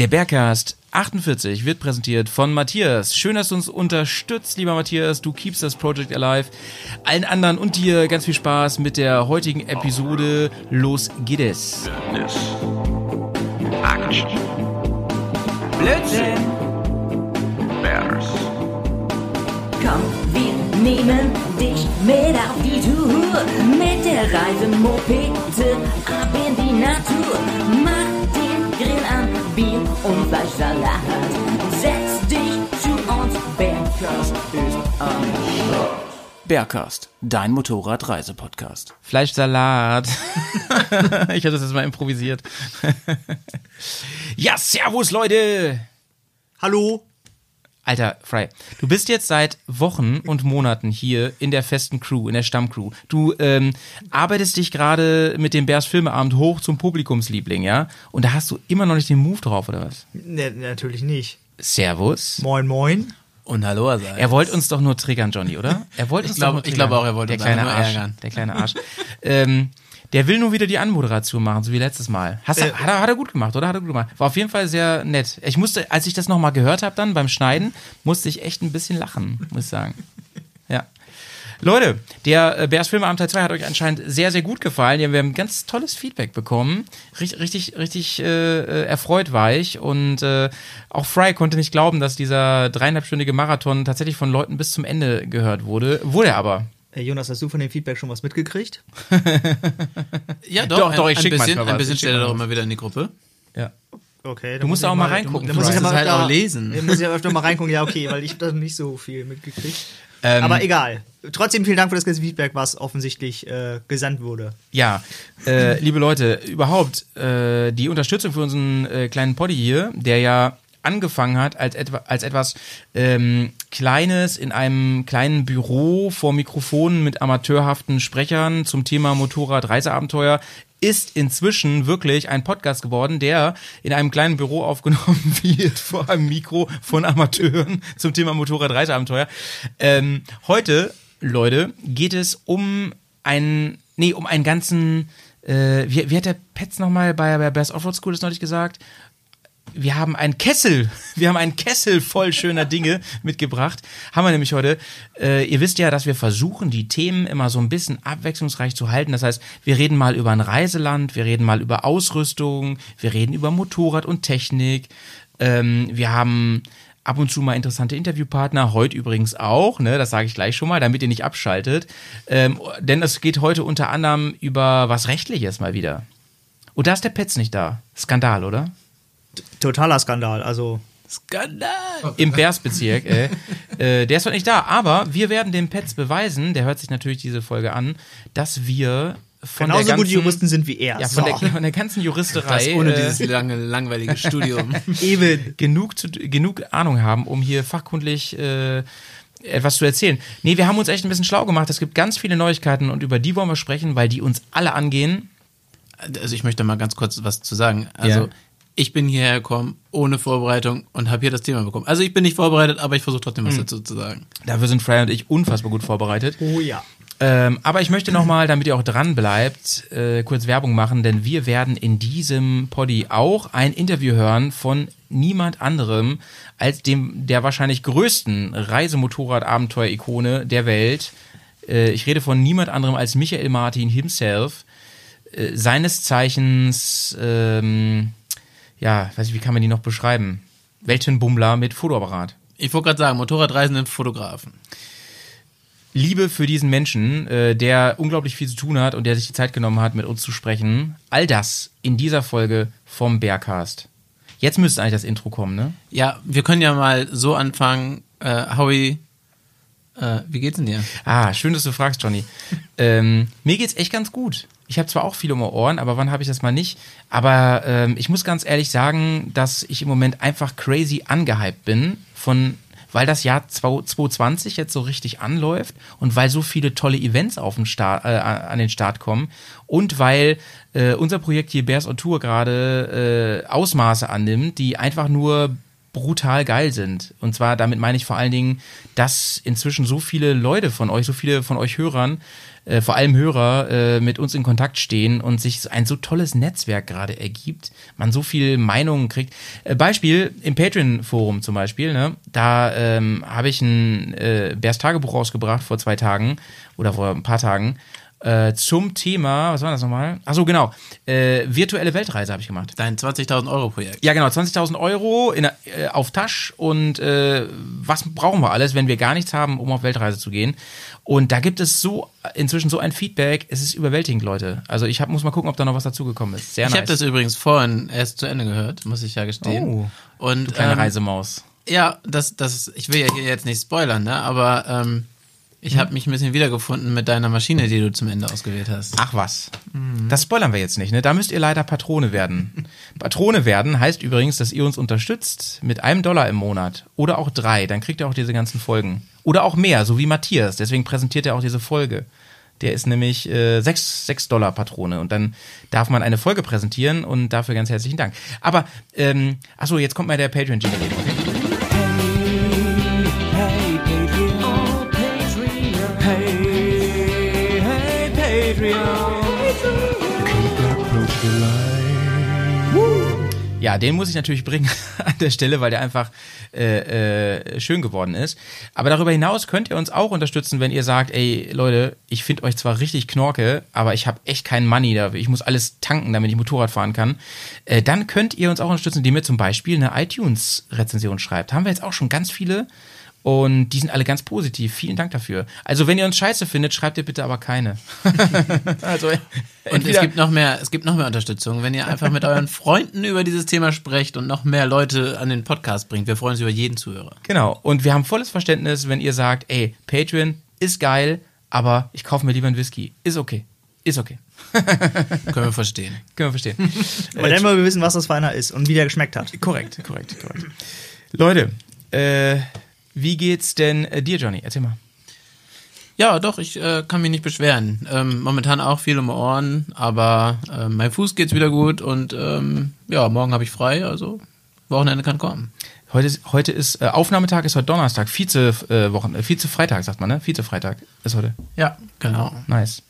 Der Bergcast 48 wird präsentiert von Matthias. Schön, dass du uns unterstützt, lieber Matthias. Du keeps das Project alive. Allen anderen und dir ganz viel Spaß mit der heutigen Episode. Los geht es. Action. Blödsinn. Bears. Komm, wir nehmen dich mit auf die Tour. Mit der Reisemopete ab in die Natur. Bier und Fleischsalat. Setz dich zu uns, Bergkast ist am Start. Bergcast, dein Motorradreisepodcast. Fleischsalat. ich hatte das jetzt mal improvisiert. ja, servus Leute. Hallo? Alter, Fry, du bist jetzt seit Wochen und Monaten hier in der festen Crew, in der Stammcrew. Du ähm, arbeitest dich gerade mit dem Bärs Filmeabend hoch zum Publikumsliebling, ja? Und da hast du immer noch nicht den Move drauf, oder was? Ne, natürlich nicht. Servus. Moin, moin. Und hallo, also. Er wollte uns doch nur triggern, Johnny, oder? Er wollte uns Ich glaub- doch nur ich triggern. glaube auch, er wollte der uns kleine Arsch, ärgern. Der kleine Arsch. ähm, der will nur wieder die Anmoderation machen, so wie letztes Mal. Hast, Äh, hat, er, hat er gut gemacht, oder? Hat er gut gemacht. War auf jeden Fall sehr nett. Ich musste, als ich das nochmal gehört habe dann beim Schneiden, musste ich echt ein bisschen lachen, muss ich sagen. Ja. Leute, der äh, Bears Filmeabend Teil 2 hat euch anscheinend sehr, sehr gut gefallen. Wir haben ganz tolles Feedback bekommen. Richtig, richtig, richtig äh, erfreut war ich. Und äh, auch Fry konnte nicht glauben, dass dieser dreieinhalbstündige Marathon tatsächlich von Leuten bis zum Ende gehört wurde. Wurde er aber. Äh, Jonas, hast du von dem Feedback schon was mitgekriegt? Ja, doch, Doch, ein, doch, ich ein schick bisschen, manchmal was. ein bisschen er manchmal doch immer wieder in die Gruppe. Ja. Okay. Du musst auch mal reingucken, Da muss ich Fry. aber Das ist halt öfter- auch lesen. Da muss ich aber öfter mal reingucken. Ja, okay, weil ich habe da nicht so viel mitgekriegt. Ähm, aber egal. Trotzdem vielen Dank für das ganze Feedback, was offensichtlich äh, gesandt wurde. Ja, äh, liebe Leute, überhaupt äh, die Unterstützung für unseren äh, kleinen Poddy hier, der ja angefangen hat als, etwa, als etwas ähm, Kleines in einem kleinen Büro vor Mikrofonen mit amateurhaften Sprechern zum Thema Motorrad-Reiseabenteuer, ist inzwischen wirklich ein Podcast geworden, der in einem kleinen Büro aufgenommen wird vor einem Mikro von Amateuren zum Thema Motorrad-Reiseabenteuer. Ähm, heute, Leute, geht es um einen, nee, um einen ganzen, äh, wie, wie hat der Petz nochmal bei, bei Best Offroad School das neulich gesagt? Wir haben einen Kessel, wir haben einen Kessel voll schöner Dinge mitgebracht. Haben wir nämlich heute. Äh, ihr wisst ja, dass wir versuchen, die Themen immer so ein bisschen abwechslungsreich zu halten. Das heißt, wir reden mal über ein Reiseland, wir reden mal über Ausrüstung, wir reden über Motorrad und Technik. Ähm, wir haben ab und zu mal interessante Interviewpartner, heute übrigens auch, ne, das sage ich gleich schon mal, damit ihr nicht abschaltet. Ähm, denn es geht heute unter anderem über was Rechtliches mal wieder. Und da ist der Petz nicht da. Skandal, oder? Totaler Skandal. Also, Skandal! Im Bärsbezirk, äh, äh, der ist doch nicht da. Aber wir werden dem Petz beweisen, der hört sich natürlich diese Folge an, dass wir von genauso der ganzen, gute Juristen sind wie er. ja, von, So. der, von der ganzen Juristerei Das ohne äh, dieses lange, langweilige Studium. Eben. genug, zu, genug Ahnung haben, um hier fachkundlich äh, etwas zu erzählen. Nee, wir haben uns echt ein bisschen schlau gemacht. Es gibt ganz viele Neuigkeiten und über die wollen wir sprechen, weil die uns alle angehen. Also ich möchte mal ganz kurz was zu sagen. Also Ja. Ich bin hierher gekommen ohne Vorbereitung und habe hier das Thema bekommen. Also ich bin nicht vorbereitet, aber ich versuche trotzdem was dazu zu sagen. Dafür sind Fry und ich unfassbar gut vorbereitet. Oh ja. Ähm, aber ich möchte nochmal, damit ihr auch dran bleibt, äh, kurz Werbung machen, denn wir werden in diesem Poddy auch ein Interview hören von niemand anderem als dem der wahrscheinlich größten Reisemotorrad-Abenteuer-Ikone der Welt. Äh, ich rede von niemand anderem als Michael Martin himself, äh, seines Zeichens, ähm, ja, weiß ich, wie kann man die noch beschreiben? Weltenbummler mit Fotoapparat. Ich wollte gerade sagen, Motorradreisenden Fotografen. Liebe für diesen Menschen, äh, der unglaublich viel zu tun hat und der sich die Zeit genommen hat, mit uns zu sprechen. All das in dieser Folge vom Bearcast. Jetzt müsste eigentlich das Intro kommen, ne? Ja, wir können ja mal so anfangen. Äh, Howie, äh, wie geht's denn dir? Ah, schön, dass du fragst, Johnny. ähm, mir geht's echt ganz gut. Ich habe zwar auch viel um Ohren, aber wann habe ich das mal nicht? Aber ähm, ich muss ganz ehrlich sagen, dass ich im Moment einfach crazy angehypt bin von weil das Jahr 2020 jetzt so richtig anläuft und weil so viele tolle Events auf den Start, äh, an den Start kommen und weil äh, unser Projekt hier Bears on Tour gerade äh, Ausmaße annimmt, die einfach nur brutal geil sind. Und zwar damit meine ich vor allen Dingen, dass inzwischen so viele Leute von euch, so viele von euch Hörern, äh, vor allem Hörer, äh, mit uns in Kontakt stehen und sich ein so tolles Netzwerk gerade ergibt, man so viel Meinungen kriegt. Äh, Beispiel im Patreon-Forum zum Beispiel, ne? da ähm, habe ich ein äh, Bärs Tagebuch rausgebracht vor zwei Tagen oder vor ein paar Tagen äh, zum Thema, was war das nochmal? Ach so, genau, äh, virtuelle Weltreise habe ich gemacht. Dein 20.000 Euro Projekt. Ja, genau, 20.000 Euro in, äh, auf Tasch und äh, was brauchen wir alles, wenn wir gar nichts haben, um auf Weltreise zu gehen? Und da gibt es so inzwischen so ein Feedback, es ist überwältigend, Leute. Also ich hab, muss mal gucken, ob da noch was dazugekommen ist. Sehr Ich nice. habe das übrigens vorhin erst zu Ende gehört, muss ich ja gestehen. Oh, Und du kleine ähm, Reisemaus. Ja, das, das, ich will ja hier jetzt nicht spoilern, ne? Aber ähm, ich habe mich ein bisschen wiedergefunden mit deiner Maschine, die du zum Ende ausgewählt hast. Ach was. Das spoilern wir jetzt nicht, ne? Da müsst ihr leider Patrone werden. Patrone werden heißt übrigens, dass ihr uns unterstützt mit einem Dollar im Monat oder auch drei. Dann kriegt ihr auch diese ganzen Folgen. Oder auch mehr, so wie Matthias. Deswegen präsentiert er auch diese Folge. Der ist nämlich äh, sechs sechs Dollar Patrone und dann darf man eine Folge präsentieren und dafür ganz herzlichen Dank. Aber, ähm, achso, jetzt kommt mal der Patreon-Jingle. Okay? Ja, den muss ich natürlich bringen an der Stelle, weil der einfach äh, äh, schön geworden ist. Aber darüber hinaus könnt ihr uns auch unterstützen, wenn ihr sagt, ey Leute, ich finde euch zwar richtig knorke, aber ich habe echt keinen Money da, ich muss alles tanken, damit ich Motorrad fahren kann. Äh, dann könnt ihr uns auch unterstützen, indem ihr zum Beispiel eine iTunes-Rezension schreibt. Haben wir jetzt auch schon ganz viele und die sind alle ganz positiv. Vielen Dank dafür. Also wenn ihr uns scheiße findet, schreibt ihr bitte aber keine. also Und es gibt noch mehr, es gibt noch mehr Unterstützung, wenn ihr einfach mit euren Freunden über dieses Thema sprecht und noch mehr Leute an den Podcast bringt. Wir freuen uns über jeden Zuhörer. Genau. Und wir haben volles Verständnis, wenn ihr sagt, ey, Patreon ist geil, aber ich kaufe mir lieber einen Whisky. Ist okay. Ist okay. Können wir verstehen. Können wir verstehen. Aber dann wollen wir wissen, was das für einer ist und wie der geschmeckt hat. korrekt, korrekt, korrekt. Leute, äh, wie geht's denn äh, dir, Johnny? Erzähl mal. Ja, doch, ich äh, kann mich nicht beschweren. Ähm, momentan auch viel um Ohren, aber äh, mein Fuß geht's wieder gut und ähm, ja, morgen habe ich frei, also Wochenende kann kommen. Heute ist, heute ist äh, Aufnahmetag ist heute Donnerstag, Vize äh, Wochen, äh, Vize Freitag sagt man, ne? Vize Freitag ist heute. Ja, genau. Nice.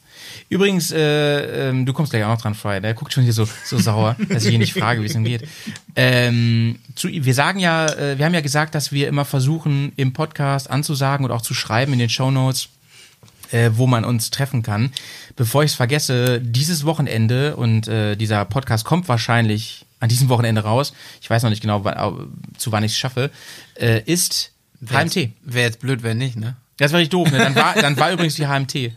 Übrigens, äh, ähm, du kommst gleich auch noch dran, Fry. Der guckt schon hier so, so sauer, dass ich ihn nicht frage, wie es ihm geht. Ähm, zu, wir sagen ja, äh, wir haben ja gesagt, dass wir immer versuchen, im Podcast anzusagen und auch zu schreiben in den Shownotes, äh, wo man uns treffen kann. Bevor ich es vergesse, dieses Wochenende, und äh, dieser Podcast kommt wahrscheinlich an diesem Wochenende raus, ich weiß noch nicht genau, wann, zu wann ich es schaffe, äh, ist HMT. Wäre jetzt blöd, wenn nicht, ne? Das war richtig doof, ne? Dann war, dann war übrigens die HMT.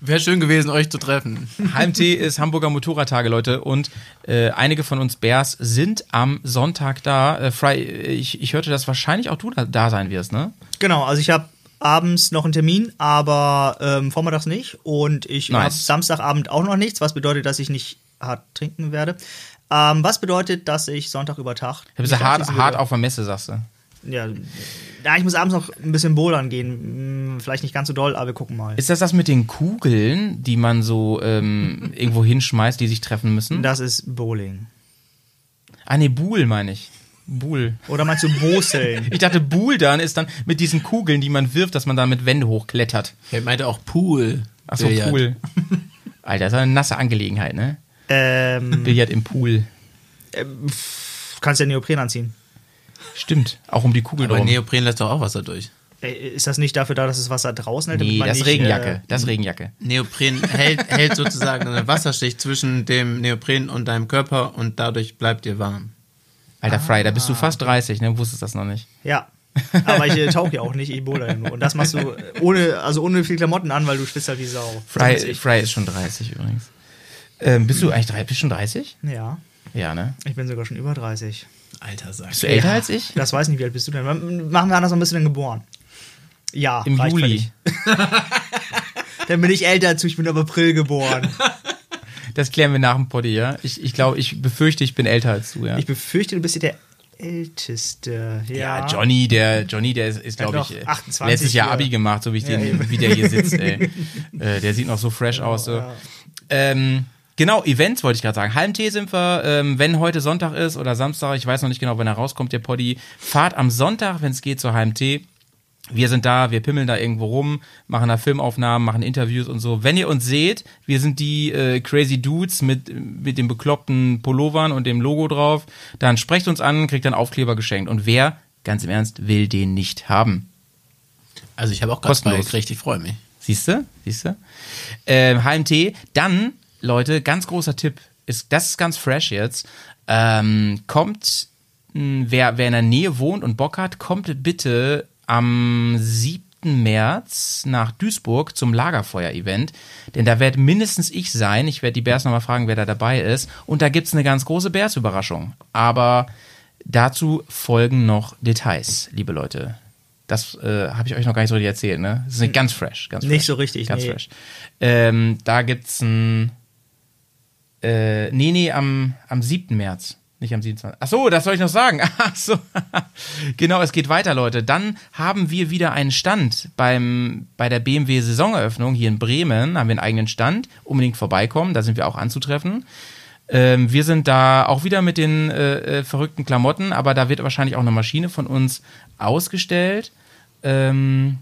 Wäre schön gewesen, euch zu treffen. HMT ist Hamburger Motorradtage, Leute. Und äh, einige von uns Bears sind am Sonntag da. Äh, Fry, ich, ich hörte, dass wahrscheinlich auch du da, da sein wirst, ne? Genau, also ich habe abends noch einen Termin, aber ähm, vormittags nicht. Und ich Nice. habe Samstagabend auch noch nichts, was bedeutet, dass ich nicht hart trinken werde. Ähm, was bedeutet, dass ich Sonntag über Tag. Du bist ja mich hart, hart auf der Messe, sagst du. Ja, ja, ich muss abends noch ein bisschen bouldern gehen. Hm, Vielleicht nicht ganz so doll, aber wir gucken mal. Ist das das mit den Kugeln, die man so ähm, irgendwo hinschmeißt, die sich treffen müssen? Das ist Bowling. ah, nee, Buhl meine ich. Buhl. Oder meinst du Boseln? Ich dachte, Buhl dann ist dann mit diesen Kugeln, die man wirft, dass man da mit Wände hochklettert. Er meinte auch Pool. Ach so, Billard. Pool. Alter, das ist eine nasse Angelegenheit, ne? ähm, Billard im Pool. kannst ja Neopren anziehen. Stimmt, auch um die Kugel Aber drum. Neopren lässt doch auch Wasser durch. Ist das nicht dafür da, dass das Wasser draußen hält? damit Nee, man das ist nicht, Regenjacke. Äh, Das ist Regenjacke. Neopren hält, hält sozusagen eine Wasserschicht zwischen dem Neopren und deinem Körper und dadurch bleibt dir warm. Alter Fry, da bist Ah. du fast 30, ne? Wusstest das noch nicht. ja. Aber ich äh, tauche ja auch nicht, ich boulder ja nur. Und das machst du äh, ohne, also ohne viel Klamotten an, weil du schwitzt halt wie Sau. Fry. Fry ist schon 30 übrigens. Ähm, bist du eigentlich drei, bist schon 30? Ja, Ja, ne? ich bin sogar schon über 30. Alter, sag Bist du älter als ich? Das weiß nicht, wie alt bist du denn? Machen wir anders, wann bist du denn geboren? Ja, Im Juli. Dann bin ich älter als du, ich bin im April geboren. Das klären wir nach dem Poddy, ja? Ich, ich glaube, ich befürchte, ich bin älter als du, ja. Ich befürchte, du bist hier der Älteste. Ja, ja, Johnny, der Johnny, der ist, ist glaube ich, äh, 28 letztes Jahr hier. Abi gemacht, so wie ich Ja, den, eben. wie der hier sitzt, ey. äh, der sieht noch so fresh aus. So. ja. Ähm, Genau, Events wollte ich gerade sagen. HMT sind wir, ähm, wenn heute Sonntag ist oder Samstag, ich weiß noch nicht genau, wenn er rauskommt, der Poddy, fahrt am Sonntag, wenn es geht, zur HMT. Wir sind da, wir pimmeln da irgendwo rum, machen da Filmaufnahmen, machen Interviews und so. Wenn ihr uns seht, wir sind die äh, crazy Dudes mit, mit den bekloppten Pullovern und dem Logo drauf, dann sprecht uns an, kriegt dann Aufkleber geschenkt. Und wer, ganz im Ernst, will den nicht haben? Also ich habe auch gerade zwei gekriegt, ich freue mich. Siehst du? Siehst du? Ähm, HMT. Dann, Leute, ganz großer Tipp. Ist, das ist ganz fresh jetzt. Ähm, kommt, mh, wer, wer in der Nähe wohnt und Bock hat, kommt bitte am 7. März nach Duisburg zum Lagerfeuer-Event. Denn da werde mindestens ich sein. Ich werde die Bears nochmal fragen, wer da dabei ist. Und da gibt's eine ganz große Bears-Überraschung. Aber dazu folgen noch Details, liebe Leute. Das äh, habe ich euch noch gar nicht so richtig erzählt, ne? Das ist ganz fresh, ganz fresh. Nicht so richtig, Ganz nee. fresh. Ähm, da gibt's ein äh, nee, nee, am, am 7. März. Nicht am 27. Ach so, das soll ich noch sagen. Ach so. genau, es geht weiter, Leute. Dann haben wir wieder einen Stand beim, bei der BMW Saisoneröffnung hier in Bremen. Haben wir einen eigenen Stand. Unbedingt vorbeikommen. Da sind wir auch anzutreffen. Ähm, wir sind da auch wieder mit den äh, äh, verrückten Klamotten, aber da wird wahrscheinlich auch eine Maschine von uns ausgestellt. Ähm,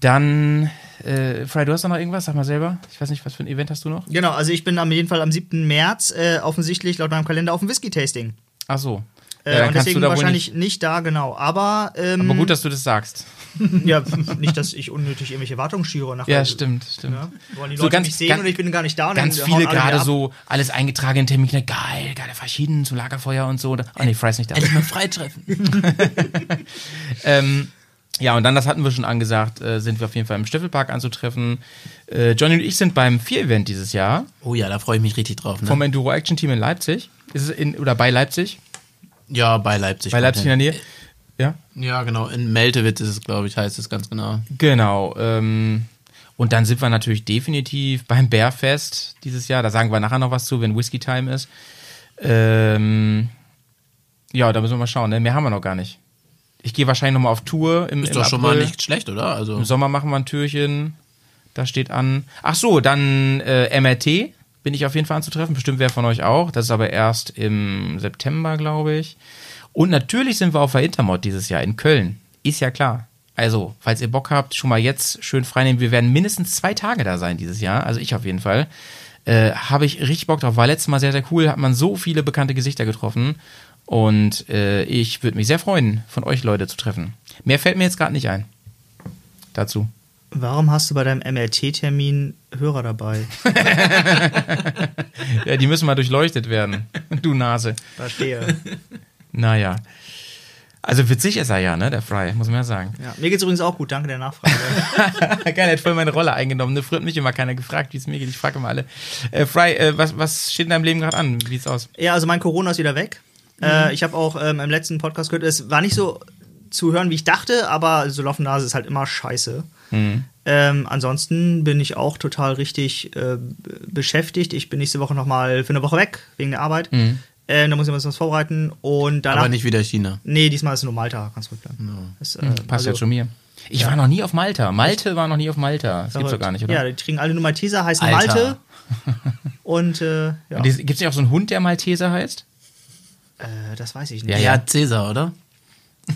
dann, äh, Fry, du hast da noch irgendwas? Sag mal selber. Ich weiß nicht, was für ein Event hast du noch? Genau, also ich bin am jeden Fall am 7. März äh, offensichtlich laut meinem Kalender auf dem Whisky-Tasting. Ach so. Äh, Ja, dann und deswegen wahrscheinlich nicht, da, genau. Aber, ähm, Aber gut, dass du das sagst. ja, nicht, dass ich unnötig irgendwelche Erwartungen schüre. Nachher, Ja, stimmt, stimmt. Ja, wollen die So Leute ganz- mich sehen ganz- und ich bin gar nicht da. Und Ganz viele gerade so, alles eingetragene Termine, geil, geile Verschieden zum Lagerfeuer und so. Ah nee, Fry ist nicht da. Endlich mal freitreffen. Ähm, ja, und dann, das hatten wir schon angesagt, äh, sind wir auf jeden Fall im Stiffelpark anzutreffen. Äh, Johnny und ich sind beim Vier-Event dieses Jahr Oh ja, da freue ich mich richtig drauf. Ne? vom Enduro Action Team in Leipzig. Ist es in, oder bei Leipzig? ja, bei Leipzig. Bei Leipzig in der. Nähe? Ja. Ja, genau. In Meltewitz ist es, glaube ich, heißt es ganz genau. Genau. Ähm, und dann sind wir natürlich definitiv beim Bärfest dieses Jahr. Da sagen wir nachher noch was zu, wenn Whisky Time ist. Ähm, ja, da müssen wir mal schauen. Ne? Mehr haben wir noch gar nicht. Ich gehe wahrscheinlich noch mal auf Tour im, Ist im doch schon mal April. nicht schlecht, oder? Also Im Sommer machen wir ein Türchen. Da steht an. Ach so, dann äh, MRT bin ich auf jeden Fall anzutreffen. Bestimmt wer von euch auch. Das ist aber erst im September, glaube ich. Und natürlich sind wir auf der Intermod dieses Jahr in Köln. Ist ja klar. Also, falls ihr Bock habt, schon mal jetzt schön freinehmen. Wir werden mindestens zwei Tage da sein dieses Jahr. Also ich auf jeden Fall. Äh, Habe ich richtig Bock drauf. War letztes Mal sehr, sehr cool. Hat man so viele bekannte Gesichter getroffen. Und äh, ich würde mich sehr freuen, von euch Leute zu treffen. Mehr fällt mir jetzt gerade nicht ein. Dazu. Warum hast du bei deinem MRT-Termin Hörer dabei? Ja, die müssen mal durchleuchtet werden. Du Nase. Verstehe. Naja. Also witzig ist er ja, ne, der Fry, muss man ja sagen. Ja, mir geht's übrigens auch gut, danke der Nachfrage. Geil, er hat voll meine Rolle eingenommen. Ne, früher hat mich immer keiner gefragt, wie es mir geht. Ich frage immer alle. Äh, Fry, äh, was, was steht in deinem Leben gerade an? Wie sieht's aus? ja, also mein Corona ist wieder weg. Äh, ich habe auch ähm, im letzten Podcast gehört, es war nicht so zu hören, wie ich dachte, aber so laufende Nase ist halt immer scheiße. Ähm, ansonsten bin ich auch total richtig äh, beschäftigt. Ich bin nächste Woche nochmal für eine Woche weg, wegen der Arbeit. Äh, da muss ich mir was vorbereiten. Und danach. aber nicht wieder China. Nee, diesmal ist es nur Malta, kannst ruhig bleiben. Das, äh, Passt also- jetzt schon mir. Ich war noch nie auf Malta. Malte war noch nie auf Malta. Das gibt's doch gar nicht, oder? Ja, die kriegen alle nur Malteser, heißen Alter. Malte. Und äh, ja, die- Gibt's nicht auch so einen Hund, der Malteser heißt? Äh, das weiß ich nicht. Ja, Ja. Cäsar, oder?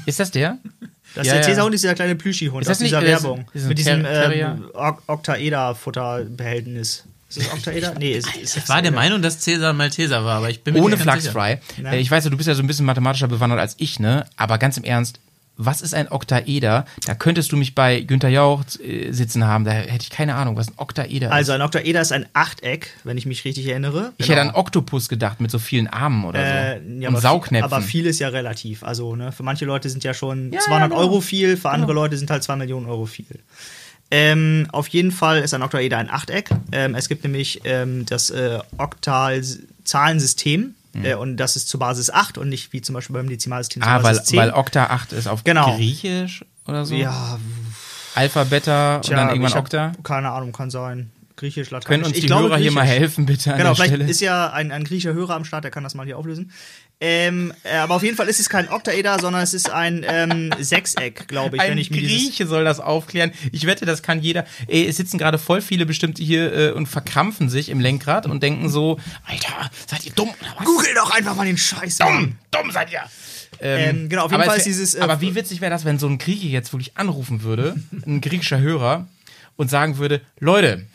Ist das der? Das Ja, ist der ja. Cäsarhund, ist dieser kleine Plüschi-Hund Ist aus das nicht- dieser ist- Werbung. ist ein Mit diesem ähm, Ok- Octaeder-Futterbehältnis. Ist das Octaeder? Nee, ist, ist Ich war der Meinung, dass Cäsar Malteser war, aber ich bin mir Ohne nicht ganz Flachs, sicher. Fry. Ja. Äh, Ich weiß ja, du bist ja so ein bisschen mathematischer bewandert als ich, ne? Aber ganz im Ernst, was ist ein Oktaeder? Da könntest du mich bei Günther Jauch äh, sitzen haben, da hätte ich keine Ahnung, was ein Oktaeder Also ist. ein Octaeder ist ein Achteck, wenn ich mich richtig erinnere. Ich Genau. hätte an Oktopus gedacht mit so vielen Armen oder Äh, so. ja, Und aber, Saugnäpfen. aber viel ist ja relativ. Also ne, für manche Leute sind ja schon Ja, 200 genau. Euro viel, für andere Leute sind halt 2 Millionen Euro viel. Ähm, auf jeden Fall ist ein Oktaeder ein Achteck. Ähm, es gibt nämlich ähm, das äh, Oktal-Zahlensystem äh, und das ist zur Basis 8 und nicht wie zum Beispiel beim Dezimalsystem zur ah, weil, Basis 10. weil Okta 8 ist auf Genau. Griechisch oder so? ja, Alpha, Beta tja, und dann irgendwann Okta? Keine Ahnung, kann sein. Griechisch, Lateinisch. Können uns ich die glaube Hörer hier mal helfen, bitte an Genau, vielleicht Stelle? ist ja ein, ein griechischer Hörer am Start, der kann das mal hier auflösen. Ähm, äh, aber auf jeden Fall ist es kein Oktaeder, sondern es ist ein ähm, Sechseck, glaube ich, Ein wenn ich. Grieche soll das aufklären. Ich wette, das kann jeder. Ey, es sitzen gerade voll viele bestimmt hier äh, und verkrampfen sich im Lenkrad und denken so, Alter, seid ihr dumm oder was? Google doch einfach mal den Scheiß. Dumm, dumm seid ihr. Ähm, genau, auf jeden aber Fall ist dieses. Äh, aber wie witzig wäre das, wenn so ein Grieche jetzt wirklich anrufen würde, ein griechischer Hörer, und sagen würde, Leute,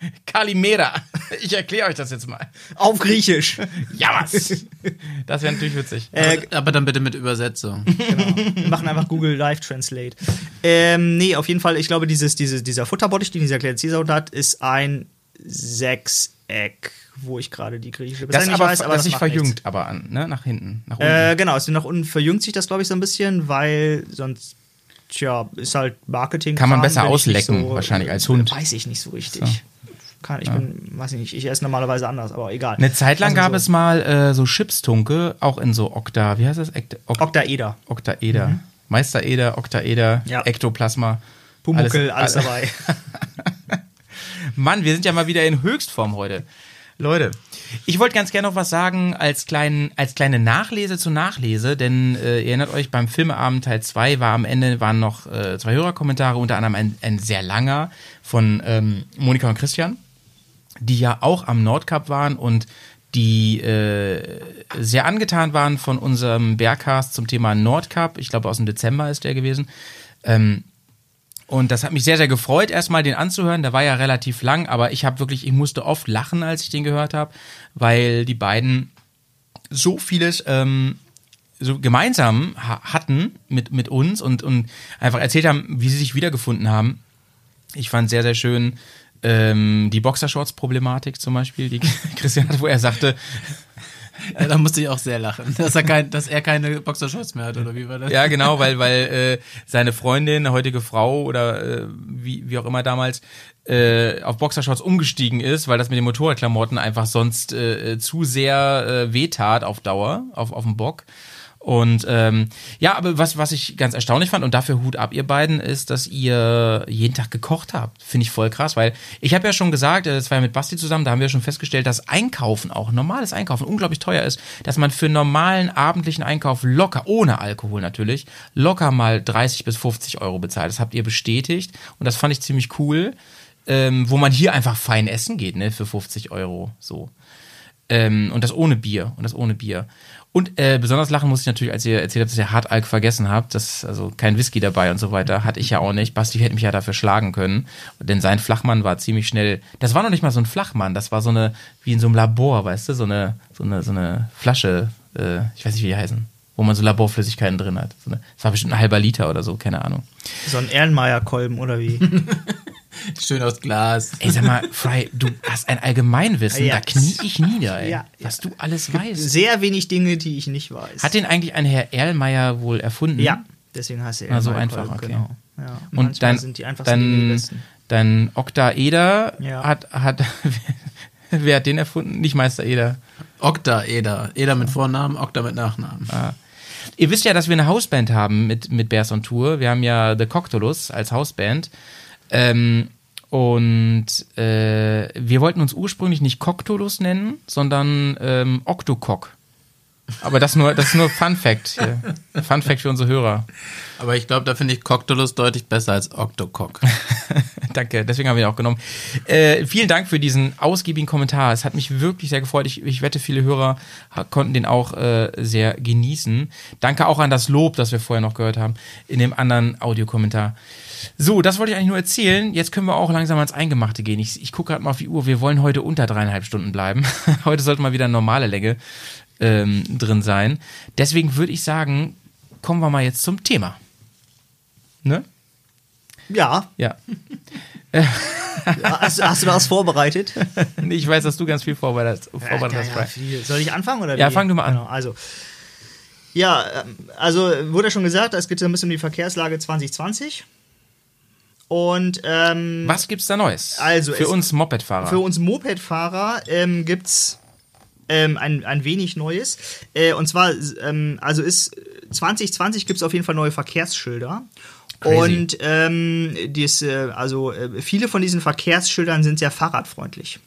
Kalimera, ich erkläre euch das jetzt mal. auf Griechisch. Ja, was? Das wäre natürlich witzig. Äh, Aber dann bitte mit Übersetzung. Wir machen einfach Google Live Translate. Ähm, nee, auf jeden Fall, ich glaube, dieses, diese, dieser Futterbottich, den dieser kleine hat, ist ein Sechseck, wo ich gerade die griechische das Bezeichnung aber, nicht weiß, aber das sich macht nichts. verjüngt, aber an, ne? nach hinten, nach unten. Äh, genau, es nach unten verjüngt sich das, glaube ich, so ein bisschen, weil sonst, tja, ist halt Marketing. Kann man besser nicht auslecken, wahrscheinlich, als Hund. Weiß ich nicht so richtig. Kann, ich bin, weiß ich nicht, ich esse normalerweise anders, aber egal. Eine Zeit lang Also gab so. es mal äh, so Chipstunke, auch in so Okta, wie heißt das? Ekt, ok, Oktaeder. Oktaeder. Meistereder, Oktaeder, Mhm. Ja. Ektoplasma. Pumuckel, alles, alles- dabei. Mann, wir sind ja mal wieder in Höchstform heute. Leute, ich wollte ganz gerne noch was sagen als, kleinen, als kleine Nachlese zur Nachlese, denn äh, ihr erinnert euch, beim Filmeabend Teil 2 war am Ende waren noch äh, zwei Hörerkommentare, unter anderem ein, ein sehr langer von ähm, Monika und Christian, die ja auch am Nordcup waren und die äh, sehr angetan waren von unserem Bergcast zum Thema Nordcup. Ich glaube, aus dem Dezember ist der gewesen. Ähm, und das hat mich sehr, sehr gefreut, erstmal den anzuhören. Der war ja relativ lang, aber ich habe wirklich, ich musste oft lachen, als ich den gehört habe, weil die beiden so vieles ähm, so gemeinsam ha hatten mit, mit uns und, und einfach erzählt haben, wie sie sich wiedergefunden haben. Ich fand sehr, sehr schön ähm, die Boxershorts-Problematik zum Beispiel, die Christian hat, wo er sagte, Äh, da musste ich auch sehr lachen, dass er, kein, dass er keine Boxershorts mehr hat, oder wie war das? Ja, genau, weil, weil äh, seine Freundin, heutige Frau oder äh, wie, wie auch immer damals, äh, auf Boxershorts umgestiegen ist, weil das mit den Motorradklamotten einfach sonst äh, zu sehr äh, wehtat auf Dauer, auf, auf dem Bock. Und ähm, ja, aber was, was ich ganz erstaunlich fand, und dafür Hut ab, ihr beiden, ist, dass ihr jeden Tag gekocht habt. Finde ich voll krass, weil ich habe ja schon gesagt, äh, das war ja mit Basti zusammen, da haben wir schon festgestellt, dass Einkaufen, auch normales Einkaufen, unglaublich teuer ist, dass man für normalen abendlichen Einkauf locker, ohne Alkohol natürlich, locker mal 30 bis 50 Euro bezahlt. Das habt ihr bestätigt und das fand ich ziemlich cool, ähm, wo man hier einfach fein essen geht, ne, für 50 Euro so. Ähm, und das ohne Bier. Und das ohne Bier. Und äh, besonders lachen muss ich natürlich, als ihr erzählt habt, dass ihr Hartalk vergessen habt, dass also kein Whisky dabei und so weiter, hatte ich ja auch nicht. Basti hätte mich ja dafür schlagen können, denn sein Flachmann war ziemlich schnell. Das war noch nicht mal so ein Flachmann, das war so eine wie in so einem Labor, weißt du, so eine so eine so eine Flasche, äh, ich weiß nicht wie die heißen, wo man so Laborflüssigkeiten drin hat. So eine, das war bestimmt ein halber Liter oder so, keine Ahnung. So ein Erlenmeyer-Kolben oder wie? Schön aus Glas. Ey, sag mal, Fry, du hast ein Allgemeinwissen, Ja. da knie ich nieder, ey, Ja, ja. was du alles weißt. Sehr wenig Dinge, die ich nicht weiß. Hat den eigentlich ein Herr Erlmeier wohl erfunden? ja, deswegen heißt er Ah, so Erlenmeyer-Kolben, einfach, okay. Genau. Ja. Und dein, sind die einfachsten Dinge die dein, besten. dein Okta Eder Ja. hat, hat, wer hat den erfunden? Nicht Meister Eder. Okta, Eder. Eder mit Vornamen, Okta mit Nachnamen. Ihr wisst ja, dass wir eine Hausband haben mit, mit Bears on Tour. Wir haben ja The Coctolus als Hausband. Ähm, und äh, wir wollten uns ursprünglich nicht Coctolus nennen, sondern ähm, Octocock. Aber das nur, das ist nur Fun Fact hier. Fun Fact für unsere Hörer. Aber ich glaube, da finde ich Coctolus deutlich besser als Octocock. Danke, deswegen haben wir ihn auch genommen. Äh, vielen Dank für diesen ausgiebigen Kommentar. Es hat mich wirklich sehr gefreut. Ich, ich wette, viele Hörer konnten den auch äh, sehr genießen. Danke auch an das Lob, das wir vorher noch gehört haben, in dem anderen Audiokommentar. So, das wollte ich eigentlich nur erzählen. Jetzt können wir auch langsam ans Eingemachte gehen. Ich, ich gucke gerade mal auf die Uhr. Wir wollen heute unter dreieinhalb Stunden bleiben. heute sollte mal wieder eine normale Länge ähm, drin sein. Deswegen würde ich sagen, kommen wir mal jetzt zum Thema. Ne? Ja, Ja. hast, hast du da was vorbereitet? Ich weiß, dass du ganz viel vorbereitet, vorbereitet hast. ja, viel. Soll ich anfangen oder Ja, wie? fang du mal an. Genau, also. Ja, ähm, also wurde ja schon gesagt, es geht so ein bisschen um die Verkehrslage 2020. Und ähm, Was gibt's da Neues? Also, für uns Mopedfahrer. Für uns Mopedfahrer ähm, gibt es ähm, ein, ein wenig Neues. Äh, und zwar, ähm, also ist 2020 gibt es auf jeden Fall neue Verkehrsschilder. Crazy. Und ähm, dies, äh, also äh, viele von diesen Verkehrsschildern sind sehr fahrradfreundlich.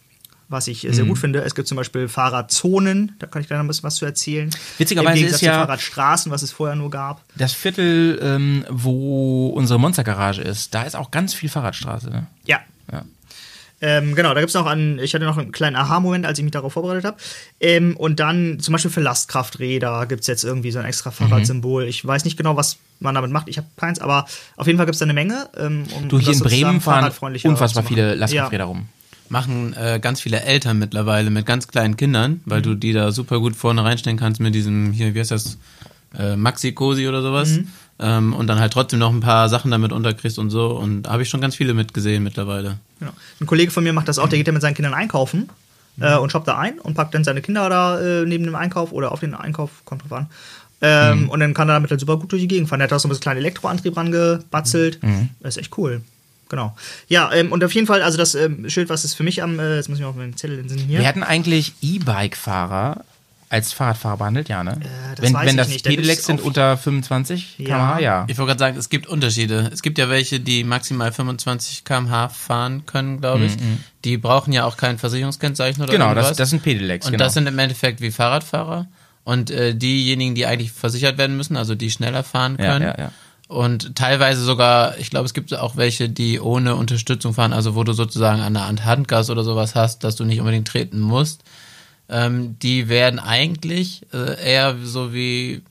was ich Mhm. sehr gut finde. Es gibt zum Beispiel Fahrradzonen, da kann ich gleich noch ein bisschen was zu erzählen. Witzigerweise Im Gegensatz ist ja- zu Fahrradstraßen, was es vorher nur gab. Das Viertel, ähm, wo unsere Monstergarage ist, da ist auch ganz viel Fahrradstraße. Ne? Ja. Ja. Ähm, genau, da gibt es noch einen, ich hatte noch einen kleinen Aha-Moment, als ich mich darauf vorbereitet habe. Ähm, und dann zum Beispiel für Lastkrafträder gibt es jetzt irgendwie so ein extra Mhm. Fahrradsymbol. Ich weiß nicht genau, was man damit macht. Ich habe keins, aber auf jeden Fall gibt es da eine Menge. Ähm, um Du, hier in Bremen fahren unfassbar viele Lastkrafträder Ja. rum. Machen äh, ganz viele Eltern mittlerweile mit ganz kleinen Kindern, weil Mhm. du die da super gut vorne reinstellen kannst mit diesem, hier, wie heißt das, äh, Maxi-Cosi oder sowas. Mhm. Ähm, und dann halt trotzdem noch ein paar Sachen damit unterkriegst und so. Und da habe ich schon ganz viele mitgesehen mittlerweile. Genau. Ein Kollege von mir macht das auch, der geht ja mit seinen Kindern einkaufen Mhm. äh, und shoppt da ein und packt dann seine Kinder da äh, neben dem Einkauf oder auf den Einkauf, kommt drauf an. Ähm, Mhm. Und dann kann er damit halt super gut durch die Gegend fahren. Der hat auch so ein bisschen kleinen Elektroantrieb rangebatzelt. Mhm. Das ist echt cool. Genau. Ja, ähm, und auf jeden Fall, also das ähm, Schild, was ist für mich am, äh, jetzt muss ich mal auf meinen Zettel den hier. Wir hatten eigentlich E-Bike-Fahrer als Fahrradfahrer behandelt, ja, ne? Äh, das wenn weiß wenn ich das nicht. Pedelecs sind unter 25 Ja. km/h, ja. Ich wollte gerade sagen, es gibt Unterschiede. Es gibt ja welche, die maximal 25 km/h fahren können, glaube ich. Die brauchen ja auch kein Versicherungskennzeichen oder Mhm, Genau, das, irgendwas. das sind Pedelecs, Und genau. das sind im Endeffekt wie Fahrradfahrer. Und äh, diejenigen, die eigentlich versichert werden müssen, also die schneller fahren Ja, können. ja, ja. Und teilweise sogar, ich glaube, es gibt auch welche, die ohne Unterstützung fahren, also wo du sozusagen an der Hand Handgas oder sowas hast, dass du nicht unbedingt treten musst. Ähm, die werden eigentlich äh, eher so wie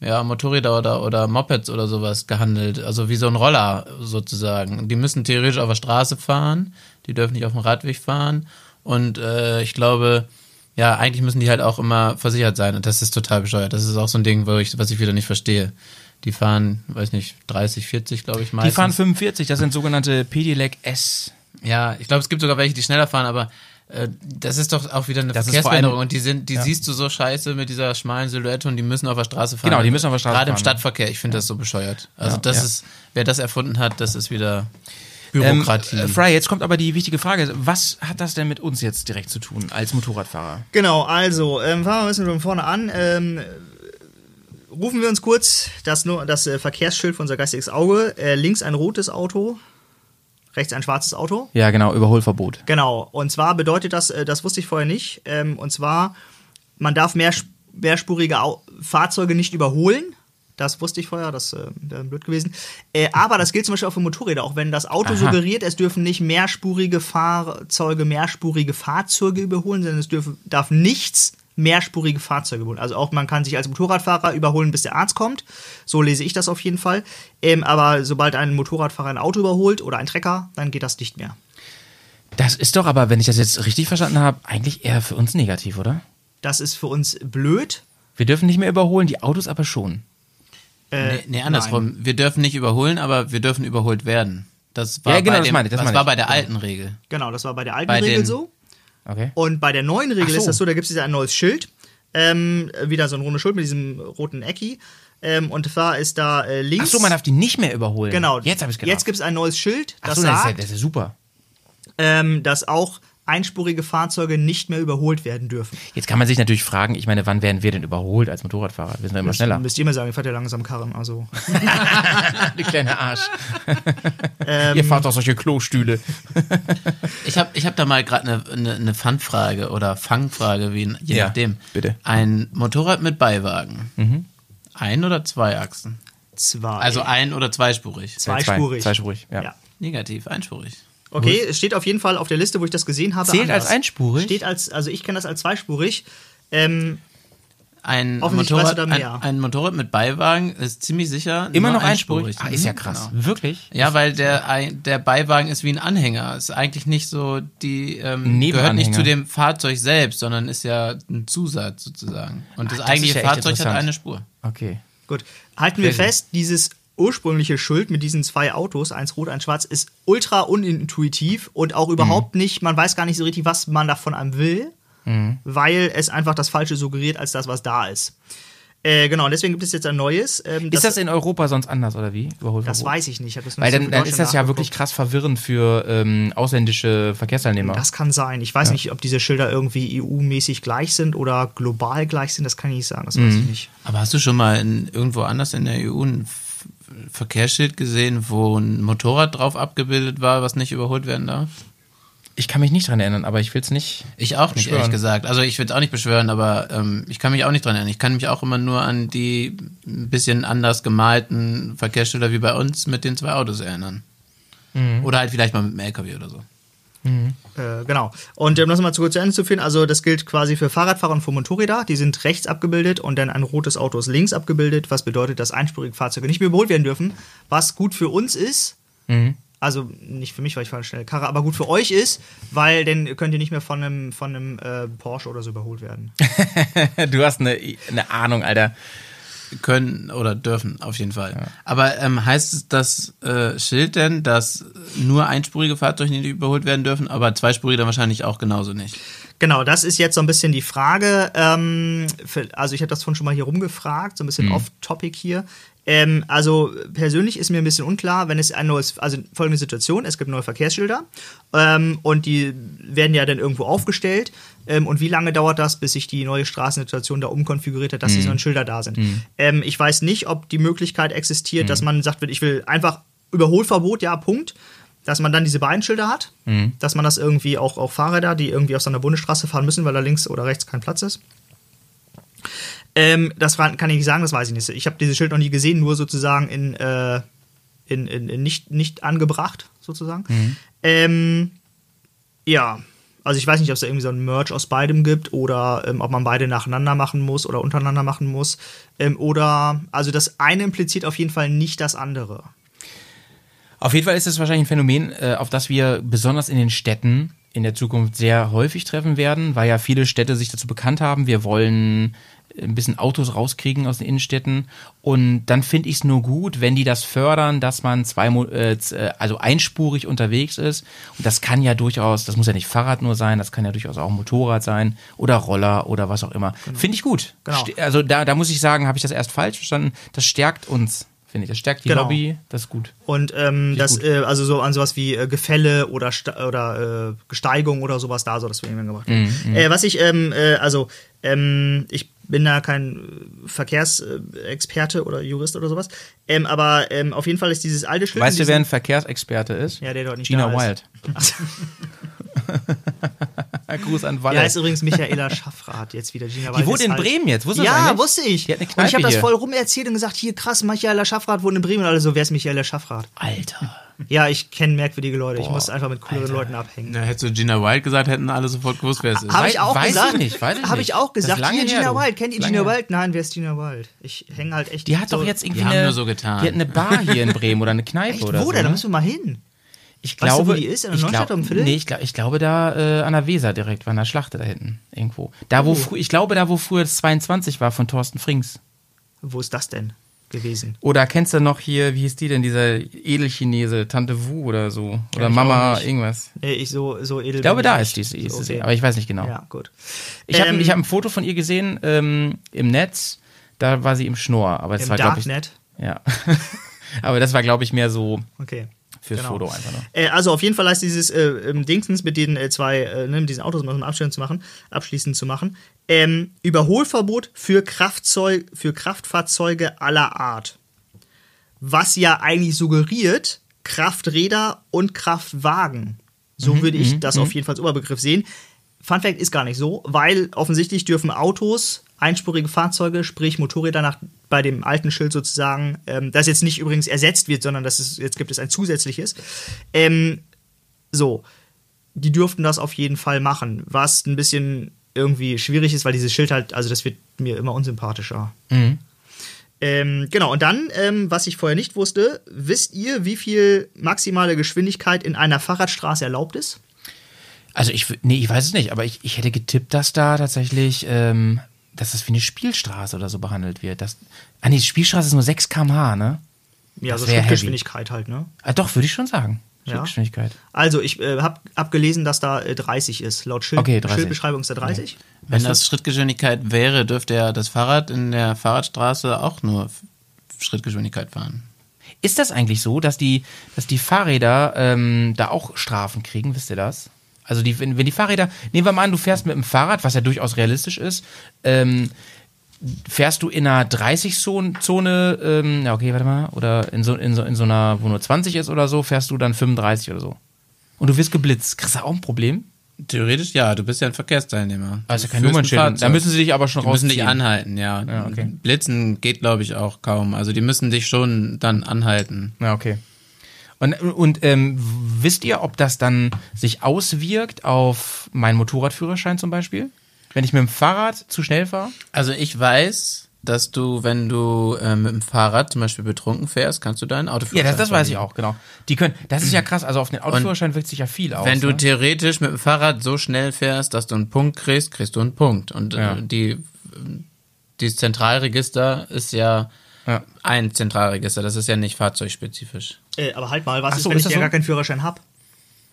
ja, Motorräder oder, oder Mopeds oder sowas gehandelt. Also wie so ein Roller sozusagen. Die müssen theoretisch auf der Straße fahren, die dürfen nicht auf dem Radweg fahren. Und äh, ich glaube, ja, eigentlich müssen die halt auch immer versichert sein. Und das ist total bescheuert. Das ist auch so ein Ding, wo ich, was ich wieder nicht verstehe. Die fahren, weiß nicht, 30, 40, glaube ich, Die meistens. fahren 45, das sind sogenannte Pedelec S. Ja, ich glaube, es gibt sogar welche, die schneller fahren, aber das ist doch auch wieder eine Das Verkehrsbehinderung und die sind, die siehst du so scheiße mit dieser schmalen Silhouette und die müssen auf der Straße fahren. Genau, die müssen auf der Straße Gerade im fahren. Stadtverkehr, ich finde das so bescheuert. Also Ja, das ja. ist, wer das erfunden hat, das ist wieder Ähm, Bürokratie. äh, Fry, jetzt kommt aber die wichtige Frage. Was hat das denn mit uns jetzt direkt zu tun als Motorradfahrer? Genau, also, ähm, fangen wir ein bisschen von vorne an. Ähm, rufen wir uns kurz das, nur, das äh, Verkehrsschild für unser geistiges Auge. Äh, links ein rotes Auto, rechts ein schwarzes Auto. Ja, genau, Überholverbot. Genau, und zwar bedeutet das, äh, das wusste ich vorher nicht, ähm, und zwar, man darf mehr, mehrspurige Fahrzeuge nicht überholen. Das wusste ich vorher, das äh, wäre blöd gewesen. Äh, aber das gilt zum Beispiel auch für Motorräder, auch wenn das Auto Aha. suggeriert, es dürfen nicht mehrspurige Fahrzeuge mehrspurige Fahrzeuge überholen, sondern es dürfen, darf nichts mehrspurige Fahrzeuge überholen. Also auch man kann sich als Motorradfahrer überholen, bis der Arzt kommt. So lese ich das auf jeden Fall. Ähm, aber sobald ein Motorradfahrer ein Auto überholt oder ein Trecker, dann geht das nicht mehr. Das ist doch aber, wenn ich das jetzt richtig verstanden habe, eigentlich eher für uns negativ, oder? Das ist für uns blöd. Wir dürfen nicht mehr überholen, die Autos aber schon. Äh, nee, nee, andersrum. Wir dürfen nicht überholen, aber wir dürfen überholt werden. Das war Ja, genau, bei, das dem, meine ich, das war ich. bei der alten Regel. Genau, das war bei der alten Bei Regel den- so. Okay. Und bei der neuen Regel so. ist das so, da gibt es ein neues Schild. Ähm, wieder so ein rundes Schild mit diesem roten Ecki. Ähm, und zwar ist da äh, links. Ach so, man darf die nicht mehr überholen. Genau. Jetzt habe ich Jetzt gibt es ein neues Schild, Ach das so, das ist, ja, sagt, das ist super. ähm, dass auch einspurige Fahrzeuge nicht mehr überholt werden dürfen. Jetzt kann man sich natürlich fragen, ich meine, wann werden wir denn überholt als Motorradfahrer? Wir sind ja immer schneller. Müsst ihr mir sagen, ihr fahrt ja langsam Karren. Also. Du kleiner Arsch. Ähm, Ihr fahrt doch solche Klostühle. Ich habe ich hab da mal gerade eine ne, ne Fangfrage oder Fangfrage, wie, je Ja, nachdem. bitte. Ein Motorrad mit Beiwagen. Ein oder zwei Achsen? Zwei. Also ein- oder zweispurig? zweispurig. Zwei- zweispurig, ja. ja. Negativ, einspurig. Okay, es steht auf jeden Fall auf der Liste, wo ich das gesehen habe. Zählt anders. als einspurig? Steht als, also ich kenne das als zweispurig. Ähm, Ein Motorrad, ein, mehr. ein Motorrad mit Beiwagen ist ziemlich sicher Immer noch einspurig. Ah, ist ja Mhm, krass. genau. Wirklich? Ja, weil der, der Beiwagen ist wie ein Anhänger. Ist eigentlich nicht so die, ähm, gehört nicht zu dem Fahrzeug selbst, sondern ist ja ein Zusatz sozusagen. Und das das eigentliche ja Fahrzeug hat eine Spur. Okay. Gut. Halten wir fest, dieses ursprüngliche Schild mit diesen zwei Autos, eins rot, eins schwarz, ist ultra unintuitiv und auch überhaupt Mhm. nicht, man weiß gar nicht so richtig, was man davon einem will, weil es einfach das Falsche suggeriert als das, was da ist. Äh, genau, und deswegen gibt es jetzt ein neues. Ähm, Ist das in Europa sonst anders oder wie? Überholverbot? das weiß ich nicht. Ich das Weil dann, dann ist das ja wirklich krass verwirrend für ähm, ausländische Verkehrsteilnehmer. Das kann sein. Ich weiß nicht, ob diese Schilder irgendwie EU-mäßig gleich sind oder global gleich sind. Das kann ich nicht sagen. Das weiß Mhm. ich nicht. Aber hast du schon mal in, irgendwo anders in der EU ein F Verkehrsschild gesehen, wo ein Motorrad drauf abgebildet war, was nicht überholt werden darf? Ich kann mich nicht dran erinnern, aber ich will es nicht. Ich auch nicht, Beschwören. ehrlich gesagt. Also ich würde auch nicht beschwören, aber ähm, ich kann mich auch nicht dran erinnern. Ich kann mich auch immer nur an die ein bisschen anders gemalten Verkehrsschilder wie bei uns mit den zwei Autos erinnern. Oder halt vielleicht mal mit dem LKW oder so. Äh, genau. Und um das mal zu kurz zu Ende zu führen, also das gilt quasi für Fahrradfahrer und für Motorräder. Die sind rechts abgebildet und dann ein rotes Auto ist links abgebildet, was bedeutet, dass einspurige Fahrzeuge nicht mehr überholt werden dürfen. Was gut für uns ist, also nicht für mich, weil ich fahre eine schnelle Karre, aber gut für euch ist, weil dann könnt ihr nicht mehr von einem, von einem äh, Porsche oder so überholt werden. Du hast eine, eine Ahnung, Alter. Können oder dürfen, auf jeden Fall. Aber ähm, heißt es das äh, Schild denn, dass nur einspurige Fahrzeuge nicht überholt werden dürfen, aber zweispurige dann wahrscheinlich auch genauso nicht? Genau, das ist jetzt so ein bisschen die Frage. Ähm, für, also ich habe das vorhin schon mal hier rumgefragt, so ein bisschen off-topic hier. Ähm, also persönlich ist mir ein bisschen unklar, wenn es ein neues, also folgende Situation, es gibt neue Verkehrsschilder ähm, und die werden ja dann irgendwo aufgestellt. Ähm, und wie lange dauert das, bis sich die neue Straßensituation da umkonfiguriert hat, dass diese neuen Schilder da sind? Ähm, ich weiß nicht, ob die Möglichkeit existiert, dass man sagt, ich will einfach Überholverbot, ja, Punkt dass man dann diese beiden Schilder hat, dass man das irgendwie auch, auch Fahrräder, die irgendwie auf so einer Bundesstraße fahren müssen, weil da links oder rechts kein Platz ist. Ähm, das war- kann ich nicht sagen, das weiß ich nicht. Ich habe dieses Schild noch nie gesehen, nur sozusagen in, äh, in, in, in nicht, nicht angebracht, sozusagen. Ähm, ja, also ich weiß nicht, ob es da irgendwie so ein Merch aus beidem gibt oder ähm, ob man beide nacheinander machen muss oder untereinander machen muss. Ähm, oder, also das eine impliziert auf jeden Fall nicht das andere. Auf jeden Fall ist es wahrscheinlich ein Phänomen, äh, auf das wir besonders in den Städten in der Zukunft sehr häufig treffen werden, weil ja viele Städte sich dazu bekannt haben, wir wollen ein bisschen Autos rauskriegen aus den Innenstädten. Und dann finde ich es nur gut, wenn die das fördern, dass man zwei, äh, also einspurig unterwegs ist. Und das kann ja durchaus, das muss ja nicht Fahrrad nur sein, das kann ja durchaus auch Motorrad sein oder Roller oder was auch immer. Finde ich gut. Genau. Also da, da muss ich sagen, habe ich das erst falsch verstanden. Das stärkt uns, finde ich. Das stärkt die Genau. Lobby, das ist gut. Und ähm, das, gut. äh, also so an sowas wie äh, Gefälle oder, oder äh, Gesteigung oder sowas, da soll das irgendwann gemacht werden. Äh, was ich, ähm, äh, also, ähm, ich bin da kein Verkehrsexperte oder Jurist oder sowas, ähm, aber ähm, auf jeden Fall ist dieses alte Schild. Weißt du, wer ein Verkehrsexperte ist? Ja, der dort nicht Gina da ist. Wild. Gruß an Ja, Walle. ist übrigens Michaela Schaffrath jetzt wieder. Gina die wohnt in Bremen jetzt, wusstest du Ja, eigentlich? wusste ich. Die hat eine und ich habe das voll rum erzählt und gesagt, hier krass, Michaela Schaffrath wohnt in Bremen und alle so, wer ist Michaela Schaffrath? Alter. Ja, ich kenne merkwürdige Leute. ich muss einfach mit cooleren Leuten abhängen. Da hättest du Gina Wild gesagt, hätten alle sofort gewusst, wer es ist. Habe ich auch weiß ich gesagt. nicht, weiß ich Habe nicht. ich auch gesagt. lange Gina du. Wild. Kennt ihr Lange Gina. Wild? Nein, wer ist Gina Wild? Ich hänge halt echt. Die hat so doch jetzt irgendwie Die haben eine, nur so getan. Die hat eine Bar hier in Bremen oder eine Kneipe Echt, oder wo so. denn? Da ne? müssen wir mal hin. Ich Weißt du, glaube, wo die ist? In der ich Neustadt glaub- Viertel? Nee, ich, glaub, ich glaube da äh, an der Weser direkt, war an der Schlachte da hinten irgendwo. Da Oh. wo frü- ich glaube da wo früher das 22 war von Thorsten Frings. Wo ist das denn gewesen? Oder kennst du noch hier, wie hieß die denn, dieser Edelchinese, Tante Wu oder so? Oder ich Mama, irgendwas. Nee, ich so, so edel. Ich glaube, da ist die, nicht. ist So, okay. aber ich weiß nicht genau. Ja, gut. Ich habe Ähm, ich hab ein Foto von ihr gesehen ähm, im Netz, da war sie im Schnurr, aber das Im war glaube ich Darknet. ja. aber das war glaube ich mehr so Okay. Fürs Genau. Foto einfach nur. Äh, also auf jeden Fall heißt dieses äh, ähm, Dingsens mit den äh, zwei, äh, ne, mit diesen Autos mal so abschließend zu machen, abschließend zu machen. Ähm, Überholverbot für, Kraftzeug, für Kraftfahrzeuge aller Art. Was ja eigentlich suggeriert, Krafträder und Kraftwagen. So Mhm, würde ich das auf jeden Fall als Oberbegriff sehen. Fun Fact ist gar nicht so, weil offensichtlich dürfen Autos, einspurige Fahrzeuge, sprich Motorräder nach, bei dem alten Schild sozusagen, ähm, das jetzt nicht übrigens ersetzt wird, sondern das ist, jetzt gibt es ein zusätzliches. Ähm, so, die dürften das auf jeden Fall machen, was ein bisschen irgendwie schwierig ist, weil dieses Schild halt, also das wird mir immer unsympathischer. Ähm, genau, und dann, ähm, was ich vorher nicht wusste, wisst ihr, wie viel maximale Geschwindigkeit in einer Fahrradstraße erlaubt ist? Also ich, nee, ich weiß es nicht, aber ich, ich hätte getippt, dass da tatsächlich, ähm, dass das wie eine Spielstraße oder so behandelt wird. Das, ah nee, die Spielstraße ist nur 6 km/h, ne? Ja, Das so wär heavy. Schrittgeschwindigkeit halt, ne? Ah, doch, würde ich schon sagen. Ja. Schrittgeschwindigkeit. Also, ich äh, habe hab gelesen, dass da äh, 30 ist. Laut Schild Okay, 30. Schildbeschreibung ist da 30. Wenn das Schrittgeschwindigkeit wäre, dürfte ja das Fahrrad in der Fahrradstraße auch nur Schrittgeschwindigkeit fahren. Ist das eigentlich so, dass die, dass die Fahrräder ähm, da auch Strafen kriegen? Wisst ihr das? Also die, wenn, wenn die Fahrräder, nehmen wir mal an, du fährst mit dem Fahrrad, was ja durchaus realistisch ist, ähm, fährst du in einer 30-Zone, ähm, ja okay, warte mal, oder in so, in, so, in so einer, wo nur 20 ist oder so, fährst du dann 35 oder so. und du wirst geblitzt, kriegst du auch ein Problem? Theoretisch ja, du bist ja ein Verkehrsteilnehmer. Also Du kein Nummernschild. Da müssen sie dich aber schon Die müssen dich rausziehen. anhalten, ja. Ja, okay. Blitzen geht, glaube ich, auch kaum. Also die müssen dich schon dann anhalten. Ja, okay. Und, und ähm, wisst ihr, ob das dann sich auswirkt auf meinen Motorradführerschein zum Beispiel? Wenn ich mit dem Fahrrad zu schnell fahre? Also ich weiß, dass du, wenn du äh, mit dem Fahrrad zum Beispiel betrunken fährst, kannst du deinen Ja, Autoführerschein das, das weiß ich auch, genau. Die können, das ist ja krass, also auf den Autoführerschein wirkt sich ja viel aus. Wenn du ne? theoretisch mit dem Fahrrad so schnell fährst, dass du einen Punkt kriegst, kriegst du einen Punkt. Und Ja. äh, die, dieses Zentralregister ist ja, Ja. ein Zentralregister, das ist ja nicht fahrzeugspezifisch. Äh, aber halt mal, was Ach ist, so, wenn ist ich das ja so? gar keinen Führerschein hab?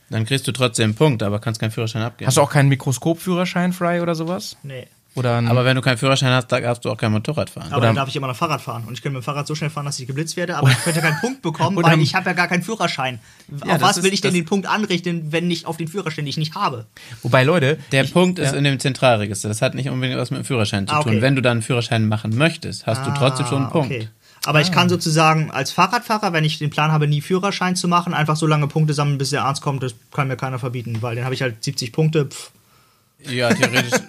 Dann kriegst du trotzdem einen Punkt, aber kannst keinen Führerschein abgeben. Hast du auch keinen Mikroskopführerschein frei oder sowas? Nee. Oder ein, aber wenn du keinen Führerschein hast, da darfst du auch kein Motorrad fahren. Aber Oder- dann darf ich immer noch Fahrrad fahren. Und ich könnte mit dem Fahrrad so schnell fahren, dass ich geblitzt werde, aber ich könnte keinen Punkt bekommen, weil ich habe ja gar keinen Führerschein. Ja, auf was ist- will ich denn den Punkt anrichten, wenn ich auf den Führerschein, den ich nicht habe? wobei Leute, Der ich, Punkt ist ja. in dem Zentralregister. Das hat nicht unbedingt was mit dem Führerschein zu Ah, tun. okay. Wenn du dann einen Führerschein machen möchtest, hast du trotzdem schon einen Ah, Punkt. okay. Aber ich kann sozusagen als Fahrradfahrer, wenn ich den Plan habe, nie Führerschein zu machen, einfach so lange Punkte sammeln, bis der Arzt kommt, das kann mir keiner verbieten, weil dann habe ich halt 70 Punkte. Pff. Ja, theoretisch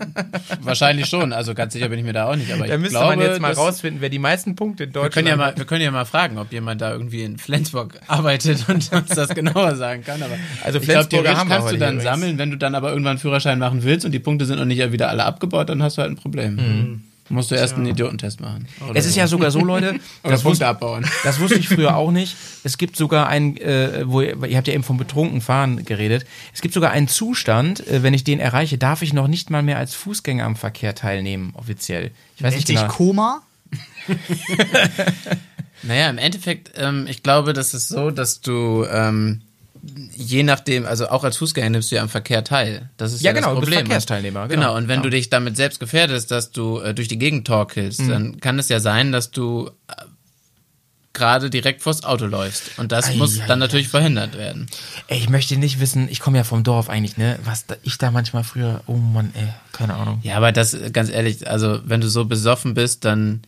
wahrscheinlich schon. Also ganz sicher bin ich mir da auch nicht. Aber da ich müsste glaube, man jetzt mal rausfinden, wer die meisten Punkte in Wir Deutschland können, ja mal, hat. wir können ja mal fragen, ob jemand da irgendwie in Flensburg arbeitet und uns das genauer sagen kann. Aber Also ich glaube, theoretisch haben wir kannst du dann sammeln, wenn du dann aber irgendwann einen Führerschein machen willst und die Punkte sind noch nicht wieder alle abgebaut, dann hast du halt ein Problem. Musst du erst einen Idiotentest machen. Oder Es ist ja sogar so, Leute, Oder das, abbauen. das wusste ich früher auch nicht. Es gibt sogar ein, äh, wo ihr, ihr habt ja eben vom betrunken Fahren geredet. Es gibt sogar einen Zustand, äh, wenn ich den erreiche, darf ich noch nicht mal mehr als Fußgänger am Verkehr teilnehmen, offiziell. Ich weiß Nennt nicht genau. Koma? Naja, im Endeffekt, ähm, ich glaube, das ist so, dass du ähm, je nachdem, also auch als Fußgänger nimmst du ja am Verkehr teil. Das ist Ja, ja, genau, du das bist Problem. Verkehrsteilnehmer, genau. Genau, und wenn Ja. du dich damit selbst gefährdest, dass du äh, durch die Gegend torkelst, Mhm. dann kann es ja sein, dass du äh, gerade direkt vors Auto läufst. Und das Ei, muss ei, dann natürlich verhindert werden. Ey, ich möchte nicht wissen, ich komme ja vom Dorf eigentlich, ne? Was da, ich da manchmal früher, oh Mann, ey, keine Ahnung. Ja, aber das, äh, ganz ehrlich, also wenn du so besoffen bist, dann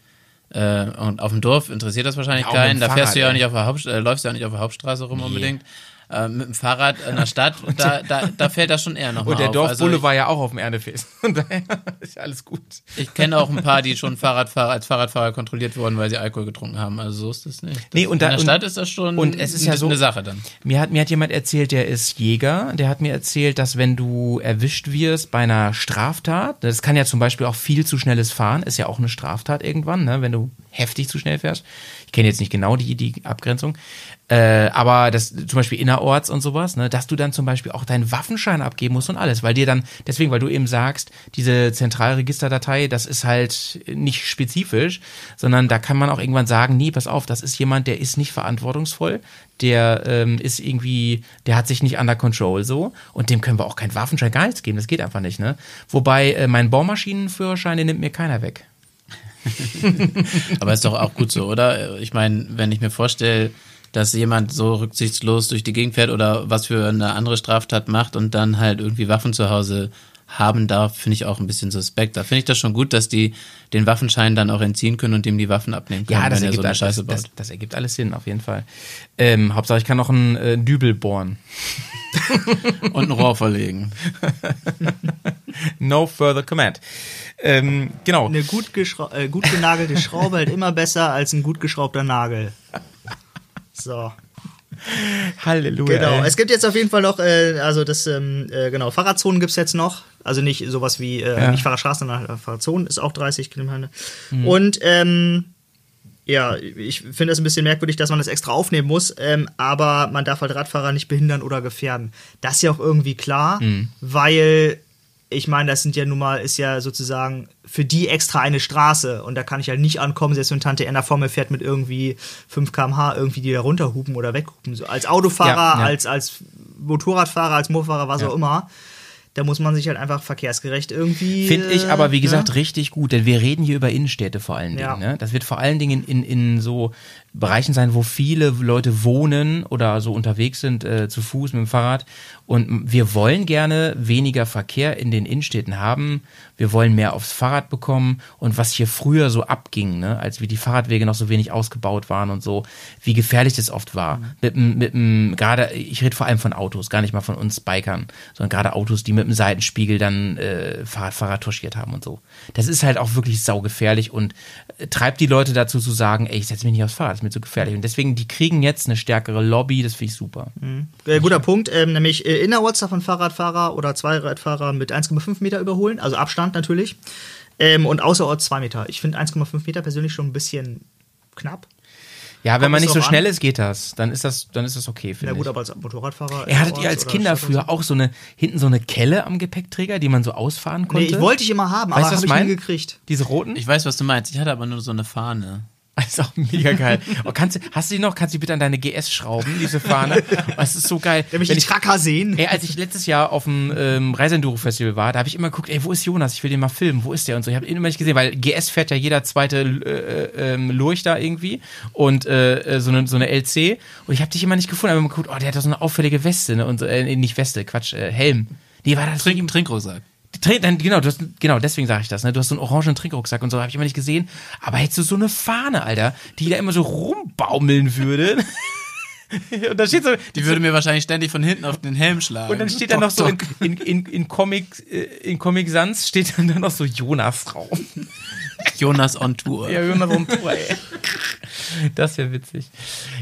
äh, und auf dem Dorf interessiert das wahrscheinlich Ja, keinen. Da fährst Fahrrad, du ja auch nicht auf der Haupt, äh, läufst ja auch nicht auf der Hauptstraße rum unbedingt. Äh, mit dem Fahrrad in der Stadt, da, da, da fällt das schon eher noch mal Und der auf. Dorfbulle also war ja auch auf dem Erdefest. Von daher ist ja alles gut. ich, kenne auch ein paar, die schon Fahrradfahrer als Fahrradfahrer kontrolliert wurden, weil sie Alkohol getrunken haben. Also so ist das nicht. Das, Nee, und da- in der Stadt ist das schon und es ist ja eine, so- eine Sache dann. Mir hat, mir hat jemand erzählt, der ist Jäger, der hat mir erzählt, dass wenn du erwischt wirst bei einer Straftat, das kann ja zum Beispiel auch viel zu schnelles Fahren, ist ja auch eine Straftat irgendwann, ne, wenn du heftig zu schnell fährst. Ich kenne jetzt nicht genau die, die Abgrenzung. Äh, aber das zum Beispiel innerorts und sowas, ne, dass du dann zum Beispiel auch deinen Waffenschein abgeben musst und alles, weil dir dann, deswegen, weil du eben sagst, diese Zentralregisterdatei, das ist halt nicht spezifisch, sondern da kann man auch irgendwann sagen, nee, pass auf, das ist jemand, der ist nicht verantwortungsvoll, der ähm, ist irgendwie, der hat sich nicht under control so und dem können wir auch keinen Waffenschein gar nichts geben, das geht einfach nicht, ne? Wobei äh, mein Bohrmaschinenführerschein, den nimmt mir keiner weg. Aber ist doch auch gut so, oder? Ich meine, wenn ich mir vorstelle, dass jemand so rücksichtslos durch die Gegend fährt oder was für eine andere Straftat macht und dann halt irgendwie Waffen zu Hause haben darf, finde ich auch ein bisschen suspekt. Da finde ich das schon gut, dass die den Waffenschein dann auch entziehen können und dem die Waffen abnehmen können, Ja, das wenn er ergibt, so eine alles, Scheiße das, baut. das, das ergibt alles Sinn, auf jeden Fall. Ähm, Hauptsache, ich kann noch einen äh, Dübel bohren. Und ein Rohr verlegen. No further comment. Ähm, genau. Eine gut, äh, gut genagelte Schraube hält immer besser als ein gut geschraubter Nagel. So. Halleluja. Genau. ey. Es gibt jetzt auf jeden Fall noch, äh, also das, ähm, äh, genau, Fahrradzonen gibt es jetzt noch. Also nicht sowas wie, äh, Ja. nicht Fahrradstraßen, sondern äh, Fahrradzonen ist auch 30 Kilometer. Mhm. Und, ähm, ja, ich finde es ein bisschen merkwürdig, dass man das extra aufnehmen muss, ähm, aber man darf halt Radfahrer nicht behindern oder gefährden. Das ist ja auch irgendwie klar, Mhm. weil ich meine, das sind ja nun mal, ist ja sozusagen für die extra eine Straße und da kann ich halt nicht ankommen, selbst wenn Tante Erna vor mir fährt mit irgendwie 5 km/h irgendwie die da runterhupen oder weghupen. So, als Autofahrer, Ja, ja. als, als Motorradfahrer, als Motorfahrer, was Ja. auch immer. Da muss man sich halt einfach verkehrsgerecht irgendwie. Finde ich aber, wie äh, gesagt, ne? richtig gut, denn wir reden hier über Innenstädte vor allen Dingen. Ja. Ne? Das wird vor allen Dingen in, in so Bereichen sein, wo viele Leute wohnen oder so unterwegs sind, äh, zu Fuß, mit dem Fahrrad. Und wir wollen gerne weniger Verkehr in den Innenstädten haben. Wir wollen mehr aufs Fahrrad bekommen. Und was hier früher so abging, ne, als wie die Fahrradwege noch so wenig ausgebaut waren und so, wie gefährlich das oft war. Mit, dem- mit, dem- gerade, ich rede vor allem von Autos, gar nicht mal von uns Bikern, sondern gerade Autos, die mit dem Seitenspiegel dann äh, Fahrradfahrer touchiert haben und so. Das ist halt auch wirklich saugefährlich und äh, treibt die Leute dazu zu sagen, ey, ich setze mich nicht aufs Fahrrad, das ist mir zu gefährlich. Und deswegen, die kriegen jetzt eine stärkere Lobby, das finde ich super. Äh, guter Punkt, ähm, nämlich äh, innerorts von Fahrradfahrer oder Zweiradfahrer mit 1,5 Meter überholen, also Abstand natürlich. Ähm, und außerorts 2 Meter. Ich finde 1,5 Meter persönlich schon ein bisschen knapp. Ja, wenn Kommt man es nicht so schnell an? ist, geht das. Dann ist das, dann ist das okay, Na finde gut, ich. aber als Motorradfahrer. Er hattet ihr als Kinder früher auch so eine, hinten so eine Kelle am Gepäckträger, die man so ausfahren Nee, konnte? ich wollte ich immer haben, Weißt du, aber was habe ich ich nie mein? gekriegt. Diese roten? Ich weiß, was du meinst. Ich hatte aber nur so eine Fahne. Das ist auch mega geil. Oh, kannst du, hast du die noch? Kannst du die bitte an deine GS schrauben, diese Fahne? Oh, Das ist so geil. Nämlich Wenn die ich, Tracker sehen. ey, als ich letztes Jahr auf dem ähm, Reiseenduro-Festival war, da habe ich immer geguckt, ey, wo ist Jonas? Ich will den mal filmen. Wo ist der? Und so. Ich habe ihn immer nicht gesehen, weil GS fährt ja jeder zweite äh, ähm, Lurch da irgendwie und äh, äh, so, eine, so eine LC. Und ich habe dich immer nicht gefunden. Aber immer geguckt, oh, der hat doch so eine auffällige Weste. Ne? Und so, äh, nicht Weste, Quatsch, äh, Helm. Nee, war das Trink. Trink, dann, genau, hast, genau, deswegen sage ich das, ne? Du hast so einen orangen Trinkrucksack und so, habe ich immer nicht gesehen. Aber hättest du so eine Fahne, Alter, die da immer so rumbaumeln würde. und da steht so, Die würde mir wahrscheinlich ständig von hinten auf den Helm schlagen. und dann steht da noch so in, in, in, in Comic, äh, in Comic Sans steht dann da noch so Jonas drauf. Jonas on Tour. Ja, Jonas on Tour, ey. Das wäre witzig.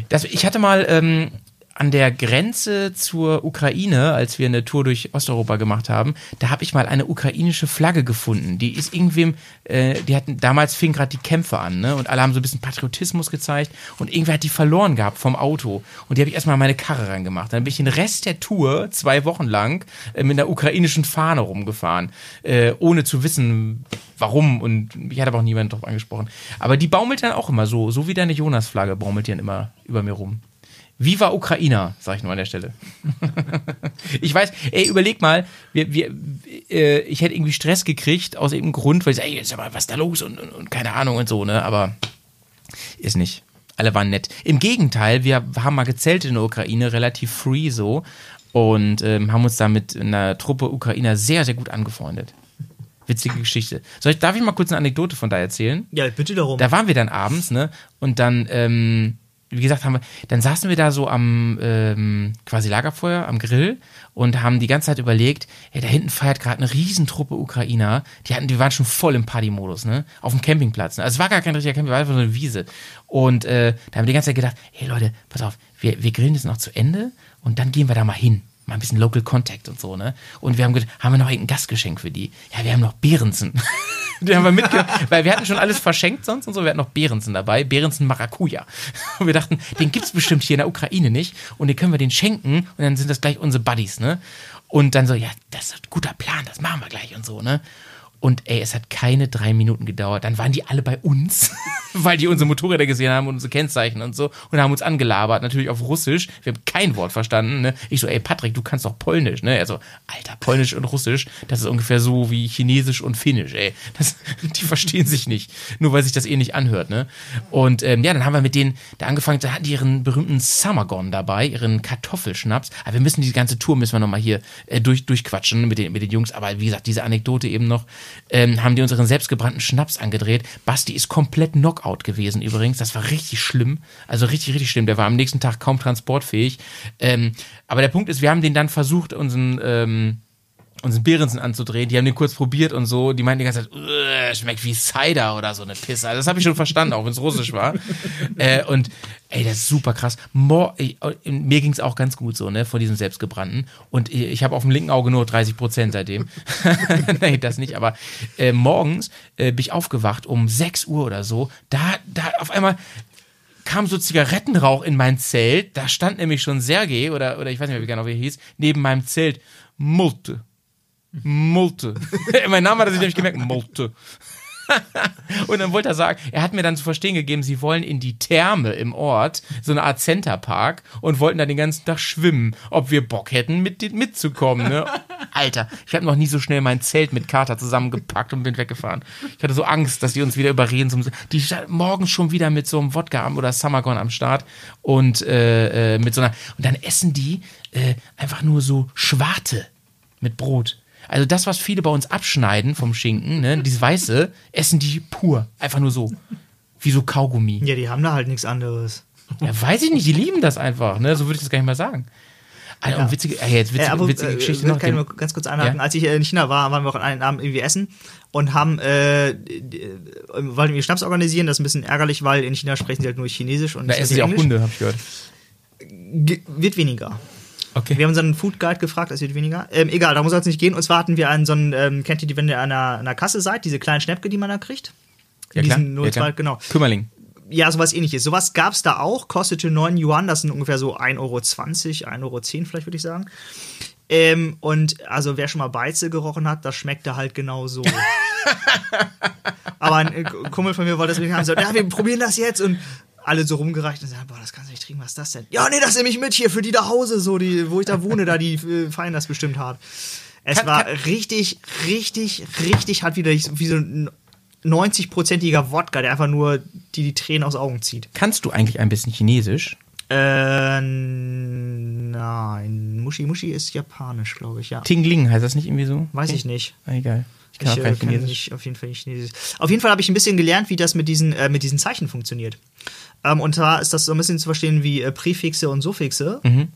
Das, ich hatte mal ähm, an der Grenze zur Ukraine, als wir eine Tour durch Osteuropa gemacht haben, da habe ich mal eine ukrainische Flagge gefunden. Die ist irgendwem, äh, die hatten, damals fingen gerade die Kämpfe an, ne? Und alle haben so ein bisschen Patriotismus gezeigt und irgendwer hat die verloren gehabt vom Auto. Und die habe ich erstmal meine Karre rangemacht. Dann bin ich den Rest der Tour, zwei Wochen lang, äh, mit einer ukrainischen Fahne rumgefahren, äh, ohne zu wissen, warum. Und ich hatte aber auch niemand drauf angesprochen. Aber die baumelt dann auch immer so, so wie deine Jonas-Flagge baumelt die dann immer über mir rum. Viva Ukraina, sag ich nur an der Stelle. ich weiß, ey, überleg mal, wir, wir, äh, ich hätte irgendwie Stress gekriegt aus irgendeinem Grund, weil ich sag, ey, jetzt aber was ist da los und, und, und keine Ahnung und so, ne? Aber ist nicht. Alle waren nett. Im Gegenteil, wir haben mal gezeltet in der Ukraine, relativ free so, und ähm, haben uns da mit einer Truppe Ukrainer sehr, sehr gut angefreundet. Witzige Geschichte. Soll ich, darf ich mal kurz eine Anekdote von da erzählen? Ja, bitte darum. Da waren wir dann abends, ne? Und dann, ähm, wie gesagt, haben wir, dann saßen wir da so am ähm, quasi Lagerfeuer, am Grill und haben die ganze Zeit überlegt, ey, da hinten feiert gerade eine Riesentruppe Ukrainer. Die hatten, die waren schon voll im Partymodus, ne? Auf dem Campingplatz. Ne? Also es war gar kein richtiger Campingplatz, war einfach so eine Wiese. Und äh, da haben wir die ganze Zeit gedacht, hey Leute, pass auf, wir, wir grillen jetzt noch zu Ende und dann gehen wir da mal hin. Mal ein bisschen Local Contact und so, ne? Und wir haben haben wir noch irgendein Gastgeschenk für die? Ja, wir haben noch Behrensen. Die haben wir mitgenommen, weil wir hatten schon alles verschenkt sonst und so. Wir hatten noch Behrensen dabei, Behrensen Maracuja. Und wir dachten, den gibt's bestimmt hier in der Ukraine nicht. Und den können wir den schenken und dann sind das gleich unsere Buddies, ne? Und dann so, ja, das ist ein guter Plan, das machen wir gleich und so, ne? Und ey, es hat keine drei Minuten gedauert. Dann waren die alle bei uns, weil die unsere Motorräder gesehen haben und unsere Kennzeichen und so und haben uns angelabert, natürlich auf Russisch. Wir haben kein Wort verstanden. Ne? Ich so, ey Patrick, du kannst doch Polnisch, ne? Er so, Alter, Polnisch und Russisch, das ist ungefähr so wie Chinesisch und Finnisch, ey. Das, die verstehen sich nicht, nur weil sich das eh nicht anhört, ne? Und ähm, ja, dann haben wir mit denen da angefangen, da hatten die ihren berühmten Summergon dabei, ihren Kartoffelschnaps. Aber wir müssen die ganze Tour müssen wir nochmal hier äh, durch, durchquatschen mit den, mit den Jungs. Aber wie gesagt, diese Anekdote eben noch, ähm, haben die unseren selbstgebrannten Schnaps angedreht. Basti ist komplett Knockout gewesen übrigens. Das war richtig schlimm. Also richtig, richtig schlimm. Der war am nächsten Tag kaum transportfähig. Ähm, aber der Punkt ist, wir haben den dann versucht, unseren, ähm, unseren Behrensen anzudrehen. Die haben den kurz probiert und so. Die meinten die ganze Zeit, "Uah, schmeckt wie Cider oder so eine Pisse. Also das habe ich schon verstanden, auch wenn es russisch war. äh, und ey, das ist super krass. Ey, äh, mir ging es auch ganz gut so, ne, von diesem selbstgebrannten. Und äh, ich habe auf dem linken Auge nur 30 Prozent seitdem. nee, das nicht. Aber äh, morgens äh, bin ich aufgewacht um 6 Uhr oder so. Da, da auf einmal kam so Zigarettenrauch in mein Zelt. Da stand nämlich schon Sergej oder, oder ich weiß nicht mehr, wie genau wie er hieß, neben meinem Zelt. Multe. Multe. mein Name hat er sich nämlich gemerkt. Multe. Und dann wollte er sagen, er hat mir dann zu verstehen gegeben, sie wollen in die Therme im Ort, so eine Art Centerpark, und wollten da den ganzen Tag schwimmen, ob wir Bock hätten, mit, mitzukommen. Ne? Alter, ich habe noch nie so schnell mein Zelt mit Kater zusammengepackt und bin weggefahren. Ich hatte so Angst, dass die uns wieder überreden. Zum, die morgens schon wieder mit so einem Wodka am- oder Summergon am Start und äh, äh, mit so einer. Und dann essen die äh, einfach nur so Schwarte mit Brot. Also das, was viele bei uns abschneiden vom Schinken, ne, dieses Weiße, essen die pur. Einfach nur so. Wie so Kaugummi. Ja, die haben da halt nichts anderes. Ja, weiß ich nicht, die lieben das einfach, ne? So würde ich das gar nicht mal sagen. Alter, und witzige, äh, jetzt witzige, Äh, aber witzige äh, Geschichte will- noch. Kann ich mal ganz kurz einhaken. Ja? Als ich äh, in China war, waren wir auch einen Abend irgendwie essen und haben äh, die- äh, wollten wir Schnaps organisieren. Das ist ein bisschen ärgerlich, weil in China sprechen sie halt nur Chinesisch und da essen sie auch. Hunde, habe ich gehört. Ge- Wird weniger. Okay. Wir haben unseren Food Guide gefragt, es wird weniger. Ähm, egal, da muss es nicht gehen. Und zwar hatten wir einen so einen, ähm, kennt ihr die, wenn ihr an einer, einer Kasse seid, diese kleinen Schnäppke, die man da kriegt? ja, klar. ja, klar. 02, genau. Kümmerling. Ja, sowas ähnliches. Sowas gab es da auch, kostete 9 Yuan, das sind ungefähr so 1,20 Euro, 1,10 Euro vielleicht, würde ich sagen. Ähm, und also wer schon mal Beize gerochen hat, das schmeckte halt genau so. Aber ein äh, Kumpel von mir wollte deswegen haben gesagt, ja, wir probieren das jetzt und alle so rumgereicht und sagen, boah, das kannst du nicht trinken, was ist das denn? Ja, nee, das nehme ich mit hier für die da Hause, so die, wo ich da wohne, da die äh, feiern das bestimmt hart. Es Kann- war kann- richtig, richtig, richtig hart wieder wie so ein 90-prozentiger Wodka, der einfach nur die, die Tränen aus Augen zieht. Kannst du eigentlich ein bisschen Chinesisch? Äh, nein. Muschi Muschi ist japanisch, glaube ich, ja. Tingling heißt das nicht irgendwie so? Weiß ich nicht. Ah, egal. Ich kann Ich auch äh, kein Chinesisch. nicht, auf jeden Fall nicht Chinesisch. Auf jeden Fall habe ich ein bisschen gelernt, wie das mit diesen, äh, mit diesen Zeichen funktioniert. Ähm, und zwar ist das so ein bisschen zu verstehen wie äh, Präfixe und Suffixe. Mhm.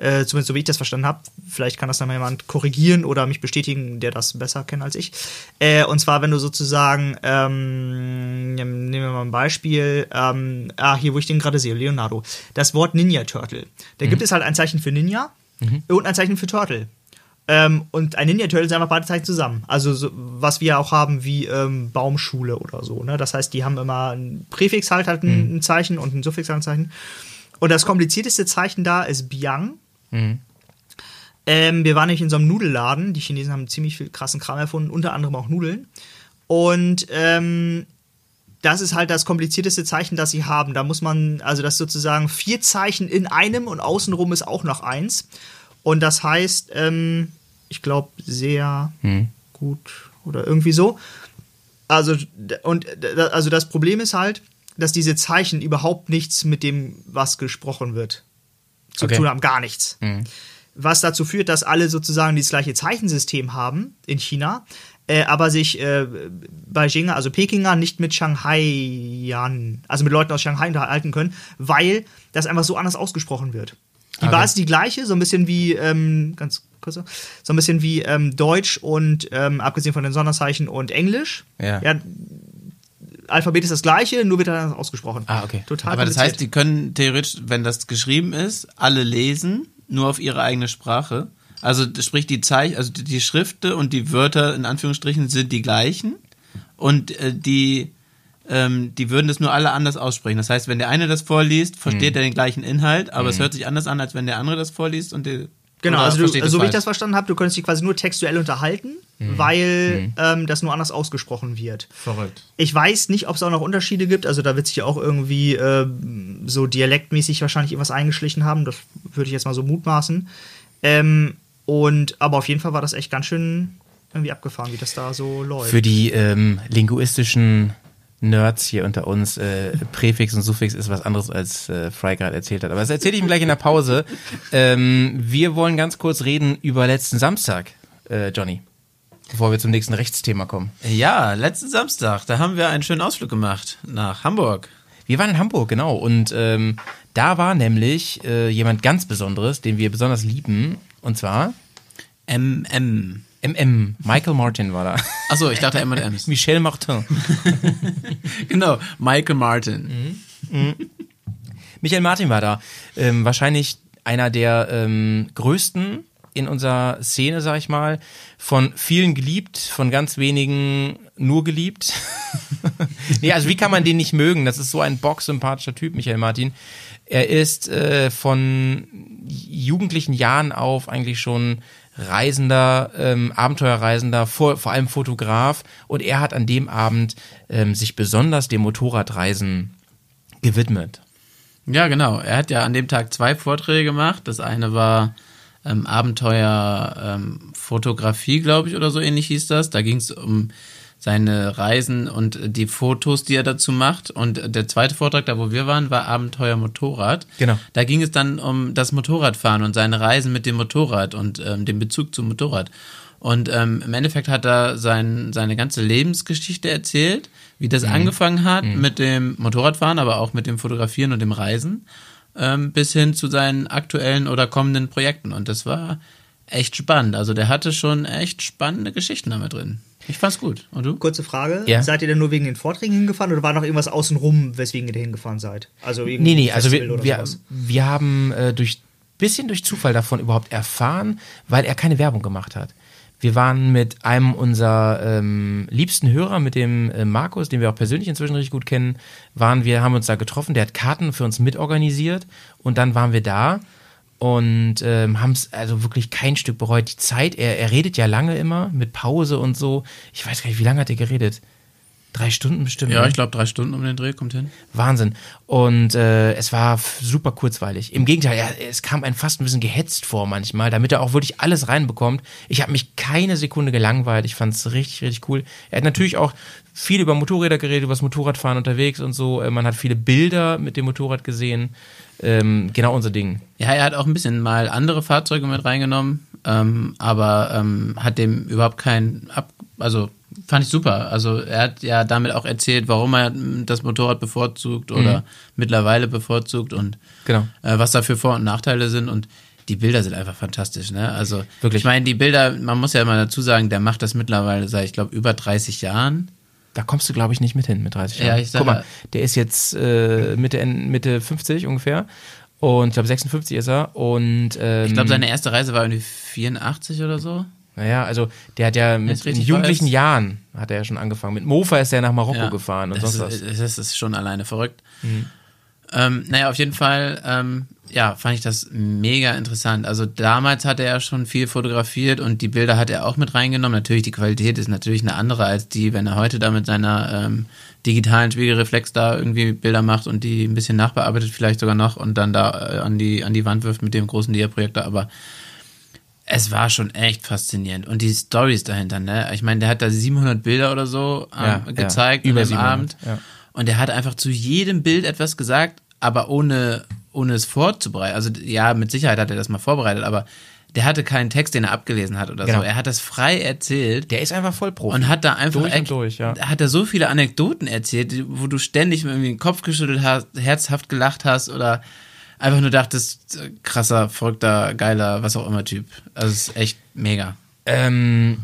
Äh, zumindest so wie ich das verstanden habe. Vielleicht kann das dann mal jemand korrigieren oder mich bestätigen, der das besser kennt als ich. Äh, und zwar, wenn du sozusagen, ähm, nehmen wir mal ein Beispiel, ähm, ah, hier, wo ich den gerade sehe, Leonardo. Das Wort Ninja Turtle. Da Mhm. gibt es halt ein Zeichen für Ninja und ein Zeichen für Turtle. Ähm, und ein Ninja Turtle sind einfach beide Zeichen zusammen. Also so, was wir auch haben wie ähm, Baumschule oder so. Ne? Das heißt, die haben immer ein Präfix halt, halt ein, ein Zeichen und ein Suffix halt ein Zeichen. Und das komplizierteste Zeichen da ist Biang. Ähm, wir waren nämlich in so einem Nudelladen. Die Chinesen haben ziemlich viel krassen Kram erfunden, unter anderem auch Nudeln. Und ähm, das ist halt das komplizierteste Zeichen, das sie haben. Da muss man, also das sozusagen vier Zeichen in einem und außenrum ist auch noch eins. Und das heißt, ähm, ich glaube, sehr gut oder irgendwie so. Also, und also das Problem ist halt, dass diese Zeichen überhaupt nichts mit dem, was gesprochen wird, zu Okay. tun haben. Gar nichts. Was dazu führt, dass alle sozusagen das gleiche Zeichensystem haben in China, äh, aber sich äh, Beijinger, also Pekinger, nicht mit Shanghaiern, also mit Leuten aus Shanghai unterhalten können, weil das einfach so anders ausgesprochen wird. Die Okay. Basis ist die gleiche, so ein bisschen wie, ähm, ganz kurz, so ein bisschen wie ähm, Deutsch und ähm, abgesehen von den Sonderzeichen und Englisch. Ja. Alphabet ist das gleiche, nur wird dann ausgesprochen. Ah, okay. Total Aber das heißt, die können theoretisch, wenn das geschrieben ist, alle lesen, nur auf ihre eigene Sprache. Also sprich die Zeichen, also die- Schriften und die Wörter in Anführungsstrichen sind die gleichen und äh, die ähm, die würden das nur alle anders aussprechen. Das heißt, wenn der eine das vorliest, versteht er den gleichen Inhalt, aber es hört sich anders an, als wenn der andere das vorliest und der Genau, oder also du, so wie ich das verstanden habe, du könntest dich quasi nur textuell unterhalten, weil ähm, das nur anders ausgesprochen wird. verrückt. Ich weiß nicht, ob es auch noch Unterschiede gibt. Also da wird sich ja auch irgendwie äh, so dialektmäßig wahrscheinlich irgendwas eingeschlichen haben. Das würde ich jetzt mal so mutmaßen. Ähm, und aber auf jeden Fall war das echt ganz schön irgendwie abgefahren, wie das da so läuft. Für die ähm, linguistischen Nerds hier unter uns, äh, Präfix und Suffix ist was anderes, als äh, Fry gerade erzählt hat. Aber das erzähle ich ihm gleich in der Pause. Ähm, wir wollen ganz kurz reden über letzten Samstag, äh, Johnny. Bevor wir zum nächsten Rechtsthema kommen. Ja, letzten Samstag, da haben wir einen schönen Ausflug gemacht nach Hamburg. Wir waren in Hamburg, genau. Und ähm, da war nämlich äh, jemand ganz Besonderes, den wir besonders lieben. Und zwar MM. MM. Michael Martin war da. Achso, ich dachte M&M's. Michel Martin. genau, Michael Martin. Michael Martin war da. Ähm, wahrscheinlich einer der ähm, größten in unserer Szene, sag ich mal. Von vielen geliebt, von ganz wenigen nur geliebt. nee, also wie kann man den nicht mögen? Das ist so ein bocksympathischer Typ, Michael Martin. Er ist äh, von jugendlichen Jahren auf eigentlich schon Reisender, ähm, Abenteuerreisender, vor, vor allem Fotograf. Und er hat an dem Abend ähm, sich besonders dem Motorradreisen gewidmet. Ja, genau. Er hat ja an dem Tag zwei Vorträge gemacht. Das eine war ähm, Abenteuer ähm, Fotografie, glaube ich, oder so ähnlich hieß das. Da ging es um seine Reisen und die Fotos, die er dazu macht. Und der zweite Vortrag, da wo wir waren, war Abenteuer Motorrad. Genau. Da ging es dann um das Motorradfahren und seine Reisen mit dem Motorrad und ähm, den Bezug zum Motorrad. Und ähm, im Endeffekt hat er sein, seine ganze Lebensgeschichte erzählt, wie das angefangen hat mit dem Motorradfahren, aber auch mit dem Fotografieren und dem Reisen, ähm, bis hin zu seinen aktuellen oder kommenden Projekten. Und das war echt spannend. Also der hatte schon echt spannende Geschichten damit drin. Ich fand's gut. Und du? Kurze Frage. Ja. Seid ihr denn nur wegen den Vorträgen hingefahren oder war noch irgendwas außenrum, weswegen ihr da hingefahren seid? Also Nee, nee, also wir, oder wir, sowas. wir haben äh, durch bisschen durch Zufall davon überhaupt erfahren, weil er keine Werbung gemacht hat. Wir waren mit einem unserer ähm, liebsten Hörer, mit dem äh, Markus, den wir auch persönlich inzwischen richtig gut kennen, waren wir, haben uns da getroffen. Der hat Karten für uns mitorganisiert und dann waren wir da und ähm, haben es also wirklich kein Stück bereut. Die Zeit, er, er redet ja lange immer mit Pause und so. Ich weiß gar nicht, wie lange hat er geredet? Drei Stunden bestimmt. Ja, ne? ich glaube drei Stunden um den Dreh kommt hin. Wahnsinn. Und äh, es war super kurzweilig. Im Gegenteil, er, es kam einem fast ein bisschen gehetzt vor manchmal, damit er auch wirklich alles reinbekommt. Ich habe mich keine Sekunde gelangweilt. Ich fand es richtig, richtig cool. Er hat natürlich auch viel über Motorräder geredet, über das Motorradfahren unterwegs und so. Äh, Man hat viele Bilder mit dem Motorrad gesehen. Ähm, genau unser Ding. Ja, er hat auch ein bisschen mal andere Fahrzeuge mit reingenommen, ähm, aber ähm, hat dem überhaupt keinen ab, also fand ich super. Also er hat ja damit auch erzählt, warum er das Motorrad bevorzugt oder mittlerweile bevorzugt und Genau. äh, was da für Vor- und Nachteile sind und die Bilder sind einfach fantastisch, ne? Also Wirklich. ich meine, die Bilder, man muss ja mal dazu sagen, der macht das mittlerweile seit, ich glaube, über 30 Jahren. Da kommst du, glaube ich, nicht mit hin mit 30 Ja, Jahren. ich sag Guck mal, ja. der ist jetzt äh, Mitte, Mitte 50 ungefähr. Und ich glaube 56 ist er. Und ähm, Ich glaube, seine erste Reise war irgendwie 84 oder so. Naja, also der hat ja mit in jugendlichen weiß. Jahren hat er ja schon angefangen. Mit Mofa ist er nach Marokko gefahren und das sonst ist, was. Mhm. Das ist schon alleine verrückt. Ähm, naja, auf jeden Fall, ähm, ja, fand ich das mega interessant. Also damals hat er ja schon viel fotografiert und die Bilder hat er auch mit reingenommen. Natürlich, die Qualität ist natürlich eine andere als die, wenn er heute da mit seiner ähm, digitalen Spiegelreflex da irgendwie Bilder macht und die ein bisschen nachbearbeitet vielleicht sogar noch und dann da äh, an die, an die Wand wirft mit dem großen Dia-Projektor. Aber es war schon echt faszinierend. Und die Stories dahinter, ne? Ich meine, der hat da 700 Bilder oder so ähm, Ja, ja. gezeigt Über über 700, Abend. ja. Und er hat einfach zu jedem Bild etwas gesagt, aber ohne, ohne es vorzubereiten. Also ja, mit Sicherheit hat er das mal vorbereitet, aber der hatte keinen Text, den er abgelesen hat oder Genau. so. Er hat das frei erzählt. Der ist einfach voll Profi. Und hat da einfach Durch und durch, ja. hat er so viele Anekdoten erzählt, wo du ständig irgendwie den Kopf geschüttelt hast, herzhaft gelacht hast oder einfach nur dachtest, krasser, verrückter, geiler, was auch immer Typ. Also es ist echt mega. Ähm,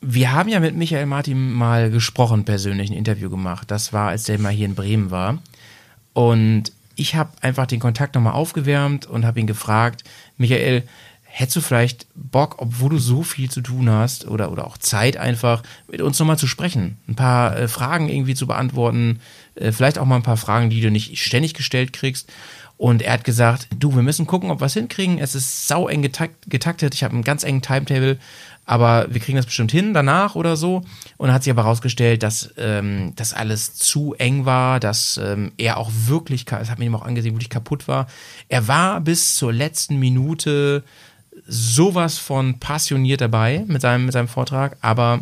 wir haben ja mit Michael Martin mal gesprochen, persönlich ein Interview gemacht. Das war, als der mal hier in Bremen war. Und ich habe einfach den Kontakt nochmal aufgewärmt und habe ihn gefragt, Michael, hättest du vielleicht Bock, obwohl du so viel zu tun hast oder, oder auch Zeit einfach, mit uns nochmal zu sprechen, ein paar äh, Fragen irgendwie zu beantworten, äh, vielleicht auch mal ein paar Fragen, die du nicht ständig gestellt kriegst. Und er hat gesagt, du, wir müssen gucken, ob wir es hinkriegen. Es ist sau eng getakt, getaktet. Ich habe einen ganz engen Timetable, aber wir kriegen das bestimmt hin danach oder so. Und dann hat sich aber herausgestellt, dass ähm, das alles zu eng war, dass ähm, er auch wirklich, das hat mir ihm auch angesehen, wirklich kaputt war. Er war bis zur letzten Minute sowas von passioniert dabei mit seinem, mit seinem Vortrag, aber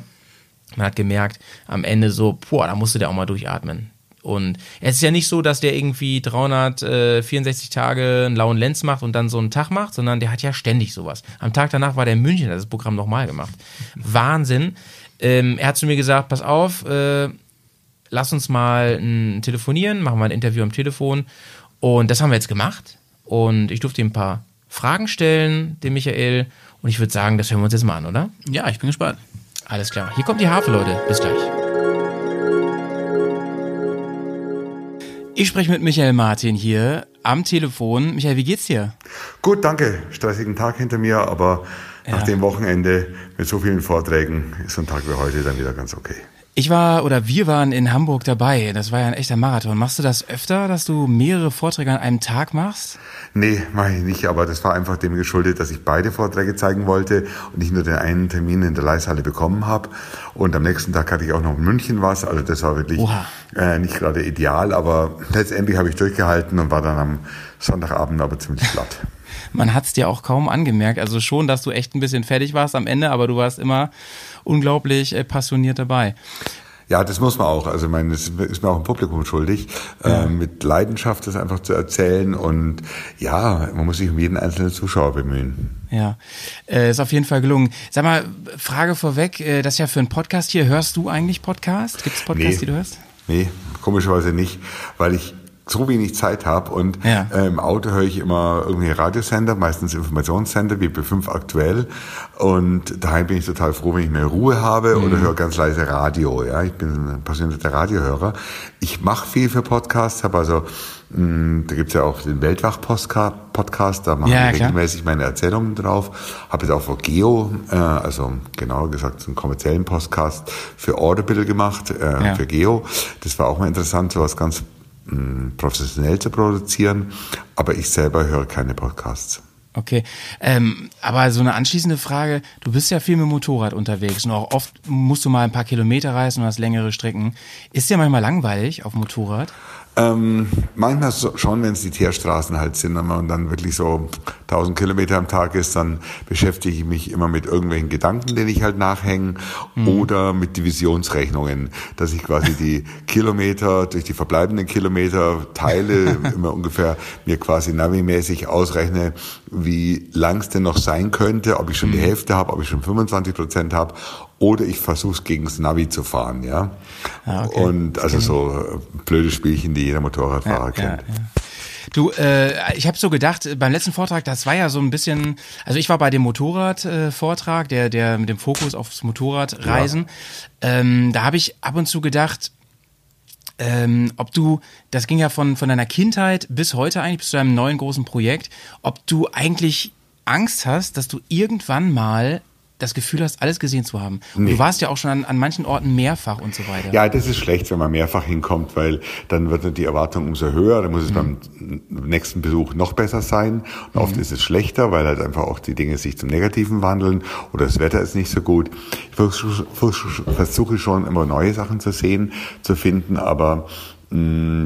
man hat gemerkt, am Ende so, boah, da musste der auch mal durchatmen. Und es ist ja nicht so, dass der irgendwie 364 Tage einen lauen Lenz macht und dann so einen Tag macht, sondern der hat ja ständig sowas. Am Tag danach war der in München, hat das Programm nochmal gemacht. Wahnsinn. Ähm, er hat zu mir gesagt, pass auf, äh, lass uns mal ein telefonieren, machen wir ein Interview am Telefon. Und das haben wir jetzt gemacht. Und ich durfte ihm ein paar Fragen stellen, dem Michael. Und ich würde sagen, das hören wir uns jetzt mal an, oder? Ja, ich bin gespannt. Alles klar. Hier kommt die Harfe, Leute. Bis gleich. Ich spreche mit Michael Martin hier am Telefon. Michael, wie geht's dir? Gut, danke. Stressigen Tag hinter mir, aber nach Ja. dem Wochenende mit so vielen Vorträgen ist so ein Tag wie heute dann wieder ganz okay. Ich war oder wir waren in Hamburg dabei. Das war ja ein echter Marathon. Machst du das öfter, dass du mehrere Vorträge an einem Tag machst? Nee, mache ich nicht, aber das war einfach dem geschuldet, dass ich beide Vorträge zeigen wollte und nicht nur den einen Termin in der Leishalle bekommen habe. Und am nächsten Tag hatte ich auch noch in München was, also das war wirklich äh, nicht gerade ideal, aber letztendlich habe ich durchgehalten und war dann am Sonntagabend aber ziemlich platt. Man hat's dir auch kaum angemerkt. Also schon, dass du echt ein bisschen fertig warst am Ende, aber du warst immer unglaublich äh, passioniert dabei. Ja, das muss man auch. Also, ich meine, das ist mir auch im Publikum schuldig, äh, mit Leidenschaft das einfach zu erzählen. Und ja, man muss sich um jeden einzelnen Zuschauer bemühen. Ja, äh, ist auf jeden Fall gelungen. Sag mal, Frage vorweg, äh, das ist ja für einen Podcast hier. Hörst du eigentlich Podcast? Gibt es Podcasts, Nee. die du hörst? Nee, komischerweise nicht, weil ich so wenig Zeit habe und Ja. äh, im Auto höre ich immer irgendwelche Radiosender, meistens Informationssender wie B5 aktuell und daheim bin ich total froh, wenn ich mehr Ruhe habe oder höre ganz leise Radio. Ja, ich bin ein passionierter Radiohörer. Ich mache viel für Podcasts, habe also mh, da gibt's ja auch den Weltwach-Podcast, da mache Ja, ich regelmäßig meine Erzählungen drauf. Habe jetzt auch für Geo, äh, also genauer gesagt so einen kommerziellen Podcast für Audible gemacht, äh, Ja. für Geo. Das war auch mal interessant, sowas ganz mh, professionell zu produzieren. Aber ich selber höre keine Podcasts. Okay, ähm, aber so eine anschließende Frage, du bist ja viel mit Motorrad unterwegs und auch oft musst du mal ein paar Kilometer reisen und hast längere Strecken. Ist dir manchmal langweilig auf Motorrad? Ähm, manchmal schon, wenn es die Teerstraßen halt sind, man dann wirklich so 1000 Kilometer am Tag ist, dann beschäftige ich mich immer mit irgendwelchen Gedanken, denen ich halt nachhänge, oder mit Divisionsrechnungen, dass ich quasi die Kilometer durch die verbleibenden Kilometer teile, immer ungefähr mir quasi navimäßig ausrechne, wie lang es denn noch sein könnte, ob ich schon die Hälfte habe, ob ich schon 25 Prozent habe, oder ich versuche es gegen das Navi zu fahren, ja. Ah, okay. Und also so äh, blöde Spielchen, die jeder Motorradfahrer kennt. Du, äh, ich habe so gedacht, äh, beim letzten Vortrag, das war ja so ein bisschen, also ich war bei dem Motorrad-Vortrag, äh, der, der mit dem Fokus aufs Motorradreisen. Ähm, da habe ich ab und zu gedacht, ähm, ob du, das ging ja von, von deiner Kindheit bis heute eigentlich, bis zu deinem neuen großen Projekt, ob du eigentlich Angst hast, dass du irgendwann mal das Gefühl hast, alles gesehen zu haben. Und Nee. Du warst ja auch schon an, an manchen Orten mehrfach und so weiter. Ja, das ist schlecht, wenn man mehrfach hinkommt, weil dann wird die Erwartung umso höher, dann muss es beim nächsten Besuch noch besser sein. Und oft ist es schlechter, weil halt einfach auch die Dinge sich zum Negativen wandeln oder das Wetter ist nicht so gut. Ich versuche schon immer neue Sachen zu sehen, zu finden, aber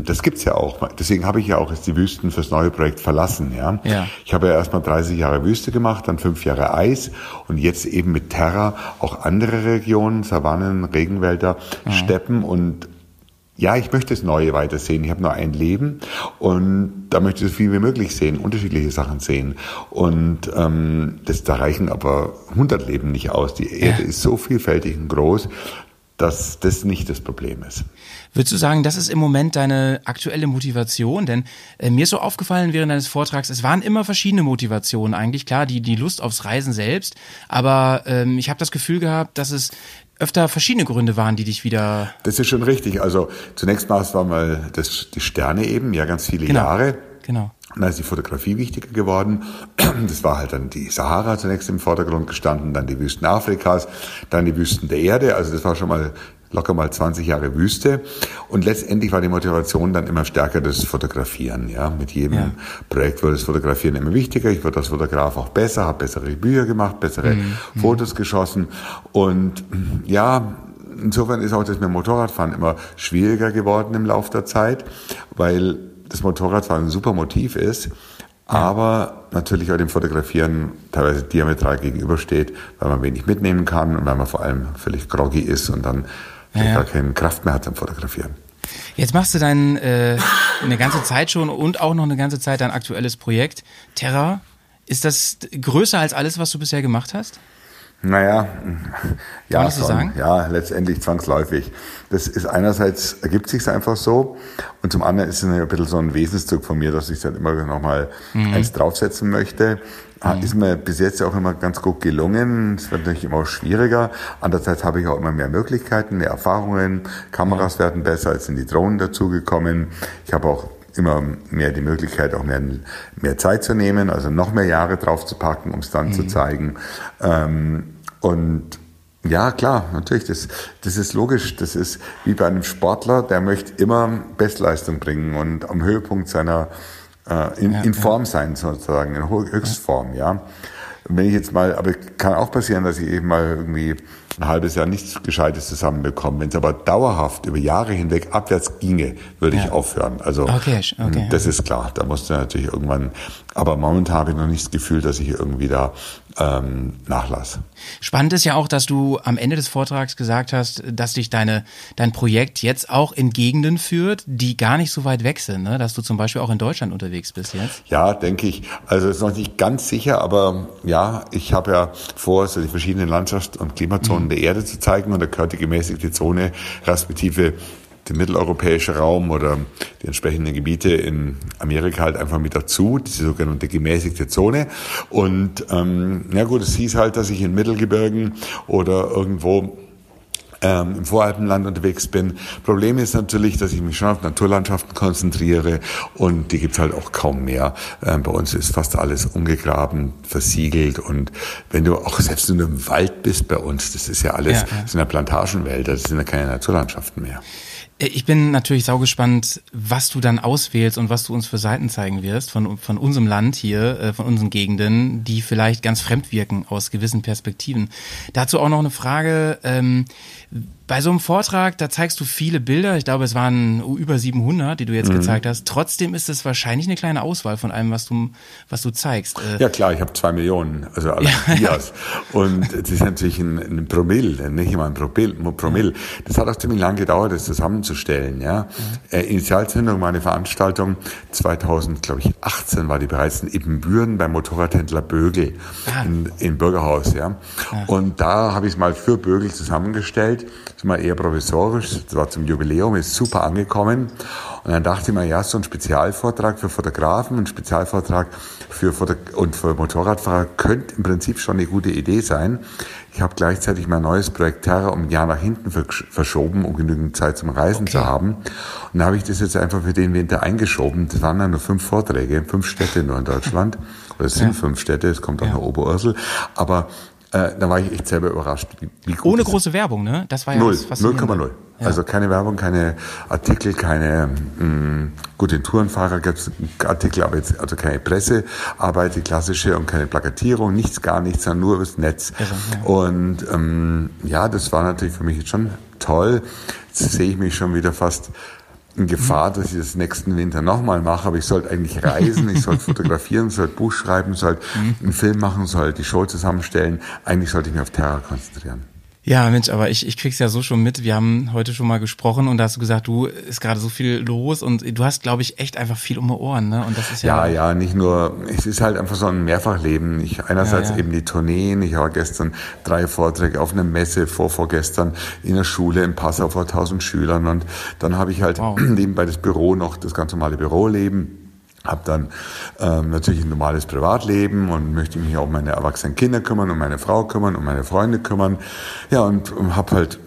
das gibt's ja auch. Deswegen habe ich ja auch jetzt die Wüsten fürs neue Projekt verlassen. Ja, Ja. ich habe ja erstmal 30 Jahre Wüste gemacht, dann fünf Jahre Eis und jetzt eben mit Terra auch andere Regionen, Savannen, Regenwälder, Steppen und ja, ich möchte das Neue weitersehen. Ich habe nur ein Leben und da möchte ich so viel wie möglich sehen, unterschiedliche Sachen sehen. Und ähm, das, da reichen aber 100 Leben nicht aus. Die Erde ist so vielfältig und groß, dass das nicht das Problem ist. Würdest du sagen, das ist im Moment deine aktuelle Motivation? Denn äh, mir ist so aufgefallen während deines Vortrags, es waren immer verschiedene Motivationen eigentlich. Klar, die, die Lust aufs Reisen selbst, aber ähm, ich habe das Gefühl gehabt, dass es öfter verschiedene Gründe waren, die dich wieder... Das ist schon richtig. Also zunächst mal war mal das, die Sterne eben, ja ganz viele Genau. Jahre. Genau. Und dann ist die Fotografie wichtiger geworden. Das war halt dann die Sahara zunächst im Vordergrund gestanden, dann die Wüsten Afrikas, dann die Wüsten der Erde. Also das war schon mal locker mal 20 Jahre Wüste. Und letztendlich war die Motivation dann immer stärker das Fotografieren. Ja, mit jedem Ja. Projekt wurde das Fotografieren immer wichtiger. Ich wurde als Fotograf auch besser, habe bessere Bücher gemacht, bessere Fotos geschossen. Und ja, insofern ist auch das mit dem Motorradfahren immer schwieriger geworden im Laufe der Zeit, weil das Motorradfahren ein super Motiv ist, aber natürlich auch dem Fotografieren teilweise diametral gegenübersteht, weil man wenig mitnehmen kann und weil man vor allem völlig groggy ist und dann Ja. gar keine Kraft mehr hat zum Fotografieren. Jetzt machst du dann äh, eine ganze Zeit schon und auch noch eine ganze Zeit dein aktuelles Projekt. Terra, ist das größer als alles, was du bisher gemacht hast? Naja, ja, so schon. sagen? ja, letztendlich zwangsläufig. Das ist einerseits ergibt sich einfach so und zum anderen ist es ein bisschen so ein Wesenszug von mir, dass ich dann immer noch mal Mhm. eins draufsetzen möchte. Ah, Ist mir bis jetzt auch immer ganz gut gelungen. Es wird natürlich immer schwieriger. Andererseits habe ich auch immer mehr Möglichkeiten, mehr Erfahrungen. Kameras werden besser, jetzt sind die Drohnen dazugekommen. Ich habe auch immer mehr die Möglichkeit, auch mehr, mehr Zeit zu nehmen, also noch mehr Jahre draufzupacken, um es dann zu zeigen. Ähm, und Ja, klar, natürlich. Das, das ist logisch. Das ist wie bei einem Sportler, der möchte immer Bestleistung bringen und am Höhepunkt seiner äh, in, Ja, in ja. Form sein sozusagen, in Höchstform, ja. Wenn ich jetzt mal, aber kann auch passieren, dass ich eben mal irgendwie ein halbes Jahr nichts Gescheites zusammenbekomme. Wenn es aber dauerhaft über Jahre hinweg abwärts ginge, würde ich Ja. aufhören. Also Okay, okay. das ist klar. Da musst du natürlich irgendwann. Aber momentan habe ich noch nicht das Gefühl, dass ich irgendwie da ähm, nachlasse. Spannend ist ja auch, dass du am Ende des Vortrags gesagt hast, dass dich deine, dein Projekt jetzt auch in Gegenden führt, die gar nicht so weit weg sind, ne? dass du zum Beispiel auch in Deutschland unterwegs bist jetzt. Ja, denke ich. Also ist noch nicht ganz sicher, aber ja, ich habe ja vor, so die verschiedenen Landschafts- und Klimazonen der Erde zu zeigen und da gehört die gemäßigte Zone respektive der mitteleuropäische Raum oder die entsprechenden Gebiete in Amerika halt einfach mit dazu, diese sogenannte gemäßigte Zone. Und ähm, ja gut, es hieß halt, dass ich in Mittelgebirgen oder irgendwo ähm, im Voralpenland unterwegs bin. Problem ist natürlich, dass ich mich schon auf Naturlandschaften konzentriere und die gibt's halt auch kaum mehr. Ähm, bei uns ist fast alles umgegraben, versiegelt und wenn du auch selbst du im Wald bist bei uns, das ist ja alles, Ja, ja. das sind ja Plantagenwälder, das sind ja keine Naturlandschaften mehr. Äh, Ich bin natürlich saugespannt, was du dann auswählst und was du uns für Seiten zeigen wirst von, von unserem Land hier, äh, von unseren Gegenden, die vielleicht ganz fremd wirken aus gewissen Perspektiven. Dazu auch noch eine Frage. Ähm, bei so einem Vortrag, da zeigst du viele Bilder. Ich glaube, es waren über 700, die du Mhm. jetzt gezeigt hast. Trotzdem ist es wahrscheinlich eine kleine Auswahl von allem, was du, was du zeigst. Äh, Ja klar, ich habe zwei Millionen, also alle Dias. Und das ist natürlich ein, ein Promille, nicht immer ein Promille. Promille. Das hat auch ziemlich lange gedauert, das zusammenzustellen. Ja. Äh, Initialzündung war eine Veranstaltung 2000, glaube ich, 18 war die bereits in Ibbenbüren beim Motorradhändler Bögel in, im Bürgerhaus. Ja. Und da habe ich es mal für Bögel zusammengestellt. Mal eher provisorisch, das war zum Jubiläum, ist super angekommen. Und dann dachte ich mir, ja, so ein Spezialvortrag für Fotografen, ein Spezialvortrag für Foto und für Motorradfahrer könnte im Prinzip schon eine gute Idee sein. Ich habe gleichzeitig mein neues Projekt Terra um ein Jahr nach hinten versch- verschoben, um genügend Zeit zum Reisen zu haben. Und da habe ich das jetzt einfach für den Winter eingeschoben. Das waren dann nur fünf Vorträge, fünf Städte nur in Deutschland. Oder es sind fünf Städte, es kommt auch noch Oberursel. Aber äh, da war ich echt selber überrascht, wie, ohne große Werbung, ne? Das war ja Null, das Faszinierende. 0,0. Also keine Werbung, keine Artikel, keine, mh, gut, den Tourenfahrer gab es Artikel, aber jetzt, also keine Pressearbeit, die klassische und keine Plakatierung, nichts, gar nichts, sondern nur übers Netz. Und ähm, ja, das war natürlich für mich jetzt schon toll. Jetzt sehe ich mich schon wieder fast in Gefahr, dass ich das nächsten Winter nochmal mache, aber ich sollte eigentlich reisen, ich sollte fotografieren, sollte Buch schreiben, sollte einen Film machen, sollte die Show zusammenstellen. Eigentlich sollte ich mich auf Terror konzentrieren. Ja, Mensch, aber ich, ich krieg's ja so schon mit. Wir haben heute schon mal gesprochen und da hast du gesagt, du ist gerade so viel los und du hast, glaube ich, echt einfach viel um die Ohren, ne? Und das ist ja. Ja, ja, nicht nur, es ist halt einfach so ein Mehrfachleben. Ich einerseits Ja, ja. eben die Tourneen, ich war gestern drei Vorträge auf einer Messe, vor, vorgestern in der Schule in Passau vor 1000 Schülern und dann habe ich halt Wow. nebenbei das Büro noch, das ganz normale Büroleben. Habe dann ähm, natürlich ein normales Privatleben und möchte mich auch um meine erwachsenen Kinder kümmern, um meine Frau kümmern, um meine Freunde kümmern. Ja, und, und habe halt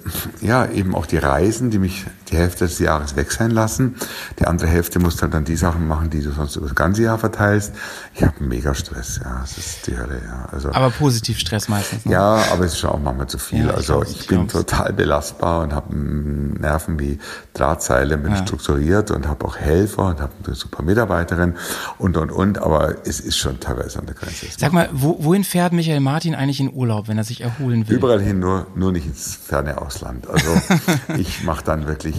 ja eben auch die Reisen, die mich die Hälfte des Jahres weg sein lassen. Die andere Hälfte muss halt dann die Sachen machen, die du sonst über das ganze Jahr verteilst. Ich habe mega Stress, ja, es ist die Hölle, ja. Also Aber positiv Stress meistens. Ne? ja, aber es ist schon auch manchmal zu viel. Ja, ich also ich ich bin total belastbar und habe Nerven wie Drahtseile, bin strukturiert und habe auch Helfer und habe eine super Mitarbeiterin und und und. Aber es ist schon teilweise an der Grenze. Sag mal, wo, wohin fährt Michael Martin eigentlich in Urlaub, wenn er sich erholen will? Überall hin, nur, nur nicht ins ferne Ausland. Also ich mache dann wirklich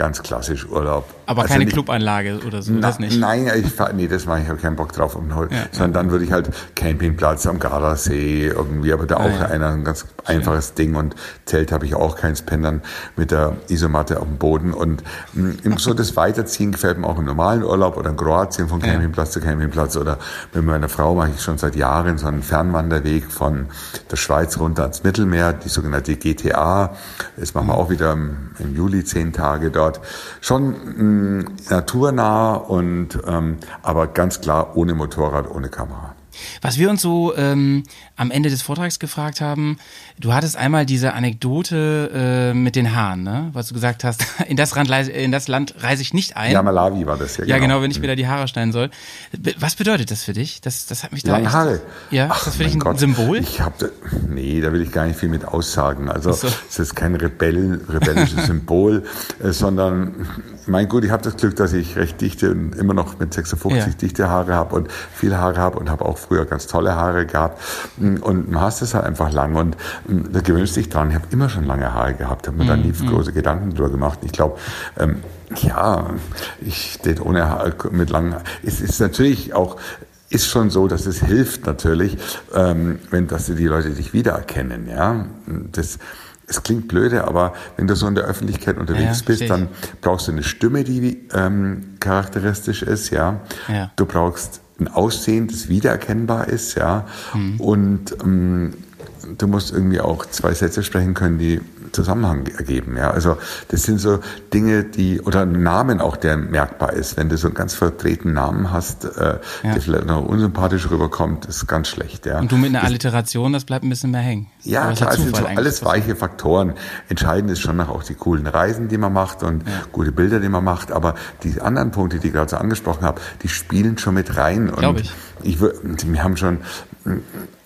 ganz klassisch Urlaub. aber also keine nicht- Clubanlage oder so, Na, das nicht. Nein, ich fahr, nee, das mache ich, habe keinen Bock drauf. Um, sondern dann würde ich halt Campingplatz am Gardasee irgendwie, aber da auch ja. einer, ein ganz einfaches Ding und Zelt habe ich auch keins, penne dann mit der Isomatte auf dem Boden und mh, so das Weiterziehen gefällt mir auch im normalen Urlaub oder in Kroatien von Campingplatz zu Campingplatz oder mit meiner Frau mache ich schon seit Jahren so einen Fernwanderweg von der Schweiz runter ans Mittelmeer, die sogenannte GTA. Das machen wir auch wieder im, im Juli zehn Tage dort. Schon mh, naturnah und ähm, aber ganz klar ohne Motorrad, ohne Kamera. Was wir uns so ähm, am Ende des Vortrags gefragt haben, du hattest einmal diese Anekdote äh, mit den Haaren, ne? Was du gesagt hast, in das, Land, reise- in das Land reise ich nicht ein. Ja, Malawi war das ja. Ja, genau, wenn ich mir da die Haare schneiden soll. Was bedeutet das für dich? Das, das hat mich da Lange echt- Haare. Ja, Ach, ist das für dich ein Gott. Symbol? Ich hab nee, da will ich gar nicht viel mit aussagen. Also so. es ist kein Rebell, rebellisches Symbol, äh, sondern mein Gut, ich habe das Glück, dass ich recht dichte und immer noch mit 56 Ja. dichte Haare habe und viele Haare habe und habe auch früher ganz tolle Haare gehabt. Und hast es halt einfach lang und mm, da gewöhnst dich dran. Ich habe immer schon lange Haare gehabt, habe mir da nie große Gedanken drüber gemacht. Ich glaube, ähm, ja, ich steht ohne Haare mit langen Haaren. Es ist natürlich auch ist schon so, dass es hilft natürlich, ähm, wenn dass die Leute dich wiedererkennen. Ja, das es klingt blöde, aber wenn du so in der Öffentlichkeit unterwegs Ja, bist, dann brauchst du eine Stimme, die ähm, charakteristisch ist. Ja, Ja. du brauchst ein Aussehen, das wiedererkennbar ist. Ja, Mhm. und ähm, du musst irgendwie auch zwei Sätze sprechen können, die Zusammenhang ergeben. Ja, also das sind so Dinge, die oder ein Namen auch, der merkbar ist. Wenn du so einen ganz verdrehten Namen hast, äh, Ja. der vielleicht noch unsympathisch rüberkommt, ist ganz schlecht. Ja. Und du mit einer Alliteration, das bleibt ein bisschen mehr hängen. Ja, klar, sind so alles weiche Faktoren. Entscheidend ist schon noch auch die coolen Reisen, die man macht und gute Bilder, die man macht. Aber die anderen Punkte, die ich gerade so angesprochen habe, die spielen schon mit rein. Und Glaub ich. Ich wir haben schon,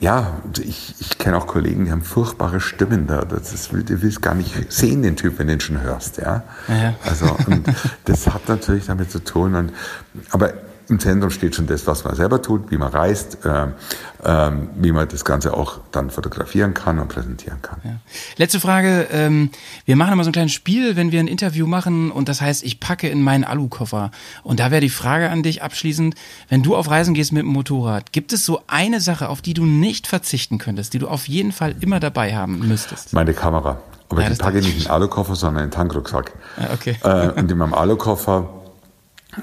ja, ich, ich kenne auch Kollegen, die haben furchtbare Stimmen da. Das ist, du willst gar nicht sehen, den Typ, wenn du den schon hörst, ja. Ja. Also, und das hat natürlich damit zu tun. Und, aber im Zentrum steht schon das, was man selber tut, wie man reist, ähm, ähm, wie man das Ganze auch dann fotografieren kann und präsentieren kann. Ja. Letzte Frage. Ähm, wir machen immer so ein kleines Spiel, wenn wir ein Interview machen und das heißt, ich packe in meinen Alukoffer. Und da wäre die Frage an dich abschließend, wenn du auf Reisen gehst mit dem Motorrad, gibt es so eine Sache, auf die du nicht verzichten könntest, die du auf jeden Fall immer dabei haben müsstest? Meine Kamera. Aber Ja, die packe ich nicht in den Alukoffer, sondern in den Tankrucksack. Ja, okay. Äh, und in meinem Alukoffer,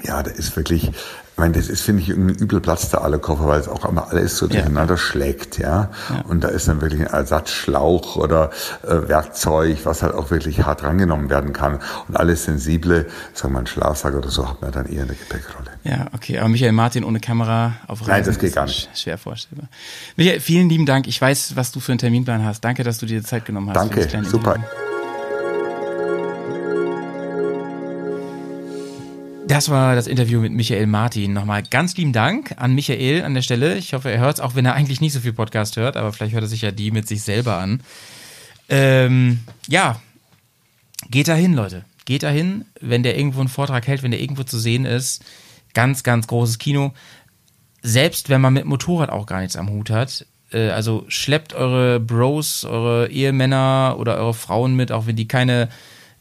ja, da ist wirklich, ich meine, das ist, finde ich, irgendein übel Platz der Alukoffer, weil es auch immer alles so Ja. durcheinander schlägt, ja? Und da ist dann wirklich ein Ersatzschlauch oder äh, Werkzeug, was halt auch wirklich hart rangenommen werden kann. Und alles Sensible, sagen wir ein Schlafsack oder so, hat man dann eher in der Gepäckrolle. Ja, okay, aber Michael Martin ohne Kamera auf Reisen Nein, das geht gar nicht. sch- schwer vorstellbar. Michael, vielen lieben Dank. Ich weiß, was du für einen Terminplan hast. Danke, dass du dir die Zeit genommen hast. Danke, super. Interview. Das war das Interview mit Michael Martin. Nochmal ganz lieben Dank an Michael an der Stelle. Ich hoffe, er hört es, auch wenn er eigentlich nicht so viel Podcast hört, aber vielleicht hört er sich ja die mit sich selber an. Ähm, ja, geht dahin, Leute. Geht dahin, wenn der irgendwo einen Vortrag hält, wenn der irgendwo zu sehen ist. Ganz, ganz großes Kino. Selbst wenn man mit Motorrad auch gar nichts am Hut hat. Äh, also schleppt eure Bros, eure Ehemänner oder eure Frauen mit, auch wenn die keine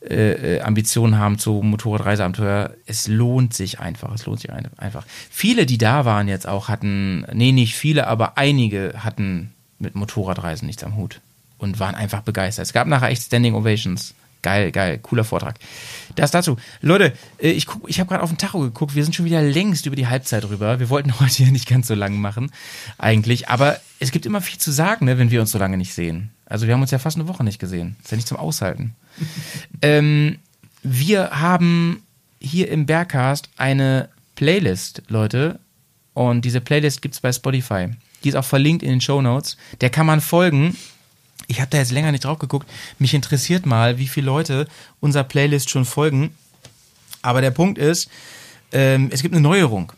äh, äh, Ambitionen haben zu Motorradreiseabenteuer. Es lohnt sich einfach. Es lohnt sich ein- einfach. Viele, die da waren jetzt auch, hatten, nee, nicht viele, aber einige hatten mit Motorradreisen nichts am Hut und waren einfach begeistert. Es gab nachher echt Standing Ovations. Geil, geil, cooler Vortrag. Das dazu. Leute, äh, ich, ich habe gerade auf den Tacho geguckt. Wir sind schon wieder längst über die Halbzeit rüber. Wir wollten heute ja nicht ganz so lang machen, eigentlich. Aber es gibt immer viel zu sagen, ne, wenn wir uns so lange nicht sehen. Also wir haben uns ja fast eine Woche nicht gesehen. Ist ja nicht zum Aushalten. ähm, wir haben hier im Bergcast eine Playlist, Leute. Und diese Playlist gibt's bei Spotify. Die ist auch verlinkt in den Show Notes. Der kann man folgen. Ich habe da jetzt länger nicht drauf geguckt. Mich interessiert mal, wie viele Leute unserer Playlist schon folgen. Aber der Punkt ist, ähm, es gibt eine Neuerung.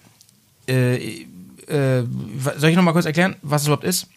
Äh, äh, soll ich noch mal kurz erklären, was es überhaupt ist?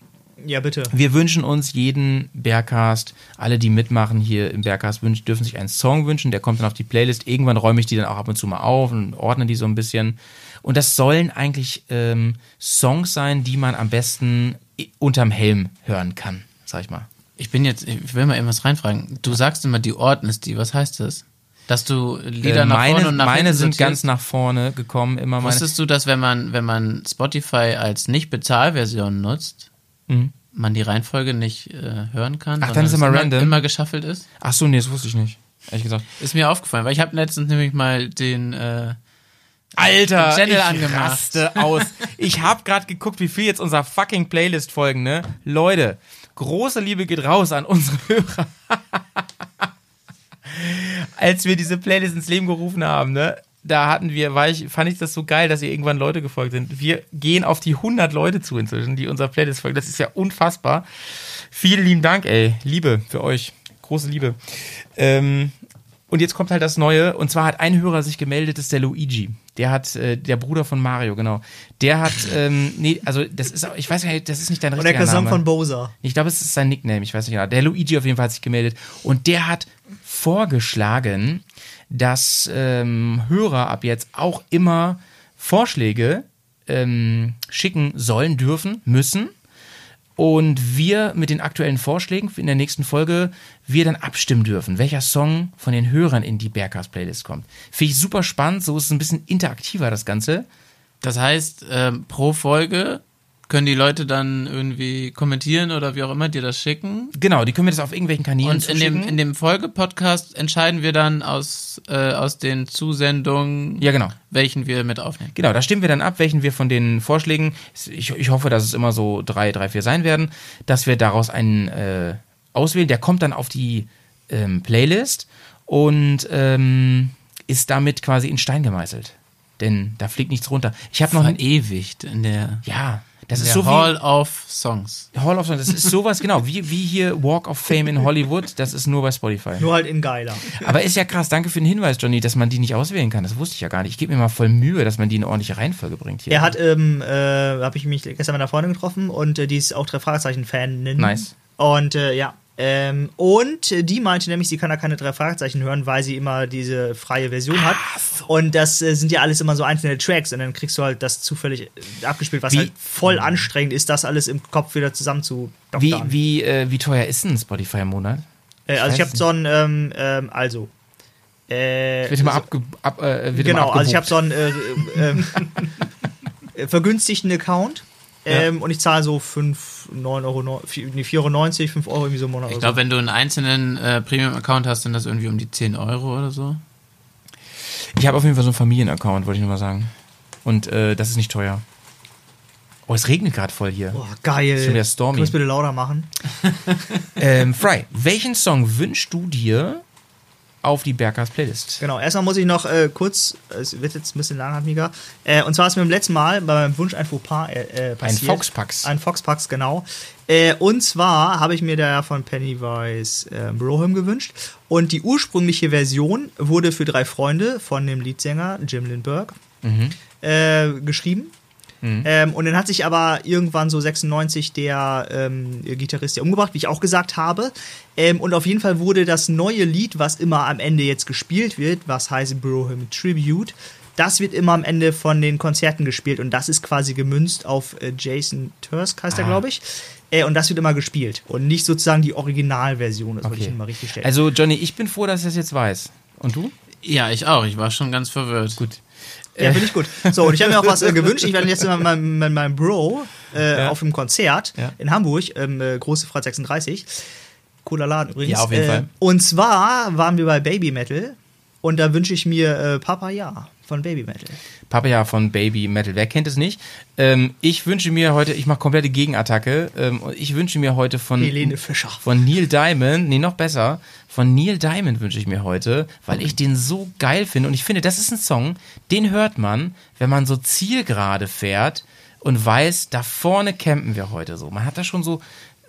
Ja, bitte. Wir wünschen uns jeden Bergcast, alle, die mitmachen hier im Bergcast, wünschen, dürfen sich einen Song wünschen, der kommt dann auf die Playlist. Irgendwann räume ich die dann auch ab und zu mal auf und ordne die so ein bisschen. Und das sollen eigentlich ähm, Songs sein, die man am besten i- unterm Helm hören kann, sag ich mal. Ich bin jetzt, ich will mal irgendwas reinfragen. Du sagst immer, die ordnest die. Was heißt das? Dass du Lieder Äh, nach meine vorne und nach meine sind ganz nach vorne gekommen, immer meine. Wusstest du, dass wenn man, wenn man Spotify als Nicht-Bezahlversion nutzt, Mhm. man die Reihenfolge nicht äh, hören kann? Ach, dann ist es immer random? immer geschaffelt ist? Ach so, nee, das wusste ich nicht. Ehrlich gesagt. Ist mir aufgefallen, weil ich habe letztens nämlich mal den äh, Alter, Den Channel ich angemacht. raste aus. Ich habe gerade geguckt, wie viel jetzt unser fucking Playlist folgen, ne? Leute, große Liebe geht raus an unsere Hörer. Als wir diese Playlist ins Leben gerufen haben, ne? Da hatten wir, war ich, fand ich das so geil, dass ihr irgendwann Leute gefolgt sind. Wir gehen auf die 100 Leute zu inzwischen, die unser Playlist folgen. Das ist ja unfassbar. Vielen lieben Dank, ey. Liebe für euch. Große Liebe. Ähm, und jetzt kommt halt das Neue. Und zwar hat ein Hörer sich gemeldet, das ist der Luigi. Der hat, äh, der Bruder von Mario, genau. Der hat, ähm, nee, also das ist, ich weiß gar nicht, das ist nicht dein Und der richtiger Cousin Name. von Bowser. Ich glaube, es ist sein Nickname, ich weiß nicht genau. Der Luigi auf jeden Fall hat sich gemeldet. Und der hat vorgeschlagen, dass ähm, Hörer ab jetzt auch immer Vorschläge ähm, schicken sollen, dürfen, müssen. Und wir mit den aktuellen Vorschlägen in der nächsten Folge, wir dann abstimmen dürfen, welcher Song von den Hörern in die Bergcast Playlist kommt. Finde ich super spannend, so ist es ein bisschen interaktiver, das Ganze. Das heißt, ähm, pro Folge können die Leute dann irgendwie kommentieren oder wie auch immer dir das schicken. Genau, die können wir das auf irgendwelchen Kanälen Und in dem, in dem Folge-Podcast entscheiden wir dann aus, äh, aus den Zusendungen, ja, genau. welchen wir mit aufnehmen. Genau, da stimmen wir dann ab, welchen wir von den Vorschlägen, ich, ich hoffe, dass es immer so drei, drei, vier sein werden, dass wir daraus einen äh, auswählen. Der kommt dann auf die ähm, Playlist und ähm, ist damit quasi in Stein gemeißelt. Denn da fliegt nichts runter. Ich habe noch Verewigt in der, ja, das ist der so Hall of Songs. Hall of Fame. Das ist sowas genau wie wie hier Walk of Fame in Hollywood. Das ist nur bei Spotify. Nur halt in geiler. Aber ist ja krass. Danke für den Hinweis, Johnny, dass man die nicht auswählen kann. Das wusste ich ja gar nicht. Ich gebe mir mal voll Mühe, dass man die in eine ordentliche Reihenfolge bringt hier. Er hat, ähm, äh, habe ich mich gestern mit einer Freundin getroffen und äh, die ist auch drei Fragezeichen-Fan. Nice. Und äh, ja. Ähm, und äh, die meinte nämlich, sie kann da keine drei Fragezeichen hören, weil sie immer diese freie Version hat. Und das äh, sind ja alles immer so einzelne Tracks und dann kriegst du halt das zufällig äh, abgespielt, was Wie- halt voll anstrengend ist, das alles im Kopf wieder zusammen zu Wie, wie, äh, wie teuer ist denn Spotify im Monat? äh, also ich weiß habe so ein, ähm, ähm, also. Äh, Wird immer abge ab, äh, wird Genau, immer also ich habe abgebucht. so einen äh, äh, vergünstigten Account ähm, und ich zahle so 5, 9 Euro, nee, 4,90 Euro, 5 Euro irgendwie so im Monat. Ich glaube, wenn du einen einzelnen äh, Premium-Account hast, sind das irgendwie um die 10 Euro oder so. Ich habe auf jeden Fall so einen Familienaccount, wollte ich nur mal sagen. Und äh, das ist nicht teuer. Oh, es regnet gerade voll hier. so. Boah, geil. Schon wieder stormy. Es bitte lauter machen? Ähm, Fry, welchen Song wünschst du dir auf die Bergers Playlist? Genau, erstmal muss ich noch äh, kurz, es wird jetzt ein bisschen langhatmiger, äh, und zwar ist mir beim letzten Mal bei meinem Wunsch ein Fauxpas äh, äh, passiert. Foxpax. Ein Foxpax, genau. Äh, und zwar habe ich mir da von Pennywise äh, Broham gewünscht. Und die ursprüngliche Version wurde für drei Freunde von dem Leadsänger Jim Lindbergh äh, geschrieben. Ähm, und dann hat sich aber irgendwann so 96 der ähm, Gitarrist ja umgebracht, wie ich auch gesagt habe. Ähm, und auf jeden Fall wurde das neue Lied, was immer am Ende jetzt gespielt wird, was heißt Broham Tribute, das wird immer am Ende von den Konzerten gespielt und das ist quasi gemünzt auf äh, Jason Tursk, heißt er, Ah. glaube ich. Äh, und das wird immer gespielt und nicht sozusagen die Originalversion, das wollte ich Okay. Ihnen mal richtig stellen. Also, Johnny, ich bin froh, dass ich das jetzt weiß. Und du? Ja, ich auch. Ich war schon ganz verwirrt. Gut. Ja, finde ich gut. So, und ich habe mir auch was äh, gewünscht. Ich werde jetzt mit meinem, mit meinem Bro äh, Ja. auf einem Konzert Ja. in Hamburg, ähm, äh, Große Freiheit 36. Cooler Laden übrigens. Ja, auf jeden äh, Fall. Und zwar waren wir bei Baby Metal und da wünsche ich mir äh, Papa Ja von Baby Metal. Papaya von Baby Metal. Wer kennt es nicht? Ähm, ich wünsche mir heute, ich mache komplette Gegenattacke. Ähm, ich wünsche mir heute von Helene Fischer. von Neil Diamond, nee, noch besser, von Neil Diamond wünsche ich mir heute, weil ich den so geil finde. Und ich finde, das ist ein Song, den hört man, wenn man so zielgerade fährt und weiß, da vorne campen wir heute so. Man hat das schon so,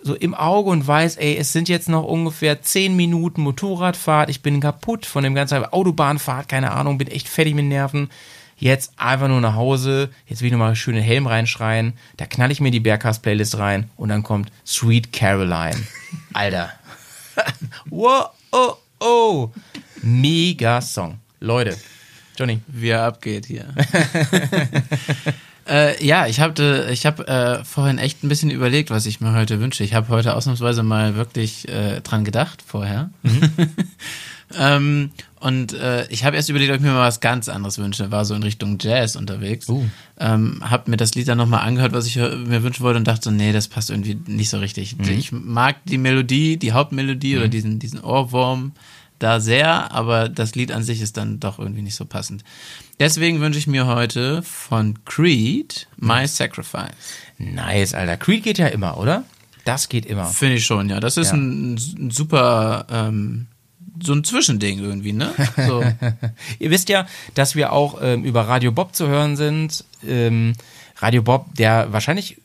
so im Auge und weiß, ey, es sind jetzt noch ungefähr 10 Minuten Motorradfahrt, ich bin kaputt von dem ganzen Autobahnfahrt, keine Ahnung, bin echt fertig mit Nerven. Jetzt einfach nur nach Hause, jetzt will ich nochmal schön den Helm reinschreien, da knall ich mir die Bergcast-Playlist rein und dann kommt Sweet Caroline. Alter. wow, oh, oh. Mega Song. Leute. Johnny. wie er abgeht hier. äh, ja, ich habe ich hab, äh, vorhin echt ein bisschen überlegt, was ich mir heute wünsche. Ich habe heute ausnahmsweise mal wirklich äh, dran gedacht vorher. ähm, und äh, ich habe erst überlegt, ob ich mir mal was ganz anderes wünsche. War so in Richtung Jazz unterwegs. Uh. Ähm, hab mir das Lied dann nochmal angehört, was ich äh, mir wünschen wollte und dachte so, nee, das passt irgendwie nicht so richtig. Ich mag die Melodie, die Hauptmelodie oder diesen, diesen Ohrwurm da sehr, aber das Lied an sich ist dann doch irgendwie nicht so passend. Deswegen wünsche ich mir heute von Creed My Sacrifice. Nice, Alter. Creed geht ja immer, oder? Das geht immer. Finde ich schon, ja. Das ist Ja. Ein, ein super ähm, so ein Zwischending irgendwie, ne? So. Ihr wisst ja, dass wir auch ähm, über Radio Bob zu hören sind. Ähm, Radio Bob, der wahrscheinlich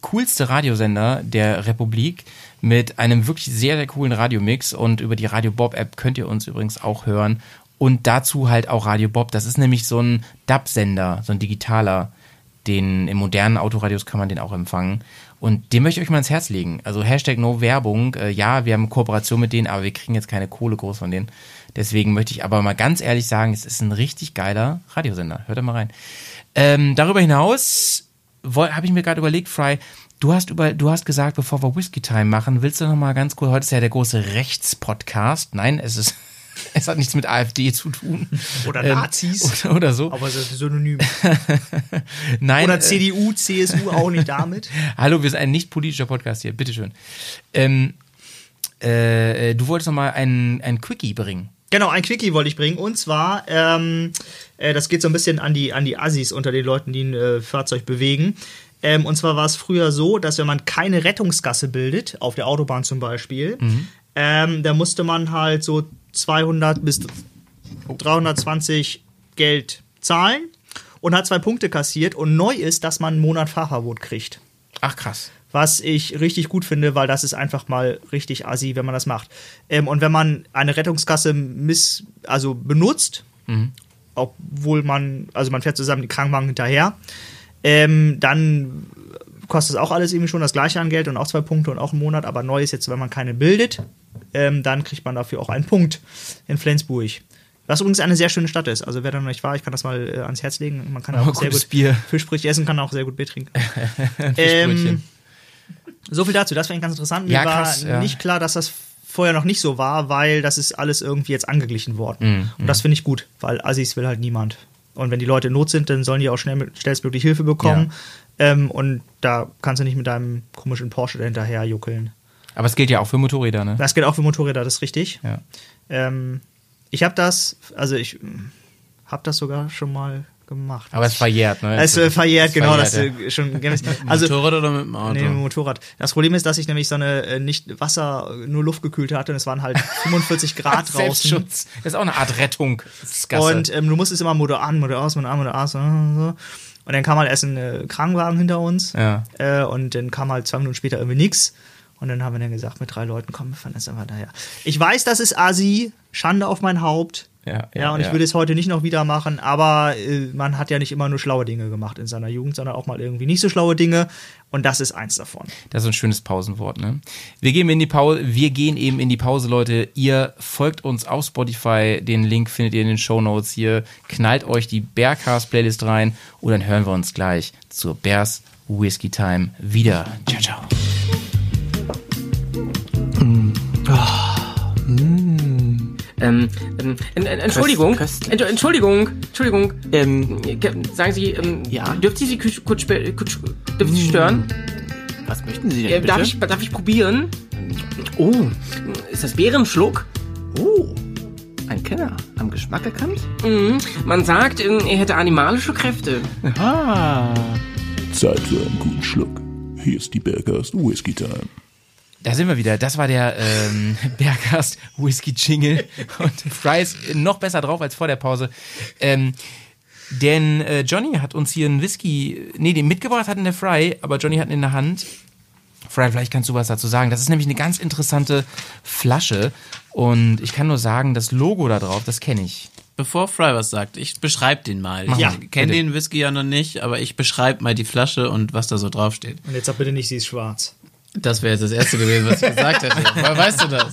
coolste Radiosender der Republik mit einem wirklich sehr, sehr coolen Radiomix. Und über die Radio Bob App könnt ihr uns übrigens auch hören. Und dazu halt auch Radio Bob. Das ist nämlich so ein Dub-Sender, so ein digitaler. Den im modernen Autoradios kann man den auch empfangen. Und den möchte ich euch mal ins Herz legen. Also Hashtag No Werbung. Äh, ja, wir haben Kooperation mit denen, aber wir kriegen jetzt keine Kohle groß von denen. Deswegen möchte ich aber mal ganz ehrlich sagen, es ist ein richtig geiler Radiosender. Hört da mal rein. Ähm, darüber hinaus habe ich mir gerade überlegt, Fry, du hast über, du hast gesagt, bevor wir Whiskey Time machen, willst du noch mal ganz kurz, heute ist ja der große Rechtspodcast. Nein, es ist, es hat nichts mit AfD zu tun. Oder Ähm, Nazis. Oder, oder so. Aber das ist synonym. Nein. Oder äh, CDU, CSU auch nicht damit. Hallo, wir sind ein nicht politischer Podcast hier, bitteschön. Ähm, äh, du wolltest noch mal ein, ein Quickie bringen. Genau, ein Quickie wollte ich bringen. Und zwar, ähm, äh, das geht so ein bisschen an die, an die Assis unter den Leuten, die ein äh, Fahrzeug bewegen. Ähm, und zwar war es früher so, dass wenn man keine Rettungsgasse bildet, auf der Autobahn zum Beispiel, ähm, da musste man halt so 200 bis 320 Geld zahlen und hat zwei Punkte kassiert. Und neu ist, dass man einen Monat Fahrverbot kriegt. Ach krass. Was ich richtig gut finde, weil das ist einfach mal richtig assi, wenn man das macht. Ähm, und wenn man eine Rettungskasse miss, also benutzt, obwohl man, also man fährt zusammen die Krankenwagen hinterher, ähm, dann kostet es auch alles irgendwie schon das gleiche an Geld und auch zwei Punkte und auch einen Monat. Aber neu ist jetzt, wenn man keine bildet, ähm, dann kriegt man dafür auch einen Punkt in Flensburg. Was übrigens eine sehr schöne Stadt ist. Also wer da noch nicht war, ich kann das mal äh, ans Herz legen. Man kann Oh, auch sehr gut Bier. Fischbrötchen essen, kann auch sehr gut Bier trinken. Ähm, so viel dazu, das fand ich ganz interessant. Mir Ja, war krass, ja. nicht klar, dass das vorher noch nicht so war, weil das ist alles irgendwie jetzt angeglichen worden. Mhm, Und das finde ich gut, weil Assis will halt niemand. Und wenn die Leute in Not sind, dann sollen die auch schnell, schnellstmöglich Hilfe bekommen. Ähm, und da kannst du nicht mit deinem komischen Porsche dahinterher juckeln. Aber es gilt ja auch für Motorräder, ne? Das gilt auch für Motorräder, das ist richtig. Ja. Ähm, ich habe das, also ich habe das sogar schon mal gemacht. Aber es verjährt, ne? es äh, verjährt, genau, das verjährt, äh, schon. Also, Motorrad oder mit dem Auto? Nee, mit dem Motorrad. Das Problem ist, dass ich nämlich so eine äh, nicht Wasser, nur luftgekühlte hatte und es waren halt 45 Grad draußen. Selbstschutz. Das ist auch eine Art Rettung. Das. Und ähm, du musstest immer Motor an, Motor aus, Motor an, Motor aus. Und so. Und dann kam halt erst ein äh, Krankenwagen hinter uns. Ja. Äh, und dann kam halt zwei Minuten später irgendwie nix. Und dann haben wir dann gesagt, mit drei Leuten, komm, wir fahren jetzt einfach daher. Ich weiß, das ist Asi, Schande auf mein Haupt. Ja, ja, Ja, und ich würde es heute nicht noch wieder machen, aber äh, man hat ja nicht immer nur schlaue Dinge gemacht in seiner Jugend, sondern auch mal irgendwie nicht so schlaue Dinge. Und das ist eins davon. Das ist ein schönes Pausenwort, ne? Wir gehen in die Pause, wir gehen eben in die Pause, Leute. Ihr folgt uns auf Spotify, den Link findet ihr in den Show Notes hier. Knallt euch die Bearcast Playlist rein und dann hören wir uns gleich zur Bears Whiskey Time wieder. Ciao, ciao. Ähm, ähm, en- en- Entschuldigung, Ent- Entschuldigung, Entschuldigung, ähm, ge- sagen Sie, ähm, Ja? dürfte ich Sie kurz, kurz, ich Sie stören? Was möchten Sie denn Äh, bitte? darf, ich, darf ich probieren? Oh, ist das Bärenschluck? Oh, ein Kenner. Am Geschmack erkannt? Mhm. Man sagt, ähm, er hätte animalische Kräfte. Ah. Zeit für einen guten Schluck. Hier ist die Bergast Whisky Time. Da sind wir wieder. Das war der ähm, Bergast Whisky Jingle. Und Fry ist noch besser drauf als vor der Pause. Ähm, denn äh, Johnny hat uns hier einen Whisky, nee, den mitgebracht hatten der Fry, aber Johnny hat ihn in der Hand. Fry, vielleicht kannst du was dazu sagen. Das ist nämlich eine ganz interessante Flasche. Und ich kann nur sagen, das Logo da drauf, das kenne ich. Bevor Fry was sagt, ich beschreibe den mal. Mach Ich mal, kenne den Whisky ja noch nicht, aber ich beschreibe mal die Flasche und was da so draufsteht. Und jetzt sag bitte nicht, sie ist schwarz. Das wäre jetzt das Erste gewesen, was ich gesagt hätte. Woher weißt du das?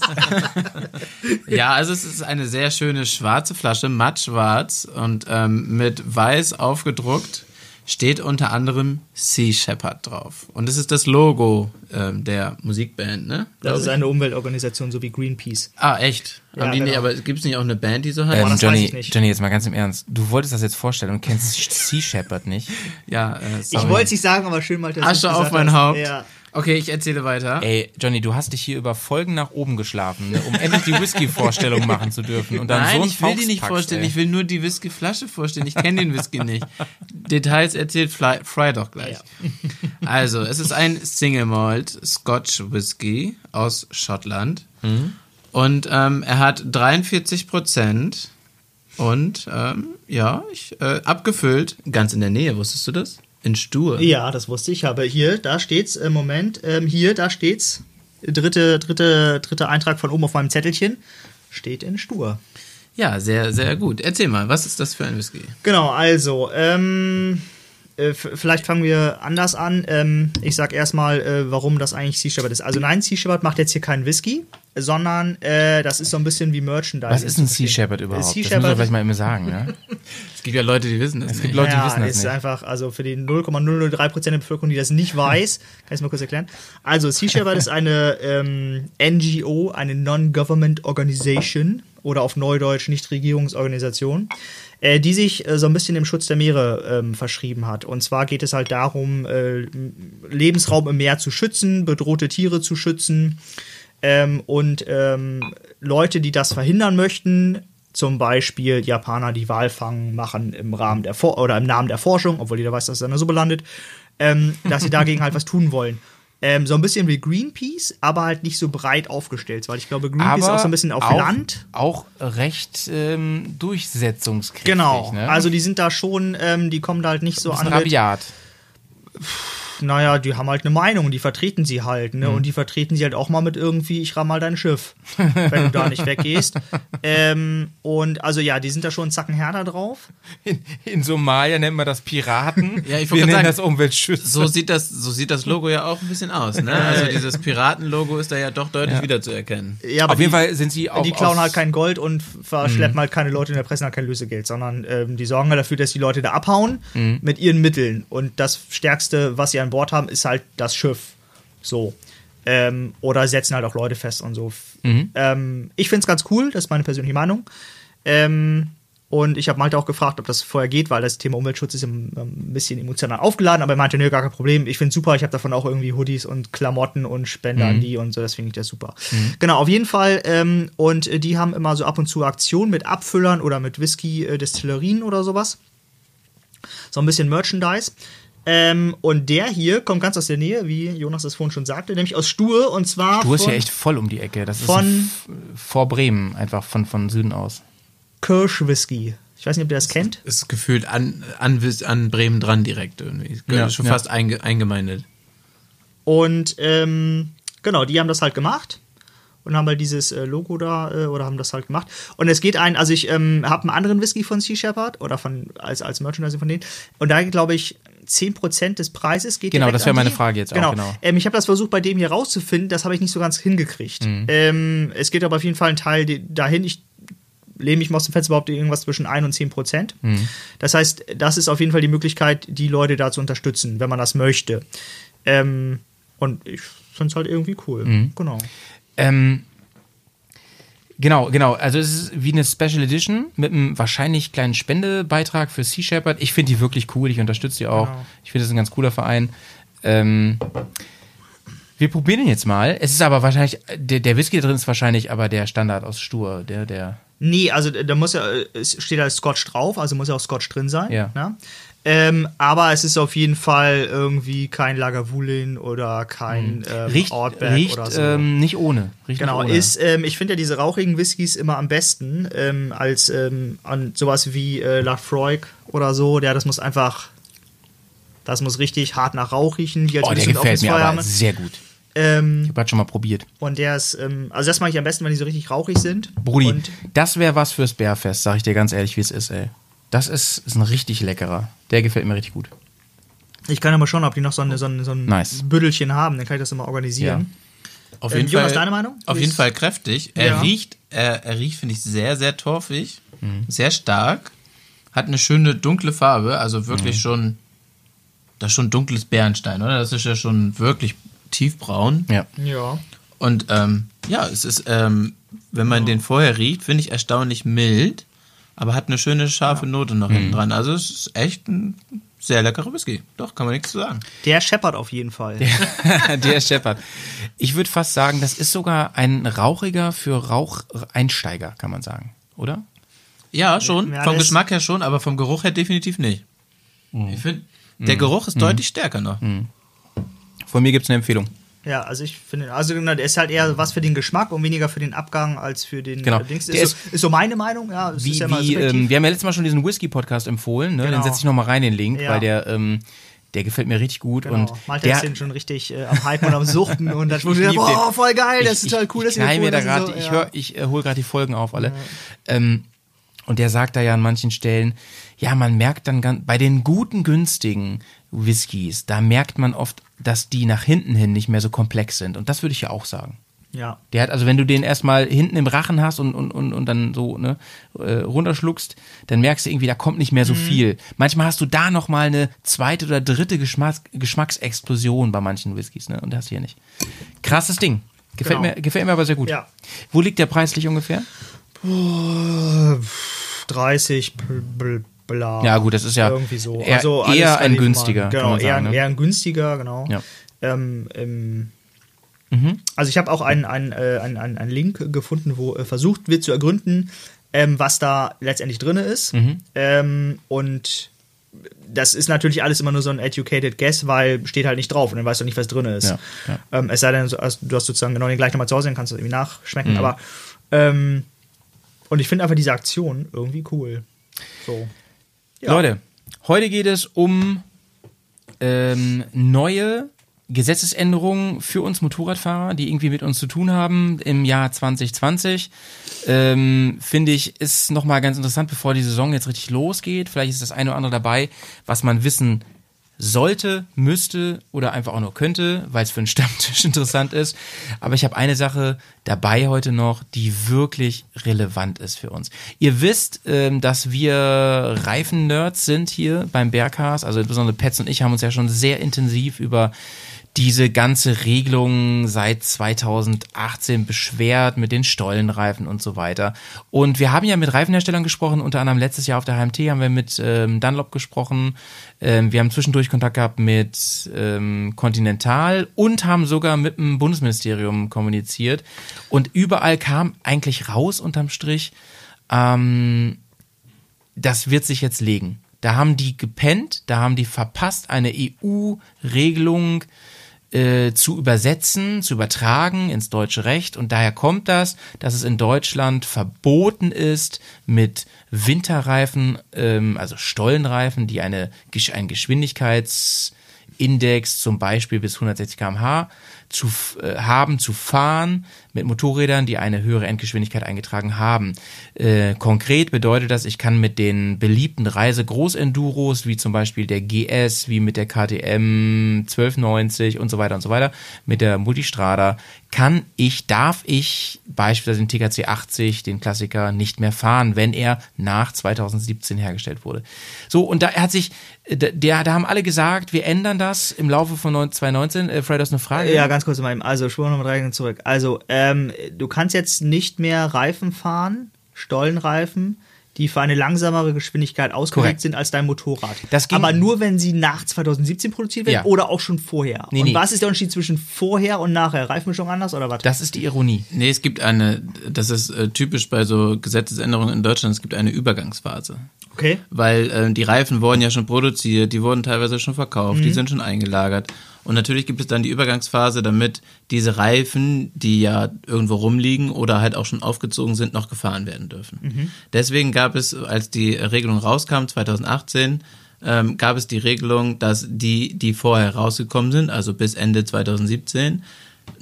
ja, also es ist eine sehr schöne schwarze Flasche, matt schwarz und ähm, mit weiß aufgedruckt. Steht unter anderem Sea Shepherd drauf. Und es ist das Logo ähm, der Musikband, ne? Das ist eine Umweltorganisation, so wie Greenpeace. Ah, echt? Ja, Haben die nicht, genau. aber gibt es nicht auch eine Band, die so heißt? Ähm, weiß Johnny, ich nicht. Johnny, jetzt mal ganz im Ernst. Du wolltest das jetzt vorstellen und kennst Sea Shepherd nicht. ja, äh, Ich sorry. wollte es nicht sagen, aber schön mal, dass Asche auf mein hast. Haupt. Ja. Okay, ich erzähle weiter. Ey, Johnny, du hast dich hier über Folgen nach oben geschlafen, ne, um endlich die Whisky-Vorstellung machen zu dürfen. Und dann Nein, so ich will die nicht vorstellen. ey. Ich will nur die Whiskyflasche vorstellen. Ich kenne den Whisky nicht. Details erzählt Fly, Fry doch gleich. Also, es ist ein Single Malt Scotch Whisky aus Schottland. Und ähm, er hat 43 Prozent. Und ähm, ja, ich, äh, abgefüllt, ganz in der Nähe, wusstest du das? In Stur. Ja, das wusste ich, aber hier, da steht's, im Moment, ähm, hier, da steht's, dritte, dritte, dritte Eintrag von oben auf meinem Zettelchen, steht in Stur. Ja, sehr, sehr gut. Erzähl mal, was ist das für ein Whisky? Genau, also, ähm, äh, vielleicht fangen wir anders an. Ähm, ich sag erstmal, äh, warum das eigentlich Sea Shepherd ist. Also nein, Sea Shepherd macht jetzt hier keinen Whisky, sondern äh, das ist so ein bisschen wie Merchandise. Was ist ein Sea. Shepherd überhaupt? Sea das muss man Shepherd vielleicht mal immer sagen, ne? Es gibt ja Leute, die wissen das Es gibt nicht. Leute, die ja, wissen das ist nicht. einfach, also für die 0,003% der Bevölkerung, die das nicht weiß, kann ich es mal kurz erklären. Also, Sea Shepherd ist eine ähm, NGO, eine Non-Government Organization oder auf Neudeutsch Nichtregierungsorganisation, äh, die sich äh, so ein bisschen dem Schutz der Meere ähm, verschrieben hat. Und zwar geht es halt darum, äh, Lebensraum im Meer zu schützen, bedrohte Tiere zu schützen ähm, und ähm, Leute, die das verhindern möchten, zum Beispiel Japaner, die Walfang machen im Rahmen der For oder im Namen der Forschung, obwohl jeder weiß, dass es an der Suppe landet, ähm, dass sie dagegen halt was tun wollen. Ähm, so ein bisschen wie Greenpeace, aber halt nicht so breit aufgestellt, weil ich glaube, Greenpeace ist auch so ein bisschen auf auch, Land. Auch recht ähm, durchsetzungskräftig. Genau. Ne? Also die sind da schon, ähm, die kommen da halt nicht so an. rabiat. Naja, die haben halt eine Meinung, die vertreten sie halt, Mhm. ne? Und die vertreten sie halt auch mal mit irgendwie, ich ramm mal dein Schiff, wenn du da nicht weggehst. ähm, und also ja, die sind da schon einen Zacken härter drauf. In, in Somalia nennt man das Piraten. Ja, ich Wir nennen sagen, das Umweltschützer. So sieht das, so sieht das Logo ja auch ein bisschen aus, ne? Also dieses Piratenlogo ist da ja doch deutlich wiederzuerkennen. Ja, aber Auf jeden die, Fall sind sie auch die klauen halt kein Gold und verschleppen Mhm. halt keine Leute in der Presse halt kein Lösegeld, sondern ähm, die sorgen halt dafür, dass die Leute da abhauen Mhm. mit ihren Mitteln. Und das Stärkste, was sie an Bord haben, ist halt das Schiff. So. Ähm, oder setzen halt auch Leute fest und so. Mhm. Ähm, ich finde es ganz cool, das ist meine persönliche Meinung. Ähm, und ich habe Malte auch gefragt, ob das vorher geht, weil das Thema Umweltschutz ist ein bisschen emotional aufgeladen, aber er meinte, nö, gar kein Problem. Ich finde super, ich habe davon auch irgendwie Hoodies und Klamotten und Spender Mhm. an die und so, das finde ich das super. Genau, auf jeden Fall. Ähm, und äh, die haben immer so ab und zu Aktionen mit Abfüllern oder mit Whisky-Destillerien oder sowas. So ein bisschen Merchandise. Ähm, und der hier kommt ganz aus der Nähe, wie Jonas das vorhin schon sagte, nämlich aus Stur und zwar Du ist von ja echt voll um die Ecke. Das von- ist vor Bremen, einfach von, von Süden aus. Kirschwhisky. Ich weiß nicht, ob ihr das kennt. Ist gefühlt an, an, an Bremen dran direkt irgendwie. Ja, schon ja. fast einge, eingemeindet. Und ähm, genau, die haben das halt gemacht und haben halt dieses äh, Logo da äh, oder haben das halt gemacht. Und es geht ein, also ich ähm, habe einen anderen Whisky von Sea Shepherd oder von als, als Merchandising von denen. Und da glaube ich 10% des Preises geht Genau, das wäre meine. Frage jetzt auch, Genau. genau. Ähm, ich habe das versucht bei dem hier rauszufinden, das habe ich nicht so ganz hingekriegt. Mhm. Ähm, es geht aber auf jeden Fall ein Teil dahin. Ich lehne mich mal aus dem Fenster behaupte irgendwas zwischen 1 und 10 Prozent. Mhm. Das heißt, das ist auf jeden Fall die Möglichkeit, die Leute da zu unterstützen, wenn man das möchte. Ähm, und ich finde es halt irgendwie cool. Mhm. Genau. Ähm, genau, genau. Also es ist wie eine Special Edition mit einem wahrscheinlich kleinen Spendebeitrag für Sea Shepherd. Ich finde die wirklich cool. Ich unterstütze die auch. Genau. Ich finde das ist ein ganz cooler Verein. Ähm, wir probieren ihn jetzt mal. Es ist aber wahrscheinlich, der, der Whisky drin ist wahrscheinlich aber der Standard aus Stur. Der, der. Nee, also da muss ja, es steht da Scotch drauf, also muss ja auch Scotch drin sein. Ja. Ne? Ähm, aber es ist auf jeden Fall irgendwie kein Lagavulin oder kein ähm, Riecht, Outback riecht oder so. ähm, nicht ohne. Riecht Genau, nicht ohne. ist, ähm, ich finde ja diese rauchigen Whiskys immer am besten ähm, als ähm, an sowas wie äh, Lafroig oder so. Ja, das muss einfach, das muss richtig hart nach Rauch riechen. Halt oh, der gefällt mir aber sehr gut. Ähm, Ich habe das schon mal probiert. und der ist, ähm, also das mache ich am besten, wenn die so richtig rauchig sind. Brudi, Und das wäre was fürs Bärfest, sag ich dir ganz ehrlich, wie es ist, ey. Das ist, ist ein richtig leckerer. Der gefällt mir richtig gut. ich kann ja mal schauen, ob die noch so, eine, so, ein, so ein Nice. Büddelchen haben, dann kann ich das immer organisieren. Auf Ähm, jeden Jonas, Fall. deine Meinung? Auf jeden Fall kräftig. Er Ja. riecht, er, er riecht, finde ich, sehr, sehr torfig. Mhm. Sehr stark. Hat eine schöne dunkle Farbe, also wirklich Mhm. schon. Das ist schon dunkles Bernstein, oder? Das ist ja schon wirklich tiefbraun. Ja. Ja. Und ähm, ja, es ist, ähm, wenn man den vorher riecht, finde ich erstaunlich mild, aber hat eine schöne scharfe Note noch Mhm. hinten dran. Also es ist echt ein sehr leckerer Whisky. Doch, kann man nichts zu sagen. Der scheppert auf jeden Fall. der Shepard. Ich würde fast sagen, das ist sogar ein rauchiger für Raucheinsteiger, kann man sagen, oder? Ja, schon. Ja, vom Geschmack her schon, aber vom Geruch her definitiv nicht. Mhm. Ich finde, der Geruch ist deutlich stärker noch. Von mir gibt es eine Empfehlung. Ja, also ich finde, also genau, der ist halt eher was für den Geschmack und weniger für den Abgang als für den Genau. äh, Dings. Der Ist, so, ist so meine Meinung, ja. Wie, ist ja wie, ähm, wir haben ja letztes Mal schon diesen Whisky-Podcast empfohlen, ne? Genau. Den setze ich nochmal rein, den Link, Ja. weil der, ähm, der gefällt mir richtig gut. Genau. Und Malte der, ist den schon richtig äh, am Hypen und am Suchten und dann ich lieb boah, voll geil, das ist total cool, ich, das ich ist knall mir da das ist gerade, so, ich ja. höre, ich äh, hole gerade die Folgen auf alle. Ähm, und der sagt da ja an manchen Stellen, ja, man merkt dann ganz, bei den guten, günstigen Whiskys, da merkt man oft, dass die nach hinten hin nicht mehr so komplex sind. Und das würde ich ja auch sagen. Ja. Der hat, also wenn du den erstmal hinten im Rachen hast und, und, und, und dann so ne, äh, runterschluckst, dann merkst du irgendwie, da kommt nicht mehr Mhm. so viel. Manchmal hast du da nochmal eine zweite oder dritte Geschmacks Geschmacksexplosion bei manchen Whiskys, ne? Und das hier nicht. Krasses Ding. Gefällt, Genau. mir, gefällt mir aber sehr gut. Ja. Wo liegt der preislich ungefähr? 30 bl- bl- bla. Ja, gut, das ist ja irgendwie so. eher- also eher ein günstiger, Genau, man sagen, eher, ne? eher ein günstiger, genau. Ja. Ähm, ähm, Mhm. Also ich habe auch einen, einen, äh, einen, einen, einen Link gefunden, wo äh, versucht wird zu ergründen, ähm, was da letztendlich drin ist. Mhm. Ähm, und das ist natürlich alles immer nur so ein educated guess, weil steht halt nicht drauf und dann weißt du nicht, was drin ist. Ja, ja. Ähm, es sei denn, du hast sozusagen genau den gleich nochmal zu Hause, dann kannst du irgendwie nachschmecken. Mhm. Aber ähm, und ich finde einfach diese Aktion irgendwie cool. So. Ja. Leute, heute geht es um ähm, neue Gesetzesänderungen für uns Motorradfahrer, die irgendwie mit uns zu tun haben im Jahr 2020. Ähm, Finde ich, ist nochmal ganz interessant, bevor die Saison jetzt richtig losgeht. Vielleicht ist das eine oder andere dabei, was man wissen sollte, müsste oder einfach auch nur könnte, weil es für einen Stammtisch interessant ist. Aber ich habe eine Sache dabei heute noch, die wirklich relevant ist für uns. Ihr wisst, ähm, dass wir Reifen-Nerds sind hier beim Berghaus. Also insbesondere Pets und ich haben uns ja schon sehr intensiv über diese ganze Regelung seit 2018 beschwert mit den Stollenreifen und so weiter. Und wir haben ja mit Reifenherstellern gesprochen, unter anderem letztes Jahr auf der HMT haben wir mit ähm, Dunlop gesprochen. Ähm, wir haben zwischendurch Kontakt gehabt mit ähm, Continental und haben sogar mit dem Bundesministerium kommuniziert. Und überall kam eigentlich raus unterm Strich, ähm, das wird sich jetzt legen. Da haben die gepennt, da haben die verpasst, eine EU-Regelung äh, zu übersetzen, zu übertragen ins deutsche Recht. Und daher kommt das, dass es in Deutschland verboten ist, mit Winterreifen, ähm, also Stollenreifen, die eine, einen Geschwindigkeitsindex zum Beispiel bis 160 km/h zu, äh, haben, zu fahren mit Motorrädern, die eine höhere Endgeschwindigkeit eingetragen haben. Äh, konkret bedeutet das, ich kann mit den beliebten Reise-Großenduros, wie zum Beispiel der GS, wie mit der KTM 1290 und so weiter und so weiter, mit der Multistrada, kann ich, darf ich beispielsweise den TKC 80, den Klassiker, nicht mehr fahren, wenn er nach 2017 hergestellt wurde. So, und da hat sich, der, da haben alle gesagt, wir ändern das im Laufe von 9 2019. Äh, Fred, hast eine Frage? Ja, ganz kurz mal. Also, Spur Nummer drei zurück. Also, ähm, du kannst jetzt nicht mehr Reifen fahren, Stollenreifen, die für eine langsamere Geschwindigkeit ausgelegt Korrekt. sind als dein Motorrad. Das ging- Aber nur, wenn sie nach 2017 produziert werden Ja. oder auch schon vorher. Nee, und nee. was ist der Unterschied zwischen vorher und nachher? Reifenmischung anders oder was? Das ist die Ironie. Nee, es gibt eine, das ist äh, typisch bei so Gesetzesänderungen in Deutschland, es gibt eine Übergangsphase. okay. Weil ähm, die Reifen wurden ja schon produziert, die wurden teilweise schon verkauft, die sind schon eingelagert. Und natürlich gibt es dann die Übergangsphase, damit diese Reifen, die ja irgendwo rumliegen oder halt auch schon aufgezogen sind, noch gefahren werden dürfen. Deswegen gab es, als die Regelung rauskam, 2018, ähm, gab es die Regelung, dass die, die vorher rausgekommen sind, also bis Ende 2017,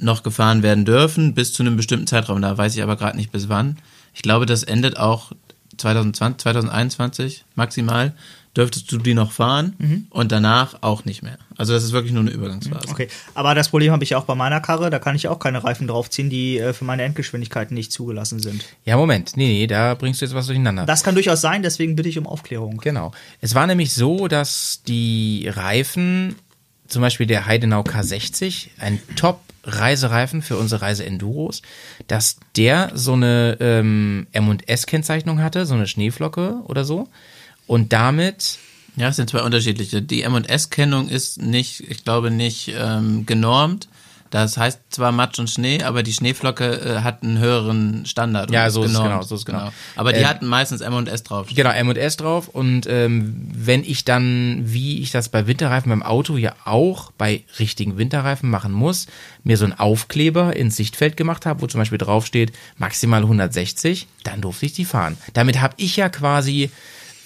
noch gefahren werden dürfen, bis zu einem bestimmten Zeitraum. Da weiß ich aber gerade nicht bis wann. Ich glaube, das endet auch 2020, 2021 maximal. Dürftest du die noch fahren und danach auch nicht mehr. Also das ist wirklich nur eine Übergangsphase. Okay, aber das Problem habe ich auch bei meiner Karre, da kann ich auch keine Reifen draufziehen, die äh, für meine Endgeschwindigkeiten nicht zugelassen sind. Ja, Moment. Nee, nee, da bringst du jetzt was durcheinander. Das kann durchaus sein, deswegen bitte ich um Aufklärung. Genau. Es war nämlich so, dass die Reifen, zum Beispiel der Heidenau K60, ein Top-Reisereifen für unsere Reise-Enduros, dass der so eine ähm, M&S-Kennzeichnung hatte, so eine Schneeflocke oder so. Und damit, Ja, es sind zwei unterschiedliche. Die M&S-Kennung ist nicht, ich glaube nicht ähm, genormt, Das heißt zwar Matsch und Schnee, aber die Schneeflocke äh, hat einen höheren Standard. Ja, so ist es genormt. genau, so ist es genau. Aber die Ähm, hatten meistens M und S drauf. Genau, M und S drauf. Und ähm, wenn ich dann, wie ich das bei Winterreifen beim Auto ja auch bei richtigen Winterreifen machen muss, mir so einen Aufkleber ins Sichtfeld gemacht habe, wo zum Beispiel draufsteht maximal 160, dann durfte ich die fahren. Damit habe ich ja quasi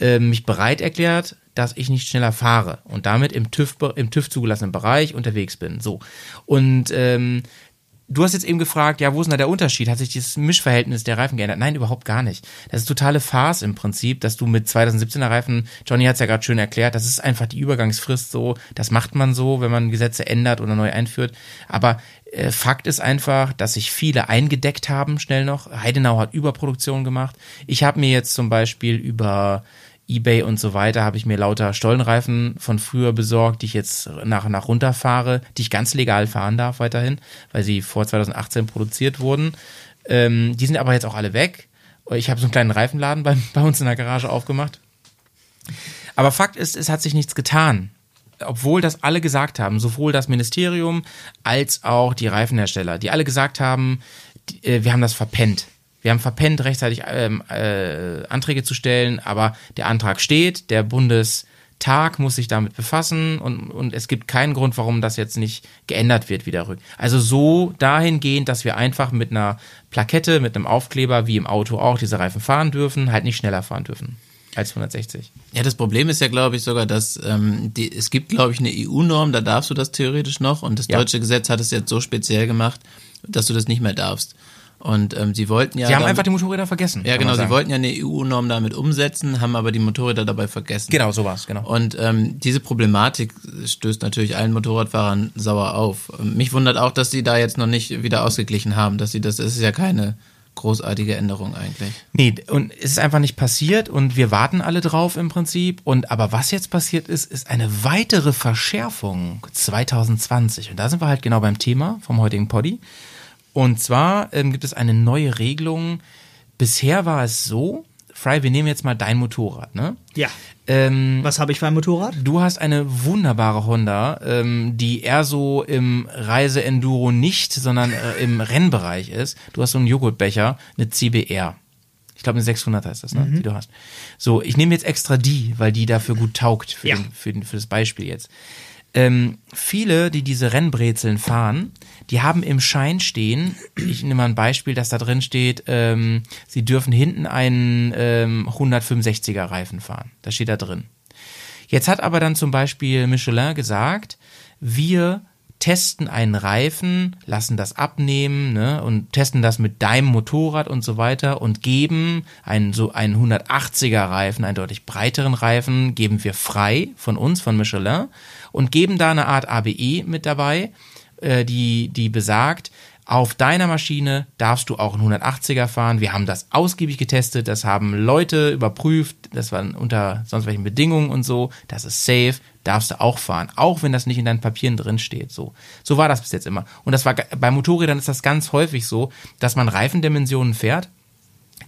äh, mich bereit erklärt, dass ich nicht schneller fahre und damit im TÜV, im TÜV zugelassenen Bereich unterwegs bin. So. Und ähm, Du hast jetzt eben gefragt, ja, wo ist denn da der Unterschied? Hat sich dieses Mischverhältnis der Reifen geändert? Nein, überhaupt gar nicht. Das ist totale Farce im Prinzip, dass du mit 2017er Reifen, Johnny hat es ja gerade schön erklärt, das ist einfach die Übergangsfrist so, das macht man so, wenn man Gesetze ändert oder neu einführt. Aber äh, Fakt ist einfach, dass sich viele eingedeckt haben, schnell noch. Heidenau hat Überproduktion gemacht. Ich habe mir jetzt zum Beispiel über eBay und so weiter habe ich mir lauter Stollenreifen von früher besorgt, die ich jetzt nach und nach runterfahre, die ich ganz legal fahren darf weiterhin, weil sie vor 2018 produziert wurden. Ähm, die sind aber jetzt auch alle weg. Ich habe so einen kleinen Reifenladen bei, bei uns in der Garage aufgemacht. Aber Fakt ist, es hat sich nichts getan. Obwohl das alle gesagt haben, sowohl das Ministerium als auch die Reifenhersteller, die alle gesagt haben, äh, wir haben das verpennt. Wir haben verpennt, rechtzeitig ähm, äh, Anträge zu stellen, aber der Antrag steht, der Bundestag muss sich damit befassen und, und es gibt keinen Grund, warum das jetzt nicht geändert wird wieder rück. Also so dahingehend, dass wir einfach mit einer Plakette, mit einem Aufkleber, wie im Auto auch, diese Reifen fahren dürfen, halt nicht schneller fahren dürfen als 160. Ja, das Problem ist ja, glaube ich, sogar, dass ähm, die, es gibt, glaube ich, eine EU-Norm, da darfst du das theoretisch noch und das Ja. deutsche Gesetz hat es jetzt so speziell gemacht, dass du das nicht mehr darfst. Und ähm, sie wollten ja. Sie haben damit- einfach die Motorräder vergessen. Ja, genau, sie wollten ja eine EU-Norm damit umsetzen, haben aber die Motorräder dabei vergessen. Genau, sowas, genau. Und ähm, diese Problematik stößt natürlich allen Motorradfahrern sauer auf. Ähm, Mich wundert auch, dass sie da jetzt noch nicht wieder ausgeglichen haben, dass sie das, das ist ja keine großartige Änderung eigentlich. Nee, und es ist einfach nicht passiert und wir warten alle drauf im Prinzip. Und aber was jetzt passiert ist, ist eine weitere Verschärfung 2020. Und da sind wir halt genau beim Thema vom heutigen Poddy. Und zwar ähm, gibt es eine neue Regelung. Bisher war es so, Fry, wir nehmen jetzt mal dein Motorrad, ne? Ja. Ähm, Was habe ich für ein Motorrad? Du hast eine wunderbare Honda, ähm, die eher so im Reise-Enduro nicht, sondern äh, im Rennbereich ist. Du hast so einen Joghurtbecher, eine CBR. Ich glaube, eine 600 heißt das, ne? Mhm. die du hast. So, ich nehme jetzt extra die, weil die dafür gut taugt für, Ja. den, für, den, für das Beispiel jetzt. Ähm, viele, die diese Rennbrezeln fahren, die haben im Schein stehen, ich nehme mal ein Beispiel, dass da drin steht, ähm, sie dürfen hinten einen ähm, 165er Reifen fahren. Das steht da drin. Jetzt hat aber dann zum Beispiel Michelin gesagt, wir testen einen Reifen, lassen das abnehmen ne, und testen das mit deinem Motorrad und so weiter und geben einen so einen 180er Reifen, einen deutlich breiteren Reifen, geben wir frei von uns, von Michelin und geben da eine Art ABE mit dabei, äh, die, die besagt, auf deiner Maschine darfst du auch einen 180er fahren. Wir haben das ausgiebig getestet, das haben Leute überprüft, das war unter sonst welchen Bedingungen und so. Das ist safe, darfst du auch fahren, auch wenn das nicht in deinen Papieren drin steht. So, so war das bis jetzt immer. Und das war bei Motorrädern ist das ganz häufig so, dass man Reifendimensionen fährt,